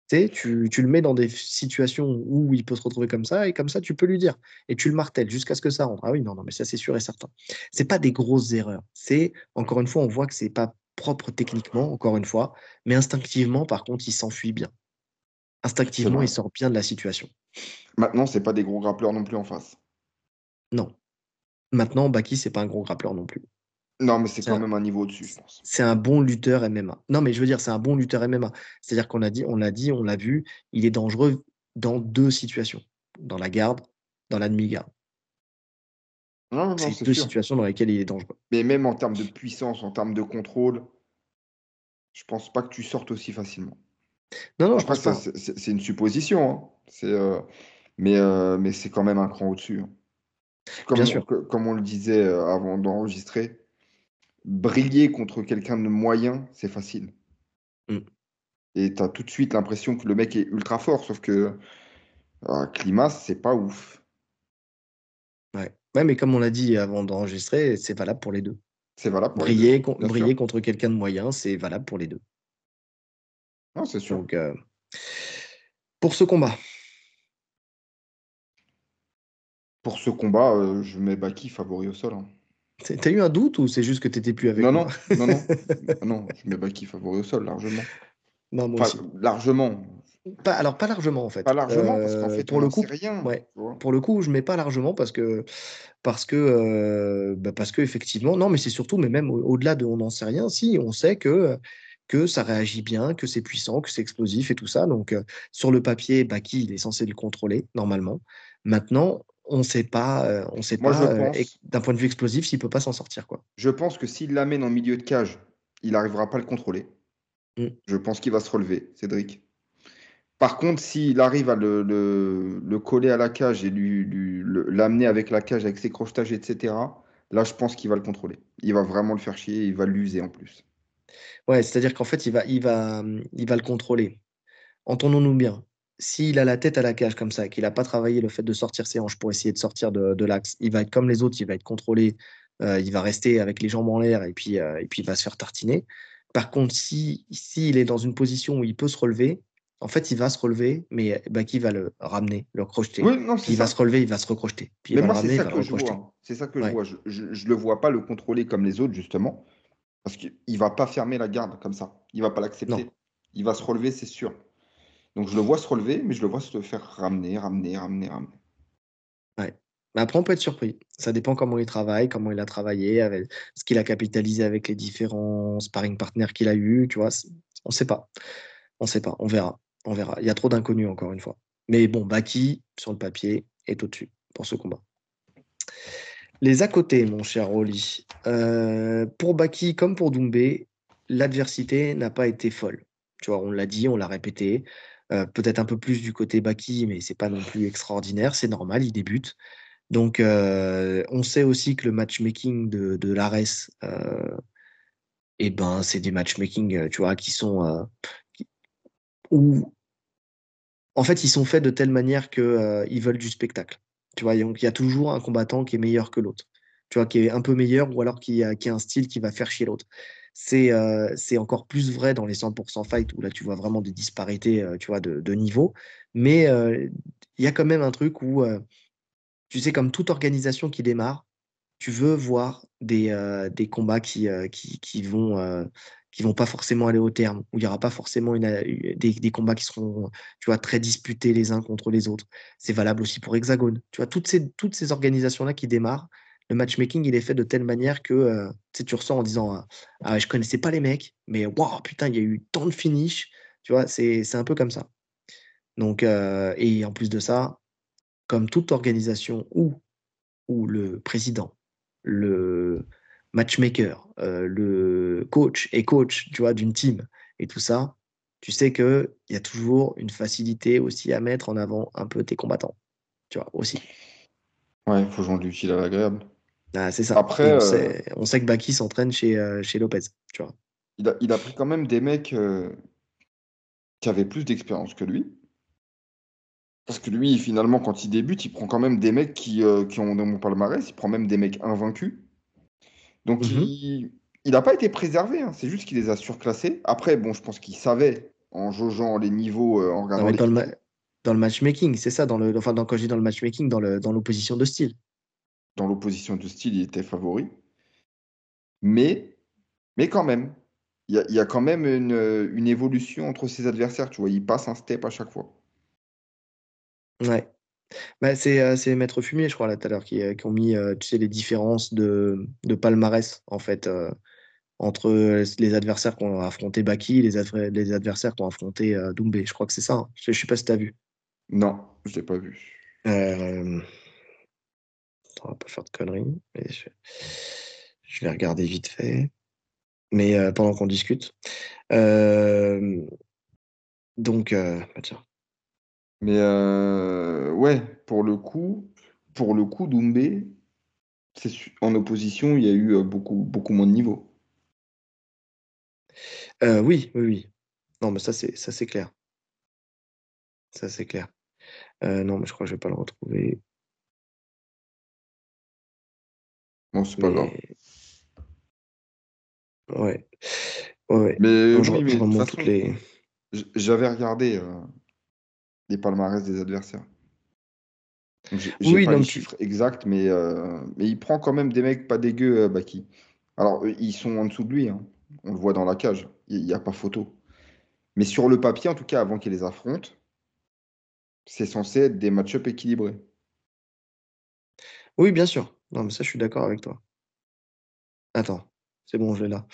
tu, tu, le mets dans des situations où il peut se retrouver comme ça, et comme ça, tu peux lui dire. Et tu le martèles jusqu'à ce que ça rentre. Ah oui, non, non, mais ça, c'est sûr et certain. C'est pas des grosses erreurs. C'est, encore une fois, on voit que c'est pas propre techniquement, encore une fois, mais instinctivement, par contre, il s'enfuit bien. Instinctivement, il sort bien de la situation. Maintenant, c'est pas des gros grappleurs non plus en face. Non. Maintenant, Baki, c'est pas un gros grappleur non plus. Non, mais c'est quand même un niveau au-dessus, je pense. C'est un bon lutteur MMA. Non, mais je veux dire, c'est un bon lutteur MMA. C'est-à-dire qu'on a dit, on l'a dit, on l'a vu, il est dangereux dans deux situations. Dans la garde, dans la demi-garde. c'est deux situations dans lesquelles il est dangereux. Mais même en termes de puissance, en termes de contrôle, je pense pas que tu sortes aussi facilement. Non, non, je pense pas. C'est une supposition. Hein. C'est, euh, mais, euh, mais c'est quand même un cran au-dessus. Hein. Comme, Bien sûr. comme on le disait euh, avant d'enregistrer, briller contre quelqu'un de moyen, c'est facile. Mm. Et tu as tout de suite l'impression que le mec est ultra fort, sauf que euh, Climat, c'est pas ouf. Ouais. ouais, mais comme on l'a dit avant d'enregistrer, c'est valable pour les deux. C'est valable pour briller, les deux. briller contre quelqu'un de moyen, c'est valable pour les deux. Non, c'est sûr. Donc, euh, pour ce combat. Pour ce combat, euh, je mets Baki favori au sol. Hein. T'as eu un doute ou c'est juste que t'étais plus avec non, moi Non, non, non, non, je mets Baki favori au sol, largement. Non, moi aussi. Largement. Pas, alors, pas largement, en fait. Pas largement, parce qu'en euh, fait, pour le coup, rien. Ouais, pour le coup, je mets pas largement parce que, parce que, euh, bah parce que effectivement, non, mais c'est surtout, mais même au-delà de on n'en sait rien, si, on sait que, que ça réagit bien, que c'est puissant, que c'est explosif et tout ça. Donc, euh, sur le papier, Baki, il est censé le contrôler, normalement. Maintenant, on ne sait pas, on sait pas d'un point de vue explosif s'il peut pas s'en sortir. Quoi. Je pense que s'il l'amène en milieu de cage, il n'arrivera pas à le contrôler. Mmh. Je pense qu'il va se relever, Cédric. Par contre, s'il arrive à le, coller à la cage et l'amener avec la cage, avec ses crochetages, etc., là, je pense qu'il va le contrôler. Il va vraiment le faire chier, il va l'user en plus. Ouais, c'est-à-dire qu'en fait, il va, il, va, il va le contrôler. Entendons-nous bien. S'il a la tête à la cage comme ça, qu'il n'a pas travaillé le fait de sortir ses hanches pour essayer de sortir de, l'axe, il va être comme les autres, il va être contrôlé, euh, il va rester avec les jambes en l'air et puis, euh, et puis il va se faire tartiner. Par contre, s'il si, est dans une position où il peut se relever, en fait, il va se relever, mais bah, qui va le ramener, le crocheter? Il va se relever, il va se recrocheter. Puis mais moi, c'est ça, que je vois. C'est ça que je vois. Je ne le vois pas le contrôler comme les autres, justement, parce qu'il ne va pas fermer la garde comme ça. Il ne va pas l'accepter. Il va se relever, c'est sûr. Donc, je le vois se relever, mais je le vois se faire ramener, ramener, ramener, ramener. Ouais. Après, on peut être surpris. Ça dépend comment il travaille, comment il a travaillé, avec ce qu'il a capitalisé avec les différents sparring partners qu'il a eu. Tu vois, on ne sait pas. On ne sait pas. On verra. On verra. Il y a trop d'inconnus, encore une fois. Mais bon, Baki, sur le papier, est au-dessus pour ce combat. Les à côté, mon cher Rolly. Euh, pour Baki, comme pour Doumbé, l'adversité n'a pas été folle. Tu vois, on l'a dit, on l'a répété. Euh, peut-être un peu plus du côté Baki, mais c'est pas non plus extraordinaire. C'est normal, il débute. Donc, euh, on sait aussi que le matchmaking de, de l'Ares, eh ben, c'est des matchmaking, tu vois, qui sont, où en fait ils sont faits de telle manière qu'ils euh, veulent du spectacle. Tu vois, donc il y a toujours un combattant qui est meilleur que l'autre. Tu vois, qui est un peu meilleur ou alors qui a, qui a un style qui va faire chier l'autre. C'est euh, c'est encore plus vrai dans les 100% fight où là tu vois vraiment des disparités euh, tu vois, de, de niveau. Mais il y a quand même un truc où, tu sais, comme toute organisation qui démarre, tu veux voir des, des combats qui, qui, qui vont qui vont pas forcément aller au terme, où il n'y aura pas forcément une, euh, des, combats qui seront tu vois, très disputés les uns contre les autres. C'est valable aussi pour Hexagone. Tu vois, toutes ces, toutes ces organisations-là qui démarrent, le matchmaking, il est fait de telle manière que euh, tu ressens en disant ah, ah, je connaissais pas les mecs, mais waouh, putain, il y a eu tant de finish. Tu vois, c'est un peu comme ça. Donc, euh, et en plus de ça, comme toute organisation où, où le président, le, matchmaker, euh, le coach et coach, tu vois, d'une team et tout ça, tu sais qu'il y a toujours une facilité aussi à mettre en avant un peu tes combattants, tu vois, aussi. Ouais, il faut de l'utile à l'agréable. Ah, c'est ça. Après, on, sait, on, sait, que Baki s'entraîne chez, euh, chez Lopez, tu vois. Il a, il a, pris quand même des mecs euh, qui avaient plus d'expérience que lui. Parce que lui, finalement, quand il débute, il prend quand même des mecs qui, qui ont dans mon palmarès, il prend même des mecs invaincus. Donc, mmh il n'a pas été préservé, hein. c'est juste qu'il les a surclassés. Après, bon, je pense qu'il savait, en jaugeant les niveaux, euh, en regardant dans, le dans, le matchmaking, c'est ça, dans le, enfin, dans, quand je dis dans le matchmaking, dans l'opposition dans de style. Dans l'opposition de style, il était favori. Mais, mais quand même, il y a, y a, quand même une, une, évolution entre ses adversaires, tu vois, il passe un step à chaque fois. Ouais. Bah, c'est, c'est Maître Fumier, je crois, là, tout à l'heure, qui, qui ont mis, tu sais, les différences de, de palmarès, en fait, entre les adversaires qui ont affronté Baki et les, les adversaires qui ont affronté Doumbé. Je crois que c'est ça. Hein. Je ne sais pas si tu as vu. Non, je ne l'ai pas vu. Euh... On va pas faire de conneries. Mais je... vais regarder vite fait. Mais pendant qu'on discute. Donc, bah, tiens. Mais euh, ouais, pour le coup, pour le coup, Doumbé, en opposition, il y a eu euh, beaucoup, beaucoup moins de niveaux. Euh, oui, oui, oui. Non, mais ça, c'est ça, c'est clair. Ça, c'est clair. non, mais je crois que je vais pas le retrouver. Bon, c'est pas grave. Ouais. Ouais, Mais oui, j'avais regardé euh, les palmarès des adversaires. J'ai Oui, pas les chiffres exacts, mais, euh, mais il prend quand même des mecs pas dégueux, euh, Baki. Alors, ils sont en dessous de lui, hein. On le voit dans la cage. Il n'y a pas photo. Mais sur le papier, en tout cas, avant qu'il les affronte, c'est censé être des match-up équilibrés. Oui, bien sûr. Non, mais ça, je suis d'accord avec toi. Attends, c'est bon, je l'ai là.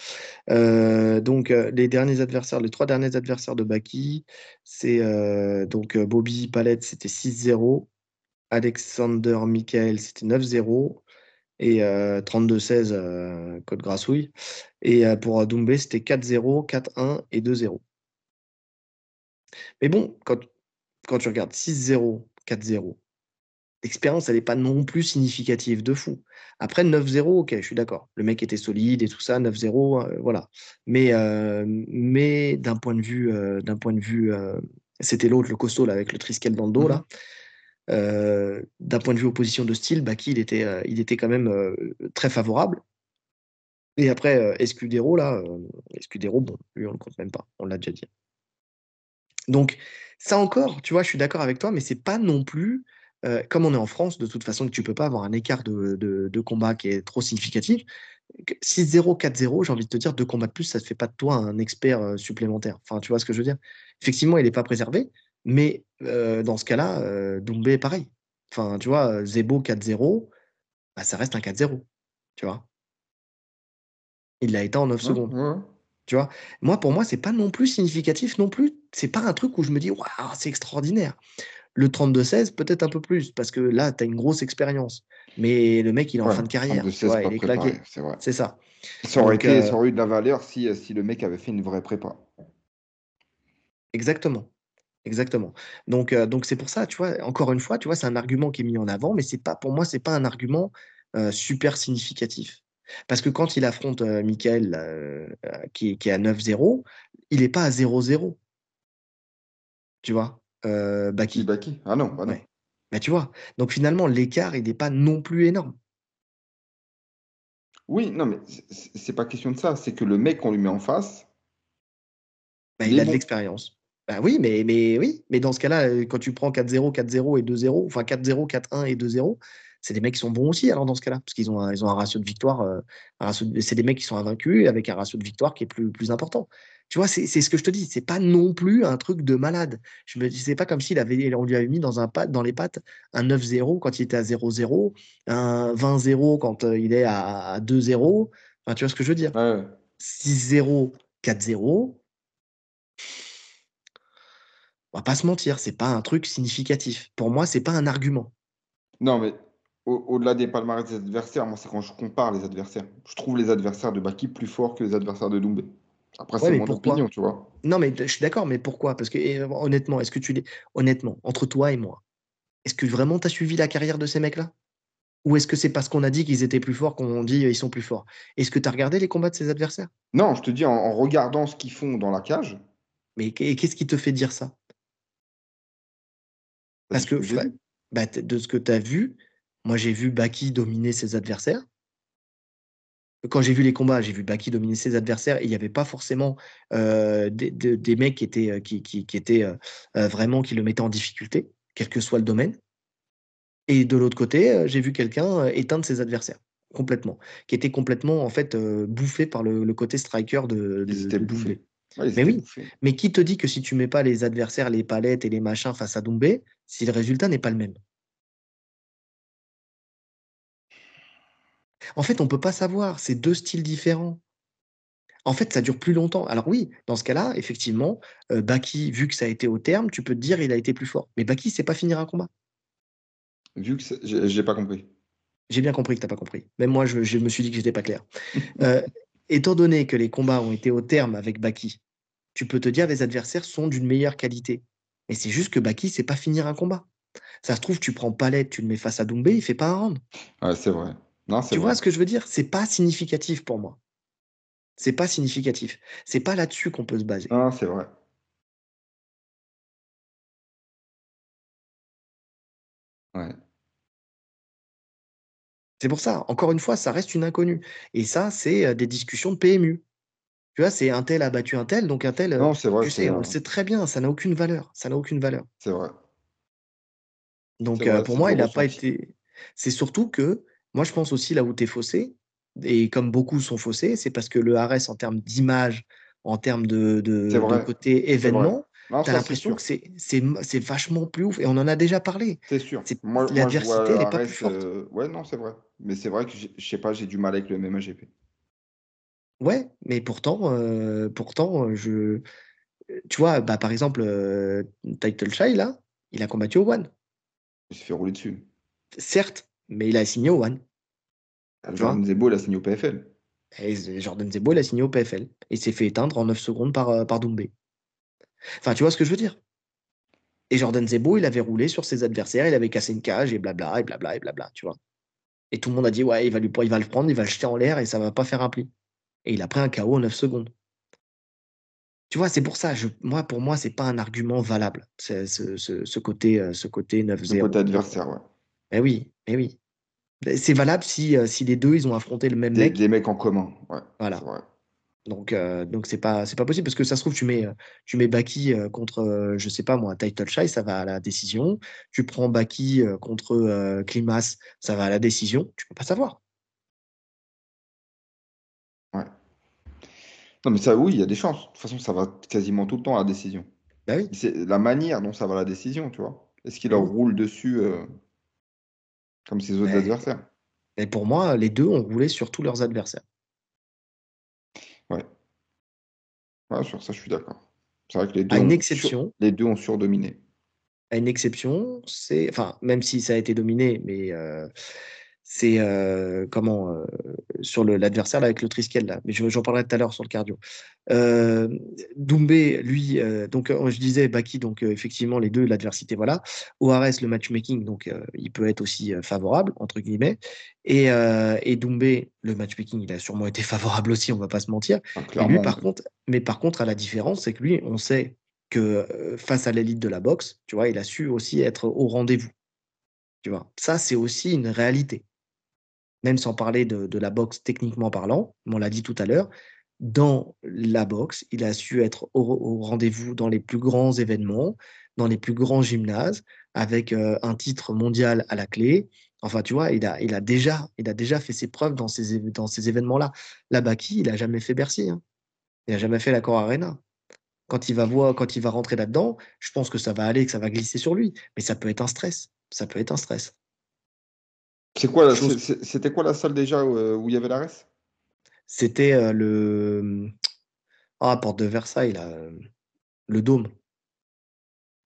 Euh, donc, euh, les derniers adversaires, les trois derniers adversaires de Baki, c'est euh, donc Bobby Palette, c'était 6-0. Alexander Michael, c'était 9-0. Et 32-16, Code Grassouille. Et pour Doumbé, c'était 4-0, 4-1 et 2-0. Mais bon, quand, quand tu regardes 6-0, 4-0, l'expérience, elle n'est pas non plus significative de fou. Après 9-0, ok, je suis d'accord. Le mec était solide et tout ça, 9-0, euh, voilà. Mais, euh, mais d'un point de vue, euh, d'un point de vue, c'était l'autre, le costaud là, avec le triskel dans le dos là. Mmh d'un point de vue opposition de style, Baki, il était, il était quand même très favorable. Et après, Escudero, là, Escudero, bon, lui, on ne le compte même pas, on l'a déjà dit. Donc, ça encore, tu vois, je suis d'accord avec toi, mais c'est pas non plus, euh, comme on est en France, de toute façon, que tu peux pas avoir un écart de, combat qui est trop significatif. 6-0, 4-0, j'ai envie de te dire, deux combats de plus, ça ne fait pas de toi un expert euh, supplémentaire. Enfin, tu vois ce que je veux dire? Effectivement, il n'est pas préservé, mais euh, dans ce cas-là, Doumbé est pareil. Enfin, tu vois, Zebo 4-0, bah, ça reste un 4-0. Tu vois? Il l'a été en 9 secondes. Tu vois? Moi, pour moi, c'est pas non plus significatif non plus. C'est pas un truc où je me dis, waouh, c'est extraordinaire. Le 32-16, peut-être un peu plus, parce que là, tu as une grosse expérience. Mais le mec, il est en fin de carrière. il est claqué. C'est ça. Ça aurait, été, ça aurait eu de la valeur si, si le mec avait fait une vraie prépa. Exactement. Exactement. Donc, euh, donc c'est pour ça, tu vois, encore une fois, tu vois, c'est un argument qui est mis en avant, mais c'est pas, pour moi, c'est pas un argument euh, super significatif. Parce que quand il affronte euh, Michael, euh, euh, qui, qui, est à 9-0, il n'est pas à 0-0. Tu vois? Baki. Baki? Ah non, bah non. Mais tu vois, donc finalement, l'écart, il n'est pas non plus énorme. Oui, non, mais c'est pas question de ça. C'est que le mec qu'on lui met en face. Bah, il, a de l'expérience. Bah oui, mais, mais oui, mais dans ce cas-là, quand tu prends 4-0, 4-0 et 2-0, enfin 4-0, 4-1 et 2-0, c'est des mecs qui sont bons aussi, alors dans ce cas-là, parce qu'ils ont, un, ils ont un ratio de victoire, euh, c'est des mecs qui sont invaincus avec un ratio de victoire qui est plus, plus important. Tu vois, c'est ce que je te dis, c'est pas non plus un truc de malade. Je me dis, pas comme s'il avait, on lui avait mis dans, un dans les pattes un 9-0 quand il était à 0-0, un 20-0 quand euh, il est à, 2-0. Enfin, tu vois ce que je veux dire? 6-0, 4-0. On va pas se mentir, c'est pas un truc significatif. Pour moi, c'est pas un argument. Non, mais au-delà des palmarès des adversaires, moi, c'est quand je compare les adversaires. Je trouve les adversaires de Baki plus forts que les adversaires de Doumbé. Après, c'est mon opinion, tu vois. Non, mais je suis d'accord, mais pourquoi? Parce que honnêtement, est-ce que tu honnêtement, entre toi et moi, est-ce que vraiment tu as suivi la carrière de ces mecs-là? Ou est-ce que c'est parce qu'on a dit qu'ils étaient plus forts qu'on dit ils sont plus forts? Est-ce que tu as regardé les combats de ces adversaires? Non, je te dis en, regardant ce qu'ils font dans la cage. Mais qu'est-ce qui te fait dire ça? Parce que, bah, de ce que tu as vu, moi, j'ai vu Baki dominer ses adversaires. Quand j'ai vu les combats, j'ai vu Baki dominer ses adversaires et il n'y avait pas forcément euh, des, mecs qui étaient, euh, qui, étaient euh, vraiment qui le mettaient en difficulté, quel que soit le domaine. Et de l'autre côté, j'ai vu quelqu'un éteindre ses adversaires complètement, qui était complètement en fait bouffé par le, côté striker de, Doumbé. mais oui, mais qui te dit que si tu mets pas les adversaires, les palettes et les machins face à Doumbé, si le résultat n'est pas le même? En fait, on ne peut pas savoir, c'est deux styles différents. En fait, ça dure plus longtemps. Alors oui, dans ce cas-là, effectivement, euh, Baki, vu que ça a été au terme, tu peux te dire il a été plus fort. Mais Baki, c'est pas finir un combat. Vu que j'ai pas compris. J'ai bien compris que tu n'as pas compris. Même moi, je, me suis dit que j'étais pas clair. Euh, étant donné que les combats ont été au terme avec Baki, tu peux te dire les adversaires sont d'une meilleure qualité. Mais c'est juste que Baki, c'est pas finir un combat. Ça se trouve, tu prends Palette, tu le mets face à Doumbé, il fait pas un round. Ouais, c'est vrai. Tu vois ce que je veux dire? C'est pas significatif pour moi. C'est pas significatif. C'est pas là-dessus qu'on peut se baser. Ah, c'est vrai. Ouais. C'est pour ça, encore une fois, ça reste une inconnue. Et ça, c'est des discussions de PMU. Tu vois, c'est un tel a battu un tel, donc un tel, Non, c'est vrai, tu sais, on le sait très bien, ça n'a aucune valeur. Ça n'a aucune valeur. C'est vrai. Donc, pour moi, il n'a pas été. C'est surtout que, moi, je pense aussi là où tu es faussé, et comme beaucoup sont faussés, c'est parce que le Ares, en termes d'image, en termes de, de, côté événement, tu as l'impression que c'est vachement plus ouf. Et on en a déjà parlé. C'est sûr. L'adversité, elle n'est pas plus forte. Euh, ouais, non, c'est vrai. Mais c'est vrai que je sais pas, j'ai du mal avec le MMAGP. Ouais, mais pourtant, euh, pourtant, je. Tu vois, bah, par exemple, euh, Title Shy, là, il a combattu au One. Il s'est fait rouler dessus. Certes, mais il a signé au One. Jordan Zebo, il a signé au PFL. Et Jordan Zebo, il a signé au PFL. Et s'est fait éteindre en 9 secondes par, euh, par Doumbé. Enfin, tu vois ce que je veux dire? Et Jordan Zebo, il avait roulé sur ses adversaires, il avait cassé une cage et blabla, et blabla, et blabla, tu vois. Et tout le monde a dit, ouais, il va, lui, il va le prendre, il va le jeter en l'air et ça va pas faire un pli. Et il a pris un KO en 9 secondes. Tu vois, c'est pour ça, je, moi, pour moi, c'est pas un argument valable, ce, ce, côté, ce côté 9-0. Ce côté adversaire, ouais. Eh oui, eh oui. C'est valable si, euh, si les deux, ils ont affronté le même mec. Des mecs en commun, ouais. Voilà. Donc, euh, donc c'est pas, c'est pas possible parce que ça se trouve, tu mets, euh, tu mets Baki contre, je sais pas moi, Title Shy, ça va à la décision. Tu prends Baki contre Klimas, ça va à la décision. Tu peux pas savoir. Ouais. Non, mais ça, oui, il y a des chances. De toute façon, ça va quasiment tout le temps à la décision. Bah oui. C'est la manière dont ça va à la décision, tu vois. Est-ce qu'il leur roule dessus comme ses autres adversaires. Et pour moi, les deux ont roulé sur tous leurs adversaires. Ouais. ouais sur ça, je suis d'accord. C'est vrai que les deux, une exception, les deux ont surdominé. À une exception, c'est. Enfin, même si ça a été dominé, mais euh, c'est euh, comment euh, sur l'adversaire avec le Triskel là, mais j'en parlerai tout à l'heure sur le cardio. Euh, Doumbé, lui, donc je disais Baki, donc effectivement les deux, l'adversité, voilà. Oares, le matchmaking, donc il peut être aussi favorable entre guillemets. Et, et Doumbé, le matchmaking, il a sûrement été favorable aussi, on va pas se mentir. Ah, lui, par contre, mais par contre, à la différence, c'est que lui, on sait que face à l'élite de la boxe, tu vois, il a su aussi être au rendez-vous. Tu vois, ça c'est aussi une réalité même sans parler de, la boxe techniquement parlant, on l'a dit tout à l'heure, dans la boxe, il a su être au, rendez-vous dans les plus grands événements, dans les plus grands gymnases, avec euh, un titre mondial à la clé. Enfin, tu vois, il a, déjà, il a déjà fait ses preuves dans ces, dans ces événements-là. La Baki, il n'a jamais fait Bercy. Hein. Il n'a jamais fait l'accord Arena. Quand il va voir, quand il va rentrer là-dedans, je pense que ça va aller, que ça va glisser sur lui. Mais ça peut être un stress. Ça peut être un stress. C'est quoi, c'était quoi la salle déjà où, euh, il y avait la res C'était euh, le. Ah, porte de Versailles, là. Le dôme.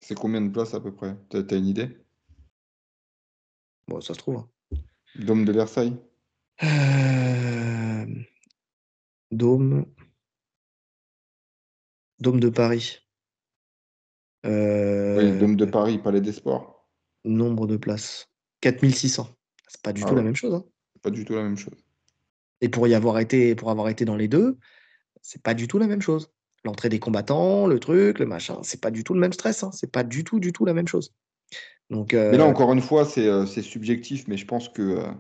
C'est combien de places à peu près? T'as as une idée? Bon, ça se trouve. Hein. Dôme de Versailles? Euh, Dôme. Dôme de Paris. Oui, Dôme de Paris, Palais des Sports. Nombre de places. 4600. C'est pas du ah tout la même chose. Hein. Pas du tout la même chose. Et pour y avoir été, pour avoir été dans les deux, c'est pas du tout la même chose. L'entrée des combattants, le truc, le machin, c'est pas du tout le même stress. Hein. C'est pas du tout, du tout la même chose. Donc, Mais là, euh, encore une fois, c'est euh, subjectif, mais je pense que euh,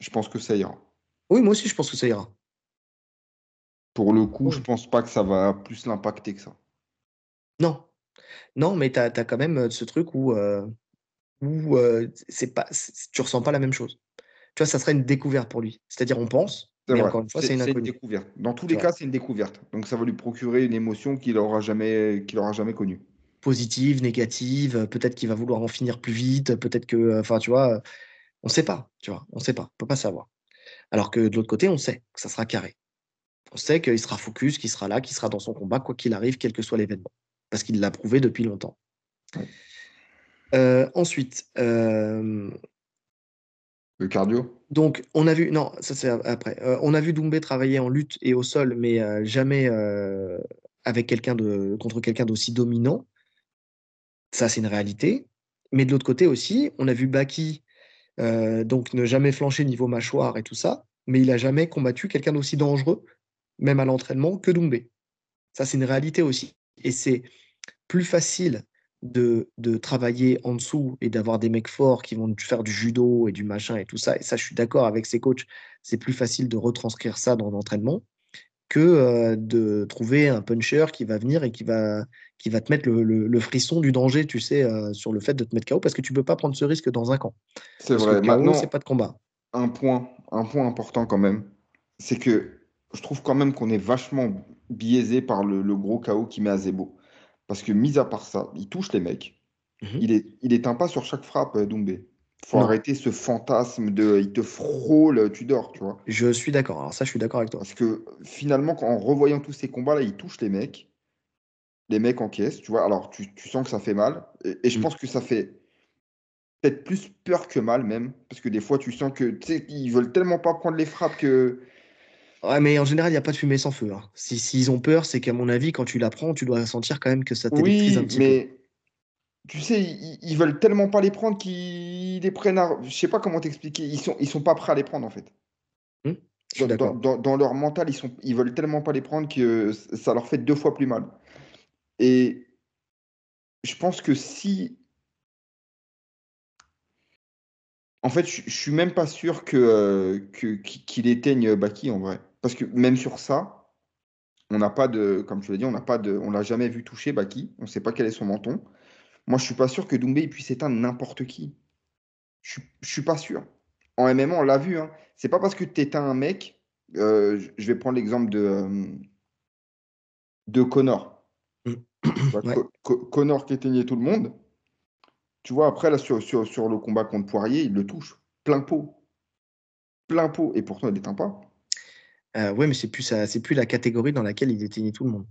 je pense que ça ira. Oui, moi aussi, je pense que ça ira. Pour le coup, je pense pas que ça va plus l'impacter que ça. Non. Non, mais tu as, quand même ce truc où où c'est pas, tu ressens pas la même chose. Tu vois, ça serait une découverte pour lui. C'est-à-dire, on pense, mais encore une fois, c'est une, découverte. Dans tous les cas, c'est une découverte. Donc, ça va lui procurer une émotion qu'il n'aura jamais, qu'il aura jamais connue. Positive, négative. Peut-être qu'il va vouloir en finir plus vite. Peut-être que, enfin, tu vois, on ne sait pas. Tu vois, on sait pas. On peut pas savoir. Alors que de l'autre côté, on sait que ça sera carré. On sait qu'il sera focus, qu'il sera là, qu'il sera dans son combat, quoi qu'il arrive, quel que soit l'événement. Parce qu'il l'a prouvé depuis longtemps. Euh, ensuite. Euh, le cardio? Donc, on a vu. Non, ça c'est après. Euh, on a vu Doumbé travailler en lutte et au sol, mais jamais avec quelqu'un de, contre quelqu'un d'aussi dominant. Ça, c'est une réalité. Mais de l'autre côté aussi, on a vu Baki donc ne jamais flancher niveau mâchoire et tout ça, mais il a jamais combattu quelqu'un d'aussi dangereux, même à l'entraînement, que Doumbé. Ça, c'est une réalité aussi. Et c'est plus facile de, de travailler en dessous et d'avoir des mecs forts qui vont faire du judo et du machin et tout ça, et ça, je suis d'accord avec ces coachs, c'est plus facile de retranscrire ça dans l'entraînement que euh, de trouver un puncher qui va venir et qui va, qui va te mettre le, le, frisson du danger, tu sais, euh, sur le fait de te mettre KO, parce que tu peux pas prendre ce risque dans un camp. C'est vrai. Maintenant, c'est pas de combat. Un point, un point important quand même, c'est que je trouve quand même qu'on est vachement biaisé par le, le gros KO qui met à Zebo. Parce que, mis à part ça, il touche les mecs. Mhm. Il, est, il éteint pas sur chaque frappe, euh, Doumbé. faut arrêter ce fantasme de il te frôle, tu dors, tu vois. Je suis d'accord. Alors, ça, je suis d'accord avec toi. Parce que finalement, en revoyant tous ces combats-là, il touche les mecs. Les mecs encaissent, tu vois. Alors, tu, sens que ça fait mal. Et, je mm. pense que ça fait peut-être plus peur que mal, même. Parce que des fois, tu sens que, tu sais, ils veulent tellement pas prendre les frappes que Ouais, mais en général, il n'y a pas de fumée sans feu. Hein. Si, s'ils ont peur, c'est qu'à mon avis, quand tu la prends, tu dois sentir quand même que ça t'électrise un petit mais tu sais, ils, veulent tellement pas les prendre qu'ils les prennent à... Je sais pas comment t'expliquer. Ils sont, ils sont pas prêts à les prendre, en fait. Mmh, je suis Dans, dans- leur mental, ils sont, ils veulent tellement pas les prendre que ça leur fait deux fois plus mal. Et je pense que si... En fait, je, je suis même pas sûr que, euh, que- qu'il éteigne Baki, en vrai. Parce que même sur ça, on n'a pas de, comme tu l'as dit, on n'a pas de, on l'a jamais vu toucher Baki. On ne sait pas quel est son menton. Moi, je suis pas sûr que Doumbé puisse éteindre n'importe qui. Je, ne suis pas sûr. En MMA, on l'a vu. Hein. C'est pas parce que tu éteins un mec. Euh, je vais prendre l'exemple de euh, de Connor. Connor qui éteignait tout le monde. Tu vois, après, là, sur, sur, le combat contre Poirier, il le touche. Plein pot. Plein pot. Et pourtant, il n'éteint pas. Euh, oui, mais c'est plus, c'est plus la catégorie dans laquelle il éteignait tout le monde.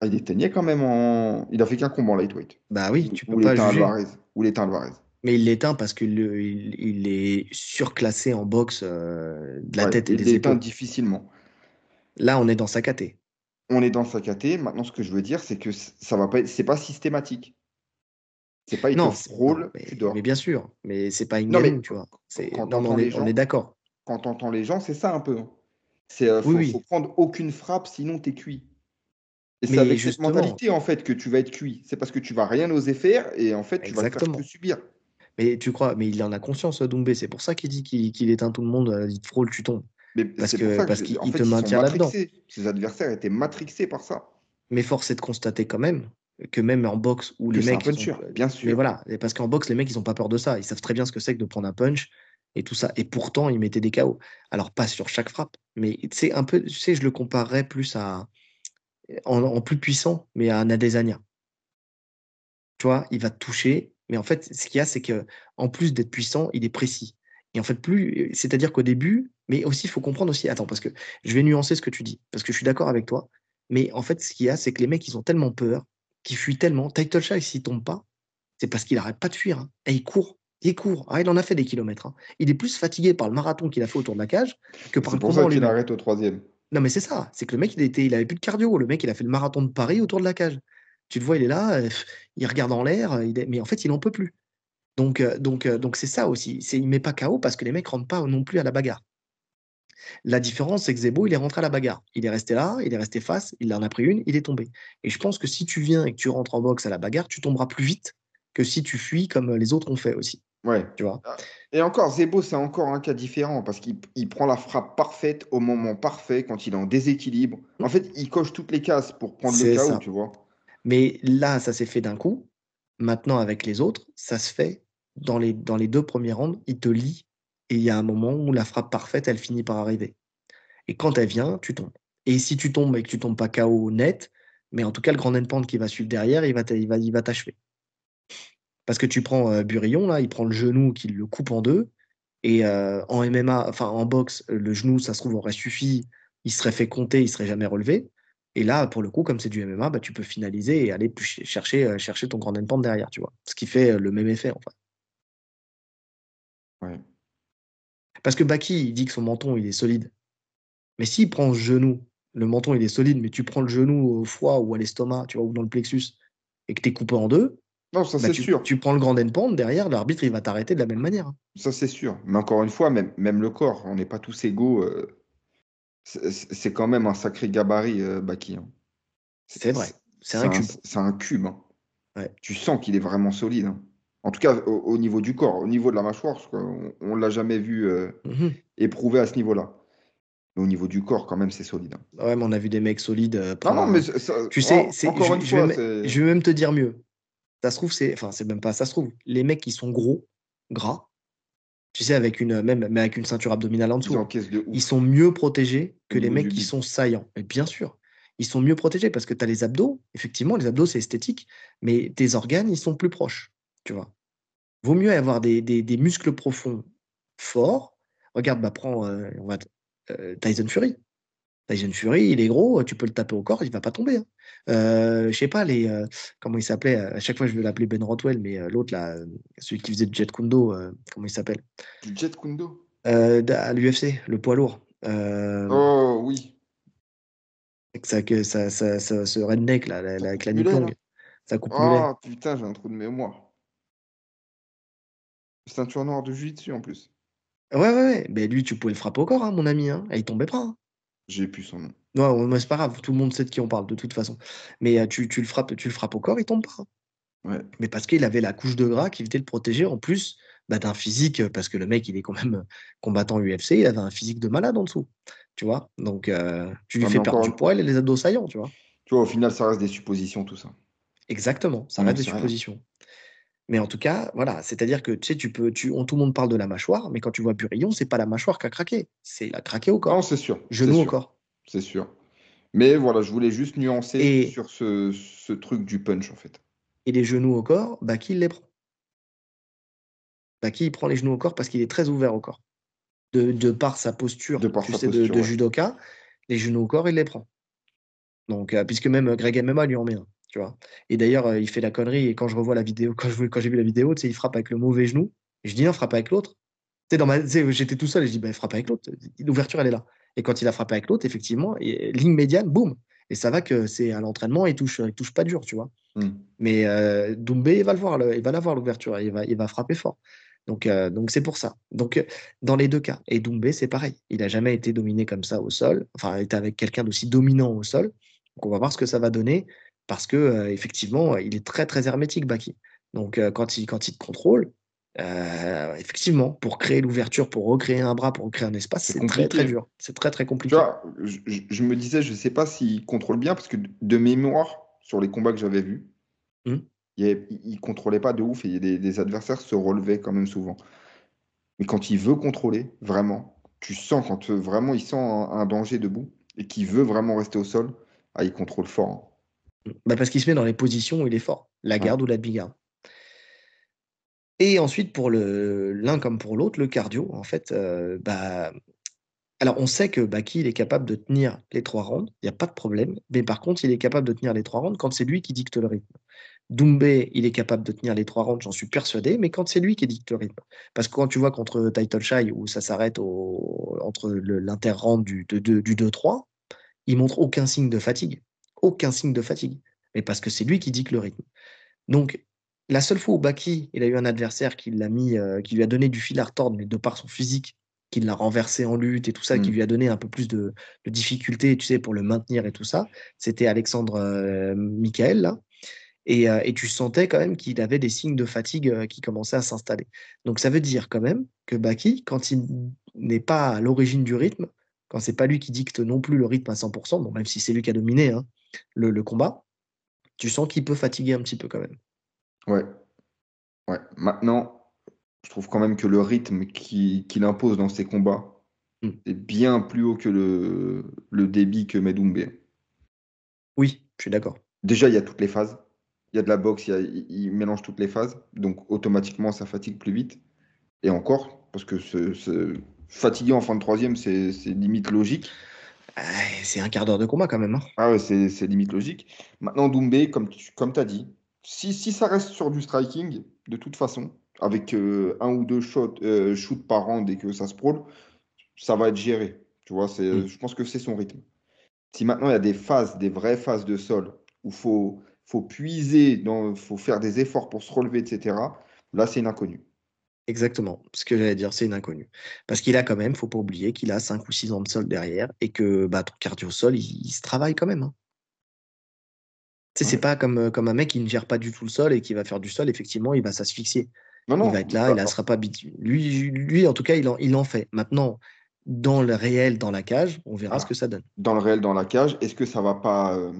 Ah, il éteignait quand même en. Il a fait qu'un combat en lightweight. Bah oui, tu peux pas juger. Alvarez. Ou l'éteint Alvarez. Mais il l'éteint parce qu'il il, est surclassé en boxe euh, de la tête et des épaules. Il l'éteint difficilement. Là, on est dans sa caté. On est dans sa caté. Maintenant, ce que je veux dire, c'est que ça va pas c'est pas systématique. C'est pas il non, te frôle, mais, tu dors. Mais bien sûr, mais c'est pas une game, tu vois. Non, on, est, on est d'accord quand tu entends les gens, c'est ça un peu. Hein. C'est euh, faut, faut, prendre aucune frappe, sinon tu es cuit. Et c'est avec cette mentalité en fait que tu vas être cuit. C'est parce que tu vas rien oser faire et en fait tu vas faire que subir. Mais tu crois, mais il en a conscience, Doumbé. C'est pour ça qu'il dit qu'il éteint tout le monde, euh, il te frôle, tu tombes. Mais parce que, parce qu'il te maintient là-dedans. Ses adversaires étaient matrixés par ça. Mais force est de constater quand même que même en boxe où les mecs. Un bien sûr. Mais voilà, parce qu'en boxe, les mecs, ils ont pas peur de ça. Ils savent très bien ce que c'est que de prendre un punch et tout ça. Et pourtant, il mettait des KO. Alors, pas sur chaque frappe, mais c'est un peu, tu sais, je le comparerais plus à, en, plus puissant, mais à un Adesanya. Tu vois, il va te toucher, mais en fait, ce qu'il y a, c'est que en plus d'être puissant, il est précis. Et en fait, plus, c'est-à-dire qu'au début, mais aussi, il faut comprendre aussi, attends, parce que je vais nuancer ce que tu dis, parce que je suis d'accord avec toi, mais en fait, ce qu'il y a, c'est que les mecs, ils ont tellement peur, qu'ils fuient tellement. Title Shy, s'il tombe pas, c'est parce qu'il arrête pas de fuir. Hein. Et il court. Il court. Ah, il en a fait des kilomètres. Hein. Il est plus fatigué par le marathon qu'il a fait autour de la cage que par le. C'est pour ça qu'il arrête au troisième. Non, mais c'est ça. C'est que le mec, il, était, il avait plus de cardio. Le mec, il a fait le marathon de Paris autour de la cage. Tu le vois, il est là, euh, il regarde en l'air, mais en fait, il n'en peut plus. Donc, euh, donc, euh, donc c'est ça aussi. C'est, il met pas KO parce que les mecs rentrent pas non plus à la bagarre. La différence, c'est que Zebo, il est rentré à la bagarre. Il est resté là, il est resté face, il en a pris une, il est tombé. Et je pense que si tu viens et que tu rentres en boxe à la bagarre, tu tomberas plus vite que si tu fuis comme les autres ont fait aussi. Ouais. Tu vois? Ah, et encore, Zebo, c'est encore un cas différent parce qu'il prend la frappe parfaite au moment parfait quand il est en déséquilibre. En fait, il coche toutes les cases pour prendre le KO, tu vois. Mais là, ça s'est fait d'un coup. Maintenant, avec les autres, ça se fait dans les, dans les deux premiers rounds. Il te lit et il y a un moment où la frappe parfaite, elle finit par arriver. Et quand elle vient, tu tombes. Et si tu tombes et que tu tombes pas KO net, mais en tout cas, le grand endpoint qui va suivre derrière, il va t'achever. Parce que tu prends euh, Burillon, là, il prend le genou qui le coupe en deux. Et euh, en MMA, en boxe, le genou, ça se trouve, aurait suffi. Il serait fait compter, il serait jamais relevé. Et là, pour le coup, comme c'est du MMA, bah, tu peux finaliser et aller chercher, euh, chercher ton grand endpoint derrière, tu vois. Ce qui fait le même effet, en fait. Parce que Baki, il dit que son menton, il est solide. Mais s'il prend le genou, le menton, il est solide, mais tu prends le genou au foie ou à l'estomac, tu vois, ou dans le plexus, et que tu es coupé en deux, non, ça bah, c'est sûr. Tu prends le grand endpoint, derrière, l'arbitre, il va t'arrêter de la même manière. Ça c'est sûr. Mais encore une fois, même, même le corps, on n'est pas tous égaux. Euh, c'est quand même un sacré gabarit, euh, Baki. Hein. C'est vrai. C'est un cube. C'est un cube. Hein. Tu sens qu'il est vraiment solide. Hein. En tout cas, au, niveau du corps, au niveau de la mâchoire, on ne l'a jamais vu euh, mmh éprouver à ce niveau-là. Mais au niveau du corps, quand même, c'est solide. Hein. Ouais, mais on a vu des mecs solides. Euh, non, non, mais tu sais, encore une fois, je vais même te dire mieux. Ça se trouve, c'est, enfin, c'est même pas ça se trouve. Les mecs qui sont gros, gras, tu sais, avec une, même, mais avec une ceinture abdominale en dessous, ils, sont mieux protégés que les mecs qui sont saillants. Et bien sûr, ils sont mieux protégés parce que tu as les abdos. Effectivement, les abdos, c'est esthétique, mais tes organes, ils sont plus proches. Tu vois. Vaut mieux avoir des, des, muscles profonds forts. Regarde, bah, prends euh, on va, euh, Tyson Fury. Tyson Fury, il est gros, tu peux le taper au corps, il va pas tomber. Hein. Euh, je sais pas, les, euh, comment il s'appelait À chaque fois, je vais l'appeler Ben Rotwell, mais euh, l'autre, là, celui qui faisait du Jet Kundo, comment il s'appelle? Du Jet Kundo À l'UFC, le poids lourd. oh, oui. Ça, que, ça, ça, ça, ce redneck, là, avec la longue. Ça coupe Oh, putain, j'ai un trou de mémoire. Ceinture noire de jiu en plus. Ouais, ouais, ouais. Mais lui, tu pouvais le frapper au corps, hein, mon ami. Hein. Et il tombait pas. Hein. J'ai plus son nom. Non, mais c'est pas grave, tout le monde sait de qui on parle de toute façon. Mais tu, tu le frappes, tu le frappes au corps, il tombe pas. Ouais. Mais parce qu'il avait la couche de gras qui venait le protéger en plus bah, d'un physique, parce que le mec, il est quand même combattant UFC, il avait un physique de malade en dessous. Tu vois Donc, tu lui fais perdre du poids, il a les abdos saillants, tu vois. Tu vois, au final, ça reste des suppositions, tout ça. Exactement, ça reste des suppositions. Mais en tout cas, voilà, c'est-à-dire que tu sais, tu peux, tu, on, tout le monde parle de la mâchoire, mais quand tu vois Burillon, c'est pas la mâchoire qui a craqué, c'est a craqué au corps. Non, c'est sûr. Genou au corps. C'est sûr. Mais voilà, je voulais juste nuancer sur ce, truc du punch, en fait. Et les genoux au corps, bah, qui les prend? Bah, Qui il prend les genoux au corps parce qu'il est très ouvert au corps? De, par sa posture, de, tu sais, de, judoka, les genoux au corps, il les prend. Donc, euh, puisque même Greg MMA lui en met un tu vois. Et d'ailleurs, euh, il fait la connerie. Et quand je revois la vidéo, quand, je, quand j'ai vu la vidéo, tu sais, il frappe avec le mauvais genou. Et je dis non, frappe avec l'autre. Tu sais, j'étais tout seul et je dis, bah, frappe avec l'autre. L'ouverture, elle est là. Et quand il a frappé avec l'autre, effectivement, ligne médiane, boum. Et ça va que c'est à l'entraînement, il touche, il touche pas dur, tu vois. Hmm. Mais euh, Doumbé, il va le voir, il va l'avoir l'ouverture, il va, il va frapper fort. Donc, euh, donc c'est pour ça. Donc, dans les deux cas, et Doumbé, c'est pareil. Il n'a jamais été dominé comme ça au sol. Enfin, il était avec quelqu'un d'aussi dominant au sol. Donc, on va voir ce que ça va donner parce que euh, effectivement, il est très très hermétique, Baki. Donc euh, quand il quand il te contrôle, euh, effectivement, pour créer l'ouverture, pour recréer un bras, pour recréer un espace, c'est très très dur. C'est très très compliqué. je, me disais, je ne sais pas s'il contrôle bien, parce que de mémoire, sur les combats que j'avais vus, mmh. il ne contrôlait pas de ouf et des, des, adversaires se relevaient quand même souvent. Mais quand il veut contrôler, vraiment, tu sens quand vraiment il sent un, danger debout et qu'il veut vraiment rester au sol, ah, il contrôle fort. Hein. Bah, parce qu'il se met dans les positions où il est fort, la garde ou la demi-garde. Et ensuite, pour l'un comme pour l'autre, le cardio, en fait, euh, bah, alors on sait que Baki, il est capable de tenir les trois rounds, il n'y a pas de problème, mais par contre, il est capable de tenir les trois rounds quand c'est lui qui dicte le rythme. Doumbé, il est capable de tenir les trois rounds, j'en suis persuadé, mais quand c'est lui qui dicte le rythme. Parce que quand tu vois contre Title Shy, où ça s'arrête entre l'inter-round du, du 2-3, il montre aucun signe de fatigue aucun signe de fatigue, mais parce que c'est lui qui dicte le rythme. Donc, la seule fois où Baki il a eu un adversaire qui l'a mis, euh, qui lui a donné du fil à retordre, mais de par son physique, qui l'a renversé en lutte et tout ça, qui mm. lui a donné un peu plus de, difficultés, tu sais, pour le maintenir et tout ça, c'était Alexandre euh, Michael, là. Et, euh, et, tu sentais quand même qu'il avait des signes de fatigue qui commençaient à s'installer. Donc ça veut dire quand même que Baki, quand il n'est pas à l'origine du rythme, quand c'est pas lui qui dicte non plus le rythme à 100%, bon, même si c'est lui qui a dominé, hein, le, combat, tu sens qu'il peut fatiguer un petit peu quand même. Ouais. Ouais. Maintenant, je trouve quand même que le rythme qu'il impose dans ses combats hmm. est bien plus haut que le, le débit que Medumbe. Oui, je suis d'accord. Déjà, il y a toutes les phases. Il y a de la boxe, il, mélange toutes les phases. Donc, automatiquement, ça fatigue plus vite. Et encore, parce que ce, fatiguer en fin de troisième, c'est limite logique. C'est un quart d'heure de combat quand même. Hein. Ah ouais, c'est limite logique. Maintenant, Doumbé, comme tu comme as dit, si, si, ça reste sur du striking, de toute façon, avec euh, un ou deux shots, euh, shoots par round et que ça se prôle, ça va être géré. Tu vois, c'est, mm. je pense que c'est son rythme. Si maintenant il y a des phases, des vraies phases de sol, où il faut, faut puiser, il faut faire des efforts pour se relever, etc., là, c'est une inconnue. Exactement. Ce que j'allais dire, c'est une inconnue. Parce qu'il a quand même, faut pas oublier qu'il a 5 ou 6 ans de sol derrière et que bah, ton cardio sol, il, se travaille quand même. Hein. c'est pas comme, comme un mec qui ne gère pas du tout le sol et qui va faire du sol, effectivement, il va s'asphyxier. il va être là, il ne sera pas habitué. Lui, lui, en tout cas, il en, il en fait. Maintenant, dans le réel, dans la cage, on verra ce que ça donne. Dans le réel, dans la cage, est-ce que ça va pas euh,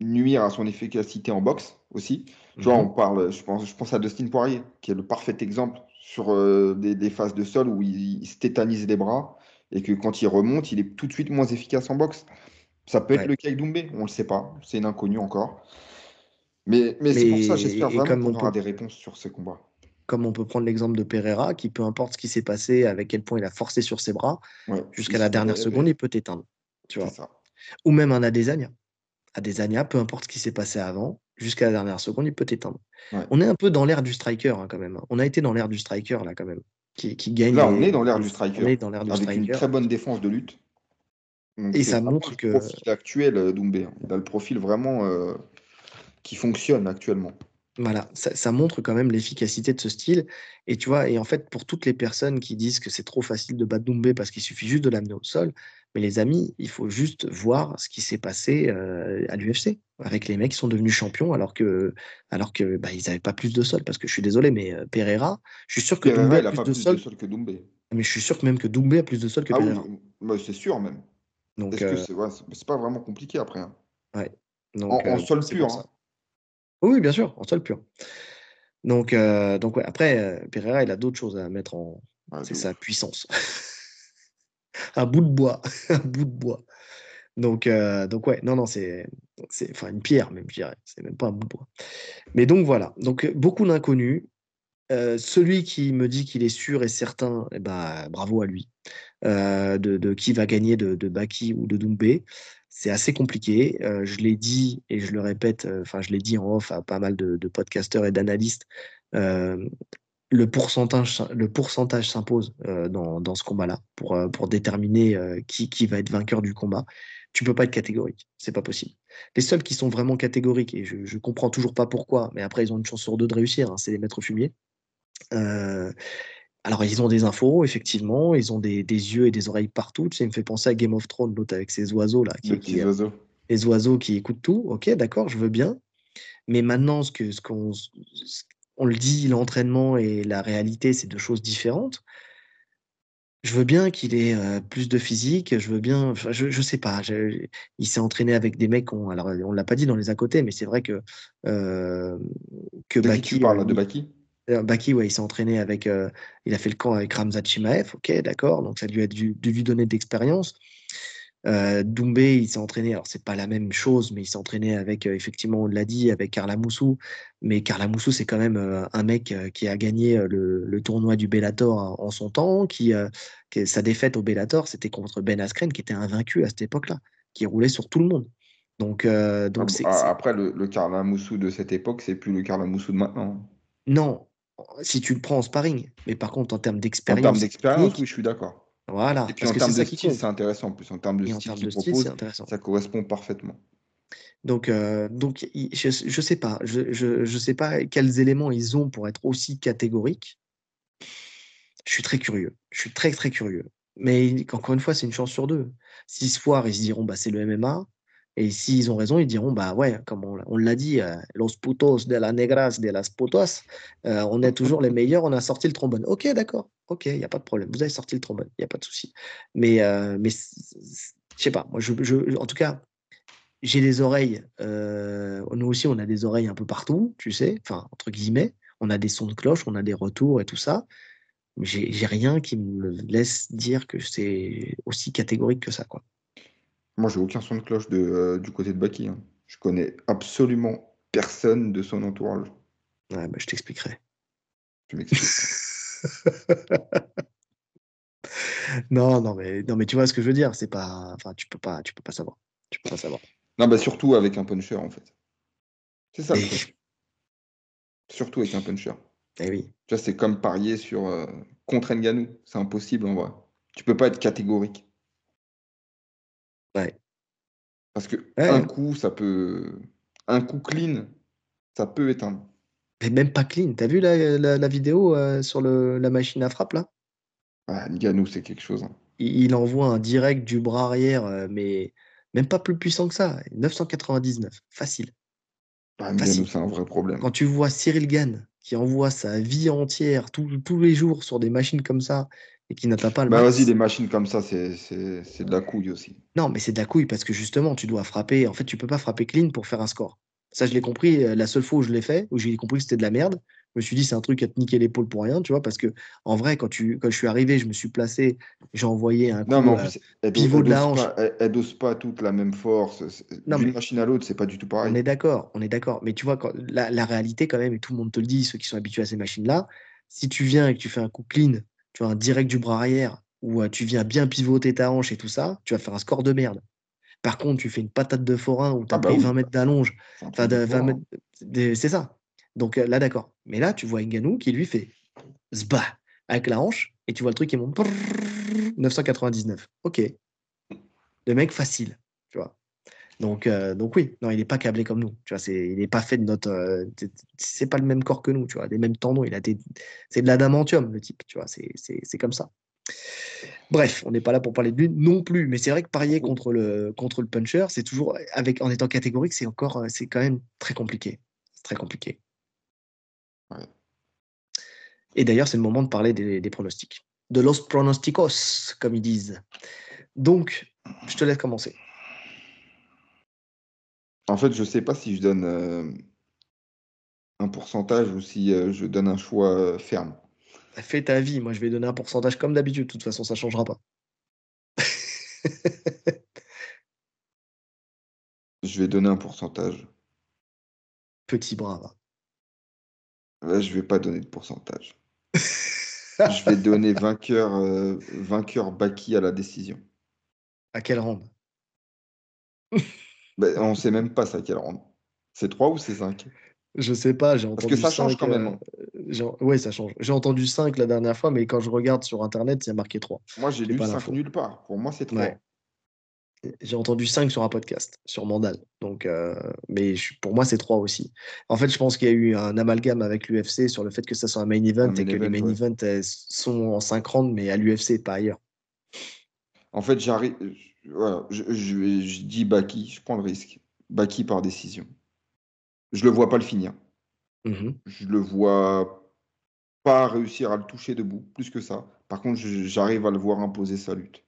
nuire à son efficacité en boxe aussi? Tu vois, mhm. on parle, je pense, je pense à Dustin Poirier, qui est le parfait exemple sur euh, des, phases de sol où il, se tétanise les bras et que quand il remonte, il est tout de suite moins efficace en boxe. Ça peut être le cas Doumbé, on ne le sait pas, c'est une inconnue encore. Mais, mais, c'est pour ça, j'espère vraiment qu'on aura des réponses sur ce combat comme on peut prendre l'exemple de Pereira, qui peu importe ce qui s'est passé, avec quel point il a forcé sur ses bras, jusqu'à la dernière seconde, il peut. Tu vois. Ou même un Adesanya. Adesanya, peu importe ce qui s'est passé avant, jusqu'à la dernière seconde, il peut t'éteindre. On est un peu dans l'ère du striker, hein, quand même. On a été dans l'ère du striker, là, quand même. Qui, gagne. Là, on est dans l'ère du striker. On est dans l'ère du avec une très bonne défense de lutte. et ça montre que. Le profil actuel, euh, Doumbé. Hein. Il a le profil vraiment euh, qui fonctionne actuellement. Voilà, ça, montre quand même l'efficacité de ce style. Et tu vois, et en fait, pour toutes les personnes qui disent que c'est trop facile de battre Doumbé parce qu'il suffit juste de l'amener au sol, mais les amis, il faut juste voir ce qui s'est passé euh, à l'UFC avec les mecs qui sont devenus champions alors que, alors que bah, ils n'avaient pas plus de sol. Parce que je suis désolé, mais euh, Pereira, je suis sûr que Doumbé a, plus, de, sol. que Doumbé. Mais je suis sûr que même que Doumbé a plus de sol que ah Pereira. Oui, c'est sûr même. Donc, euh, c'est pas vraiment compliqué après. Hein. Ouais. Donc, en, sol pur. Hein. Oui, bien sûr, en sol pur. Donc, donc ouais, après, Pereira, il a d'autres choses à mettre en. c'est sa puissance. un bout de bois. un bout de bois. Donc, euh, donc ouais, non, non, c'est. Enfin, une pierre, même, je dirais. C'est même pas un bout de bois. Mais donc, voilà. Donc, beaucoup d'inconnus. celui qui me dit qu'il est sûr et certain, eh ben, bravo à lui. de, de, qui va gagner de, de Baki ou de Doumbé c'est assez compliqué. Euh, je l'ai dit et je le répète, euh, enfin, je l'ai dit en off à pas mal de, podcasteurs et d'analystes. Euh, le pourcentage, le pourcentage s'impose dans, ce combat-là pour, pour déterminer qui, qui va être vainqueur du combat. Tu peux pas être catégorique, c'est pas possible. Les seuls qui sont vraiment catégoriques, et je, je comprends toujours pas pourquoi, mais après ils ont une chance sur deux de réussir, hein, c'est les maîtres fumiers. Alors, ils ont des infos, effectivement, ils ont des, yeux et des oreilles partout. Tu sais, il me fait penser à Game of Thrones, l'autre avec ses oiseaux là. Qui, oiseaux. Les oiseaux qui écoutent tout. Ok, d'accord, je veux bien. Mais maintenant, ce que ce qu'on on le dit, l'entraînement et la réalité, c'est deux choses différentes. Je veux bien qu'il ait euh, plus de physique. Je veux bien. je, ne sais pas. il s'est entraîné avec des mecs. On, alors, on l'a pas dit dans les à côté, mais c'est vrai que euh, que Baki. Tu parles de Baki? Baki, ouais, il s'est entraîné avec, euh, il a fait le camp avec Ramzat Chimaev, ok, d'accord, donc ça lui a dû, lui donner de l'expérience. Euh, Doumbé, il s'est entraîné, alors c'est pas la même chose, mais il s'est entraîné avec, euh, effectivement, on l'a dit, avec Carla Moussou. Mais Carla Moussou, c'est quand même un mec qui a gagné le, tournoi du Bellator en son temps, qui, sa défaite au Bellator, c'était contre Ben Askren, qui était invaincu à cette époque-là, qui roulait sur tout le monde. Donc, donc Après, le, le Carla Moussou de cette époque, c'est plus le Carla Moussou de maintenant. Non, si tu le prends en sparring. Mais par contre, en termes d'expérience. En termes d'expérience, oui, je suis d'accord. Voilà. Et puis en termes de style, c'est intéressant. En plus, en termes de style, qu'il propose, ça correspond parfaitement. Donc, euh, donc je ne sais pas. Je ne je, sais pas quels éléments ils ont pour être aussi catégoriques. Je suis très curieux. Je suis très, très curieux. Mais encore une fois, c'est une chance sur deux. Si ce soir, ils se diront, bah, c'est le MMA, et s'ils ont raison, ils diront, bah ouais, comme on, l'a dit, euh, los putos de la negras de las putas, euh, on est toujours les meilleurs, on a sorti le trombone. Ok, d'accord, ok, il n'y a pas de problème, vous avez sorti le trombone, il n'y a pas de souci. Mais, euh, mais je sais pas, moi, je, en tout cas, j'ai des oreilles, nous aussi, on a des oreilles un peu partout, tu sais, enfin, entre guillemets, on a des sons de cloche, on a des retours et tout ça. J'ai rien qui me laisse dire que c'est aussi catégorique que ça, quoi. Moi, j'ai aucun son de cloche de, euh, du côté de Baki. Hein. Je connais absolument personne de son entourage. Ouais, bah, je t'expliquerai. Tu m'expliques. non, non, mais non, mais tu vois ce que je veux dire. C'est pas, enfin, tu peux pas, tu peux pas savoir. Tu peux pas savoir. Non, bah surtout avec un puncher en fait. C'est ça. Surtout avec un puncher. Eh oui. Tu vois, c'est comme parier sur euh, contre Nganou. C'est impossible en vrai. Tu peux pas être catégorique. Ouais. Parce que un coup, ça peut. Un coup clean, ça peut éteindre. Mais même pas clean. T'as vu la, la, vidéo euh, sur le, la machine à frappe là? Ah, Nganou, c'est quelque chose. Hein. Il, envoie un direct du bras arrière, euh, mais même pas plus puissant que ça. 999, facile. Bah, c'est un vrai problème. Quand tu vois Cyril Gann qui envoie sa vie entière tous les jours sur des machines comme ça et qui n'atteint pas le bah vas-y, des machines comme ça, c'est de la couille aussi. Non, mais c'est de la couille parce que justement, tu dois frapper. En fait, tu peux pas frapper clean pour faire un score. Ça, je l'ai compris euh, la seule fois où je l'ai fait, où j'ai compris que c'était de la merde. Je me suis dit, c'est un truc à te niquer l'épaule pour rien, tu vois, parce que en vrai, quand, tu, quand je suis arrivé, je me suis placé, j'ai envoyé un coup, non, mais en euh, plus, pivot de la hanche. elle dose pas toute la même force. D'une machine à l'autre, c'est pas du tout pareil. On est d'accord, on est d'accord. Mais tu vois, quand, la, la, réalité, quand même, et tout le monde te le dit, ceux qui sont habitués à ces machines-là, si tu viens et que tu fais un coup clean, tu vois, un direct du bras arrière, ou euh, tu viens bien pivoter ta hanche et tout ça, tu vas faire un score de merde. Par contre, tu fais une patate de forain où tu as ah pris 20 bah mètres d'allonge. c'est ça. Donc euh, là, d'accord. Mais là, tu vois Nganou qui lui fait zba avec la hanche et tu vois le truc qui monte 999. Ok. Le mec facile. Donc, euh, donc oui, non, il n'est pas câblé comme nous. Tu vois, c'est, il n'est pas fait de notre. Euh, c'est pas le même corps que nous, tu vois, les mêmes tendons. Il a c'est de l'adamantium, le type, tu vois, c'est, c'est comme ça. Bref, on n'est pas là pour parler de lui non plus, mais c'est vrai que parier contre le, contre le puncher, c'est toujours, avec, en étant catégorique, c'est encore, euh, c'est quand même très compliqué. C'est très compliqué. Et d'ailleurs, c'est le moment de parler des, pronostics. De los pronosticos, comme ils disent. Donc, je te laisse commencer. En fait, je ne sais pas si je donne euh, un pourcentage ou si euh, je donne un choix ferme. Fais ta vie. Moi, je vais donner un pourcentage comme d'habitude. De toute façon, ça ne changera pas. je vais donner un pourcentage. Petit bras. Là, je vais pas donner de pourcentage. je vais donner vainqueur, euh, vainqueur Baki à la décision. À quelle ronde? Ben, On ne sait même pas ça quelle ronde. C'est 3 ou c'est 5 Je sais pas, j'ai entendu. Parce que ça change quand même. Hein. Euh, oui, ça change. J'ai entendu 5 la dernière fois, mais quand je regarde sur Internet, il y a marqué 3. Moi, j'ai lu 5 nulle part. Pour moi, c'est 3. J'ai entendu 5 sur un podcast, sur Mandal. Donc, euh, mais pour moi, c'est 3 aussi. En fait, je pense qu'il y a eu un amalgame avec l'UFC sur le fait que ça soit un main event et que les main events sont en 5 rounds, mais à l'UFC, pas ailleurs. En fait, j'arrive. Voilà, je, je, dis Baki, je prends le risque. Baki par décision. Je le vois pas le finir. Mmh je le vois pas réussir à le toucher debout, plus que ça. Par contre, j'arrive à le voir imposer sa lutte.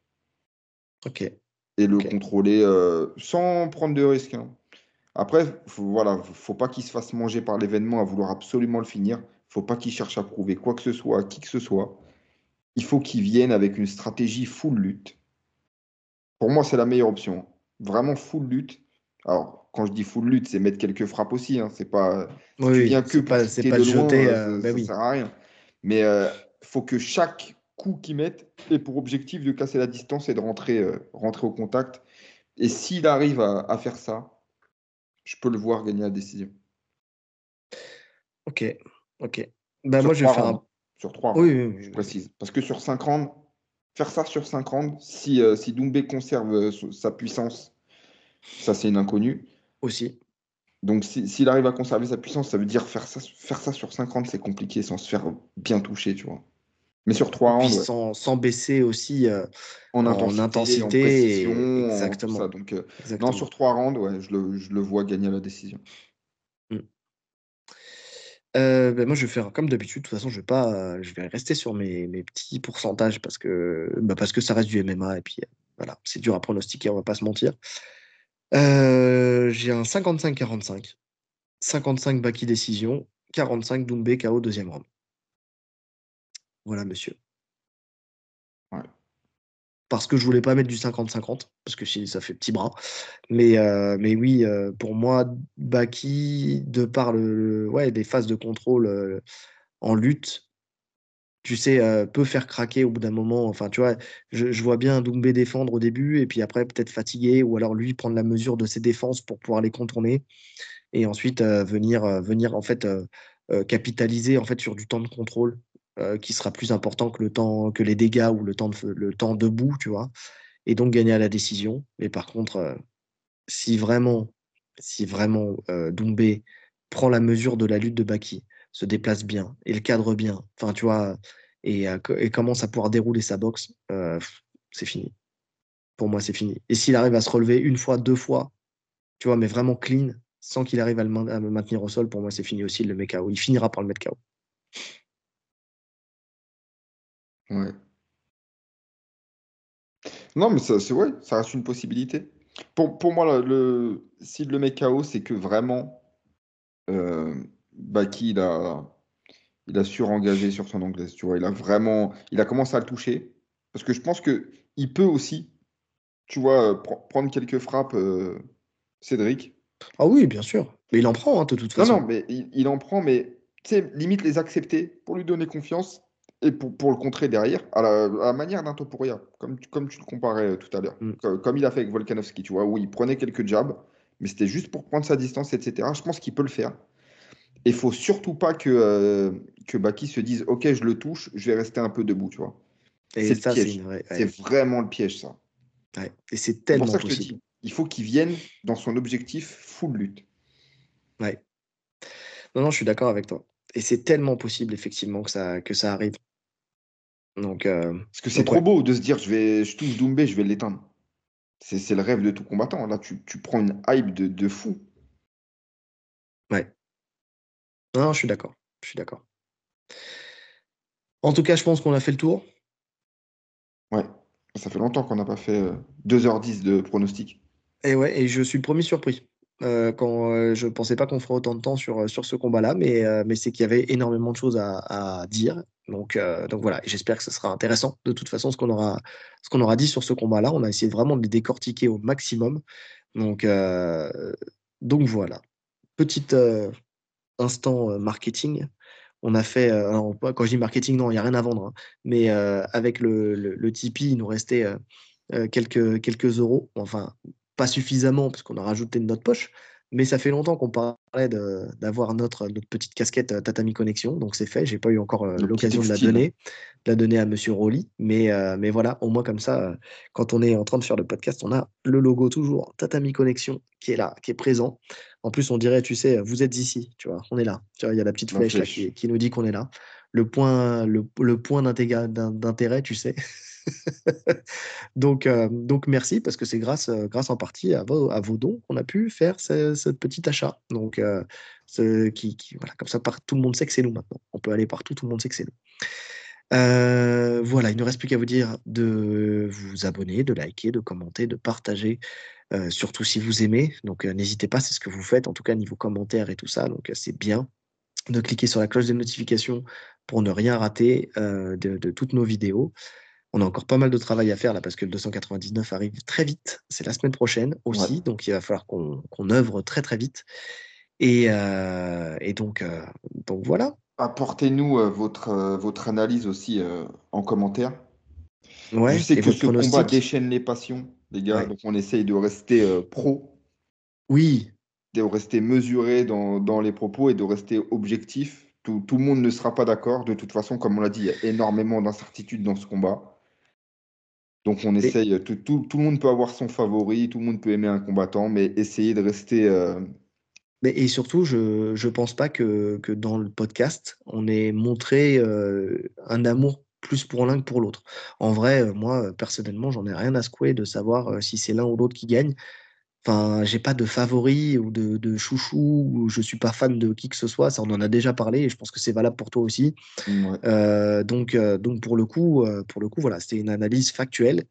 Ok et le contrôler euh, sans prendre de risques. Hein. Après, faut, voilà, faut pas qu'il se fasse manger par l'événement à vouloir absolument le finir. Faut pas qu'il cherche à prouver quoi que ce soit à qui que ce soit. Il faut qu'il vienne avec une stratégie full lutte. Pour moi, c'est la meilleure option. Vraiment full lutte. Alors, quand je dis full lutte, c'est mettre quelques frappes aussi. Hein. C'est pas. tu viens que pas, c'est pas jeter. Euh, ça, ben sert à rien. Mais il euh, faut que chaque coup qu'ils mettent et pour objectif de casser la distance et de rentrer, euh, rentrer au contact. Et s'il arrive à, faire ça, je peux le voir gagner la décision. Ok, ok. Ben moi, je vais faire un... Sur trois oui, je précise. Parce que sur 5 rounds, faire ça sur 5 rounds, si, euh, si Doumbé conserve euh, sa puissance, ça c'est une inconnue. Aussi. Donc s'il arrive à conserver sa puissance, ça veut dire faire ça, faire ça sur 5 rounds, c'est compliqué sans se faire bien toucher, tu vois. Mais sur trois rounds. Sans, baisser aussi euh, en, intensité, exactement. Donc, euh, Non, sur trois rounds, ouais, je, le, je, le, vois gagner la décision. Euh, ben moi, je vais faire comme d'habitude. De toute façon, je vais pas, je vais rester sur mes, mes petits pourcentages parce que, bah parce que ça reste du MMA et puis voilà, c'est dur à pronostiquer, on va pas se mentir. J'ai un 55-45, 55 Baki décision, 45 Doumbé KO deuxième round. Voilà, monsieur. Parce que je voulais pas mettre du 50-50, parce que ça fait petit bras. Mais, euh, mais oui, euh, pour moi, Baki, de par le, ouais, des phases de contrôle euh, en lutte, tu sais, peut faire craquer au bout d'un moment. Enfin, tu vois, je, vois bien Doumbé défendre au début, et puis après, peut-être fatigué, ou alors lui prendre la mesure de ses défenses pour pouvoir les contourner, et ensuite venir, venir en fait capitaliser en fait sur du temps de contrôle euh, qui sera plus important que le temps que les dégâts ou le temps le temps debout, tu vois, et donc gagner à la décision. Mais par contre, euh, si vraiment, si vraiment euh, Doumbé prend la mesure de la lutte de Baki, se déplace bien et le cadre bien, enfin tu vois, et, et commence à pouvoir dérouler sa boxe, c'est fini. Pour moi, c'est fini. Et s'il arrive à se relever une fois, deux fois, tu vois, mais vraiment clean, sans qu'il arrive à, le, me maintenir au sol, pour moi, c'est fini aussi, le met KO. Il finira par le mettre KO. Ouais. Non, mais c'est vrai, ça reste une possibilité. Pour, pour moi, le, s'il le met KO, c'est que vraiment, euh, Baki, il a, il a surengagé sur son anglaise. Tu vois, il a vraiment, il a commencé à le toucher. Parce que je pense que il peut aussi, tu vois, prendre quelques frappes, euh, Cédric. Ah oui, bien sûr. Mais il en prend, hein, de toute façon. Non, non, mais il, en prend, mais tu sais, limite les accepter pour lui donner confiance et pour, pour le contrer derrière, à la, manière d'un Topuria, comme, comme tu le comparais euh, tout à l'heure. Mm. Comme, il a fait avec Volkanovski, tu vois, où il prenait quelques jabs, mais c'était juste pour prendre sa distance, etc. Je pense qu'il peut le faire. Et il faut surtout pas que, euh, que Baki se dise Ok, je le touche, je vais rester un peu debout, tu vois. C'est piège. C'est vraiment le piège, ça. Et c'est tellement pour ça que je te dis, il faut qu'il vienne dans son objectif full lutte. Ouais. Non, non, je suis d'accord avec toi. Et c'est tellement possible, effectivement, que ça, que ça arrive. Donc, euh, Parce que c'est trop beau de se dire je, vais, je touche Doumbé, je vais l'éteindre. C'est le rêve de tout combattant. Là, tu, tu prends une hype de, de fou. Ouais. Non, je suis d'accord. Je suis d'accord. En tout cas, je pense qu'on a fait le tour. Ouais. Ça fait longtemps qu'on n'a pas fait 2h10 euh, de pronostic. Et ouais, et je suis le premier surpris. Euh, quand euh, je pensais pas qu'on ferait autant de temps sur, sur ce combat-là, mais, mais c'est qu'il y avait énormément de choses à, dire. Donc, donc voilà, j'espère que ce sera intéressant. De toute façon, ce qu'on aura, ce aura dit sur ce combat-là, on a essayé vraiment de les décortiquer au maximum. Donc, donc voilà. Petit instant marketing on a fait, quand je dis marketing, non, il n'y a rien à vendre, hein, mais avec le, le, Tipeee, il nous restait quelques, quelques euros, enfin, pas suffisamment, parce qu'on a rajouté de notre poche, mais ça fait longtemps qu'on parlait d'avoir notre, notre petite casquette Tatami Connexion, donc c'est fait. J'ai pas eu encore l'occasion de la donner, de la donner à Monsieur Rolly, mais, mais voilà, au moins comme ça, quand on est en train de faire le podcast, on a le logo toujours Tatami Connexion qui est là, qui est présent. En plus, on dirait, tu sais, vous êtes ici, tu vois, on est là. Tu vois, il y a la petite flèche, qui, nous dit qu'on est là. Le point, le, le point d'intérêt, tu sais. donc, euh, donc merci parce que c'est grâce, euh, grâce en partie à vos, dons qu'on a pu faire ce, petit achat. Donc, euh, ce, qui, voilà, comme ça, tout le monde sait que c'est nous maintenant. On peut aller partout, tout le monde sait que c'est nous. voilà, il ne reste plus qu'à vous dire de vous abonner, de liker, de commenter, de partager, surtout si vous aimez. Donc n'hésitez pas, c'est ce que vous faites, en tout cas niveau commentaires et tout ça. Donc c'est bien de cliquer sur la cloche de notification pour ne rien rater de, toutes nos vidéos. On a encore pas mal de travail à faire là parce que le 299 arrive très vite. C'est la semaine prochaine aussi, donc il va falloir qu'on œuvre très très vite. Et, euh, donc, euh, donc voilà. Apportez-nous euh, votre, votre analyse aussi en commentaire. Ouais, Je sais que ce combat déchaîne les passions, les gars, donc on essaye de rester pro. Oui. De rester mesuré dans, dans, les propos et de rester objectif. Tout, tout le monde ne sera pas d'accord. De toute façon, comme on l'a dit, il y a énormément d'incertitudes dans ce combat. Donc on essaye, tout, tout, le monde peut avoir son favori, tout le monde peut aimer un combattant, mais essayer de rester. Euh, mais, et surtout, je ne pense pas que, que, dans le podcast, on ait montré euh, un amour plus pour l'un que pour l'autre. En vrai, euh, moi, personnellement, j'en ai rien à secouer de savoir si c'est l'un ou l'autre qui gagne. Enfin, j'ai pas de favori ou de, chouchou, ou je suis pas fan de qui que ce soit, ça on en a déjà parlé et je pense que c'est valable pour toi aussi. Euh, donc, euh, donc pour le coup, euh, pour le coup, voilà, c'était une analyse factuelle.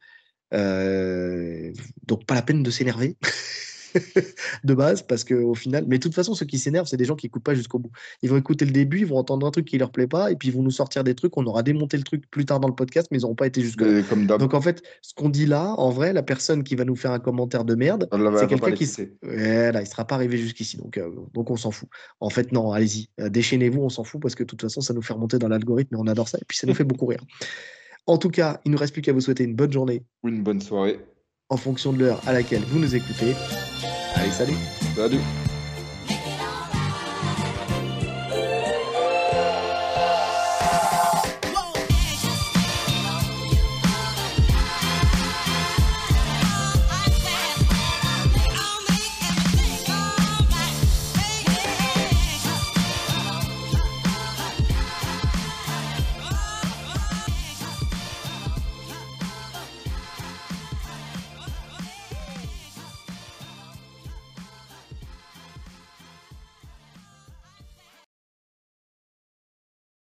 donc pas la peine de s'énerver. de base, parce qu'au final, mais de toute façon, ceux qui s'énervent, c'est des gens qui n'écoutent pas jusqu'au bout. Ils vont écouter le début, ils vont entendre un truc qui leur plaît pas, et puis ils vont nous sortir des trucs, on aura démonté le truc plus tard dans le podcast, mais ils n'auront pas été jusqu'au bout. Donc en fait, ce qu'on dit là, en vrai, la personne qui va nous faire un commentaire de merde, c'est quelqu'un qui. Voilà, il sera pas arrivé jusqu'ici, donc, euh, donc on s'en fout. En fait, non, allez-y, euh, déchaînez-vous, on s'en fout, parce que de toute façon, ça nous fait remonter dans l'algorithme, et on adore ça, et puis ça nous fait beaucoup rire. En tout cas, il ne nous reste plus qu'à vous souhaiter une bonne journée. Ou une bonne soirée. En fonction de l'heure à laquelle vous nous écoutez. Allez, salut. Salut.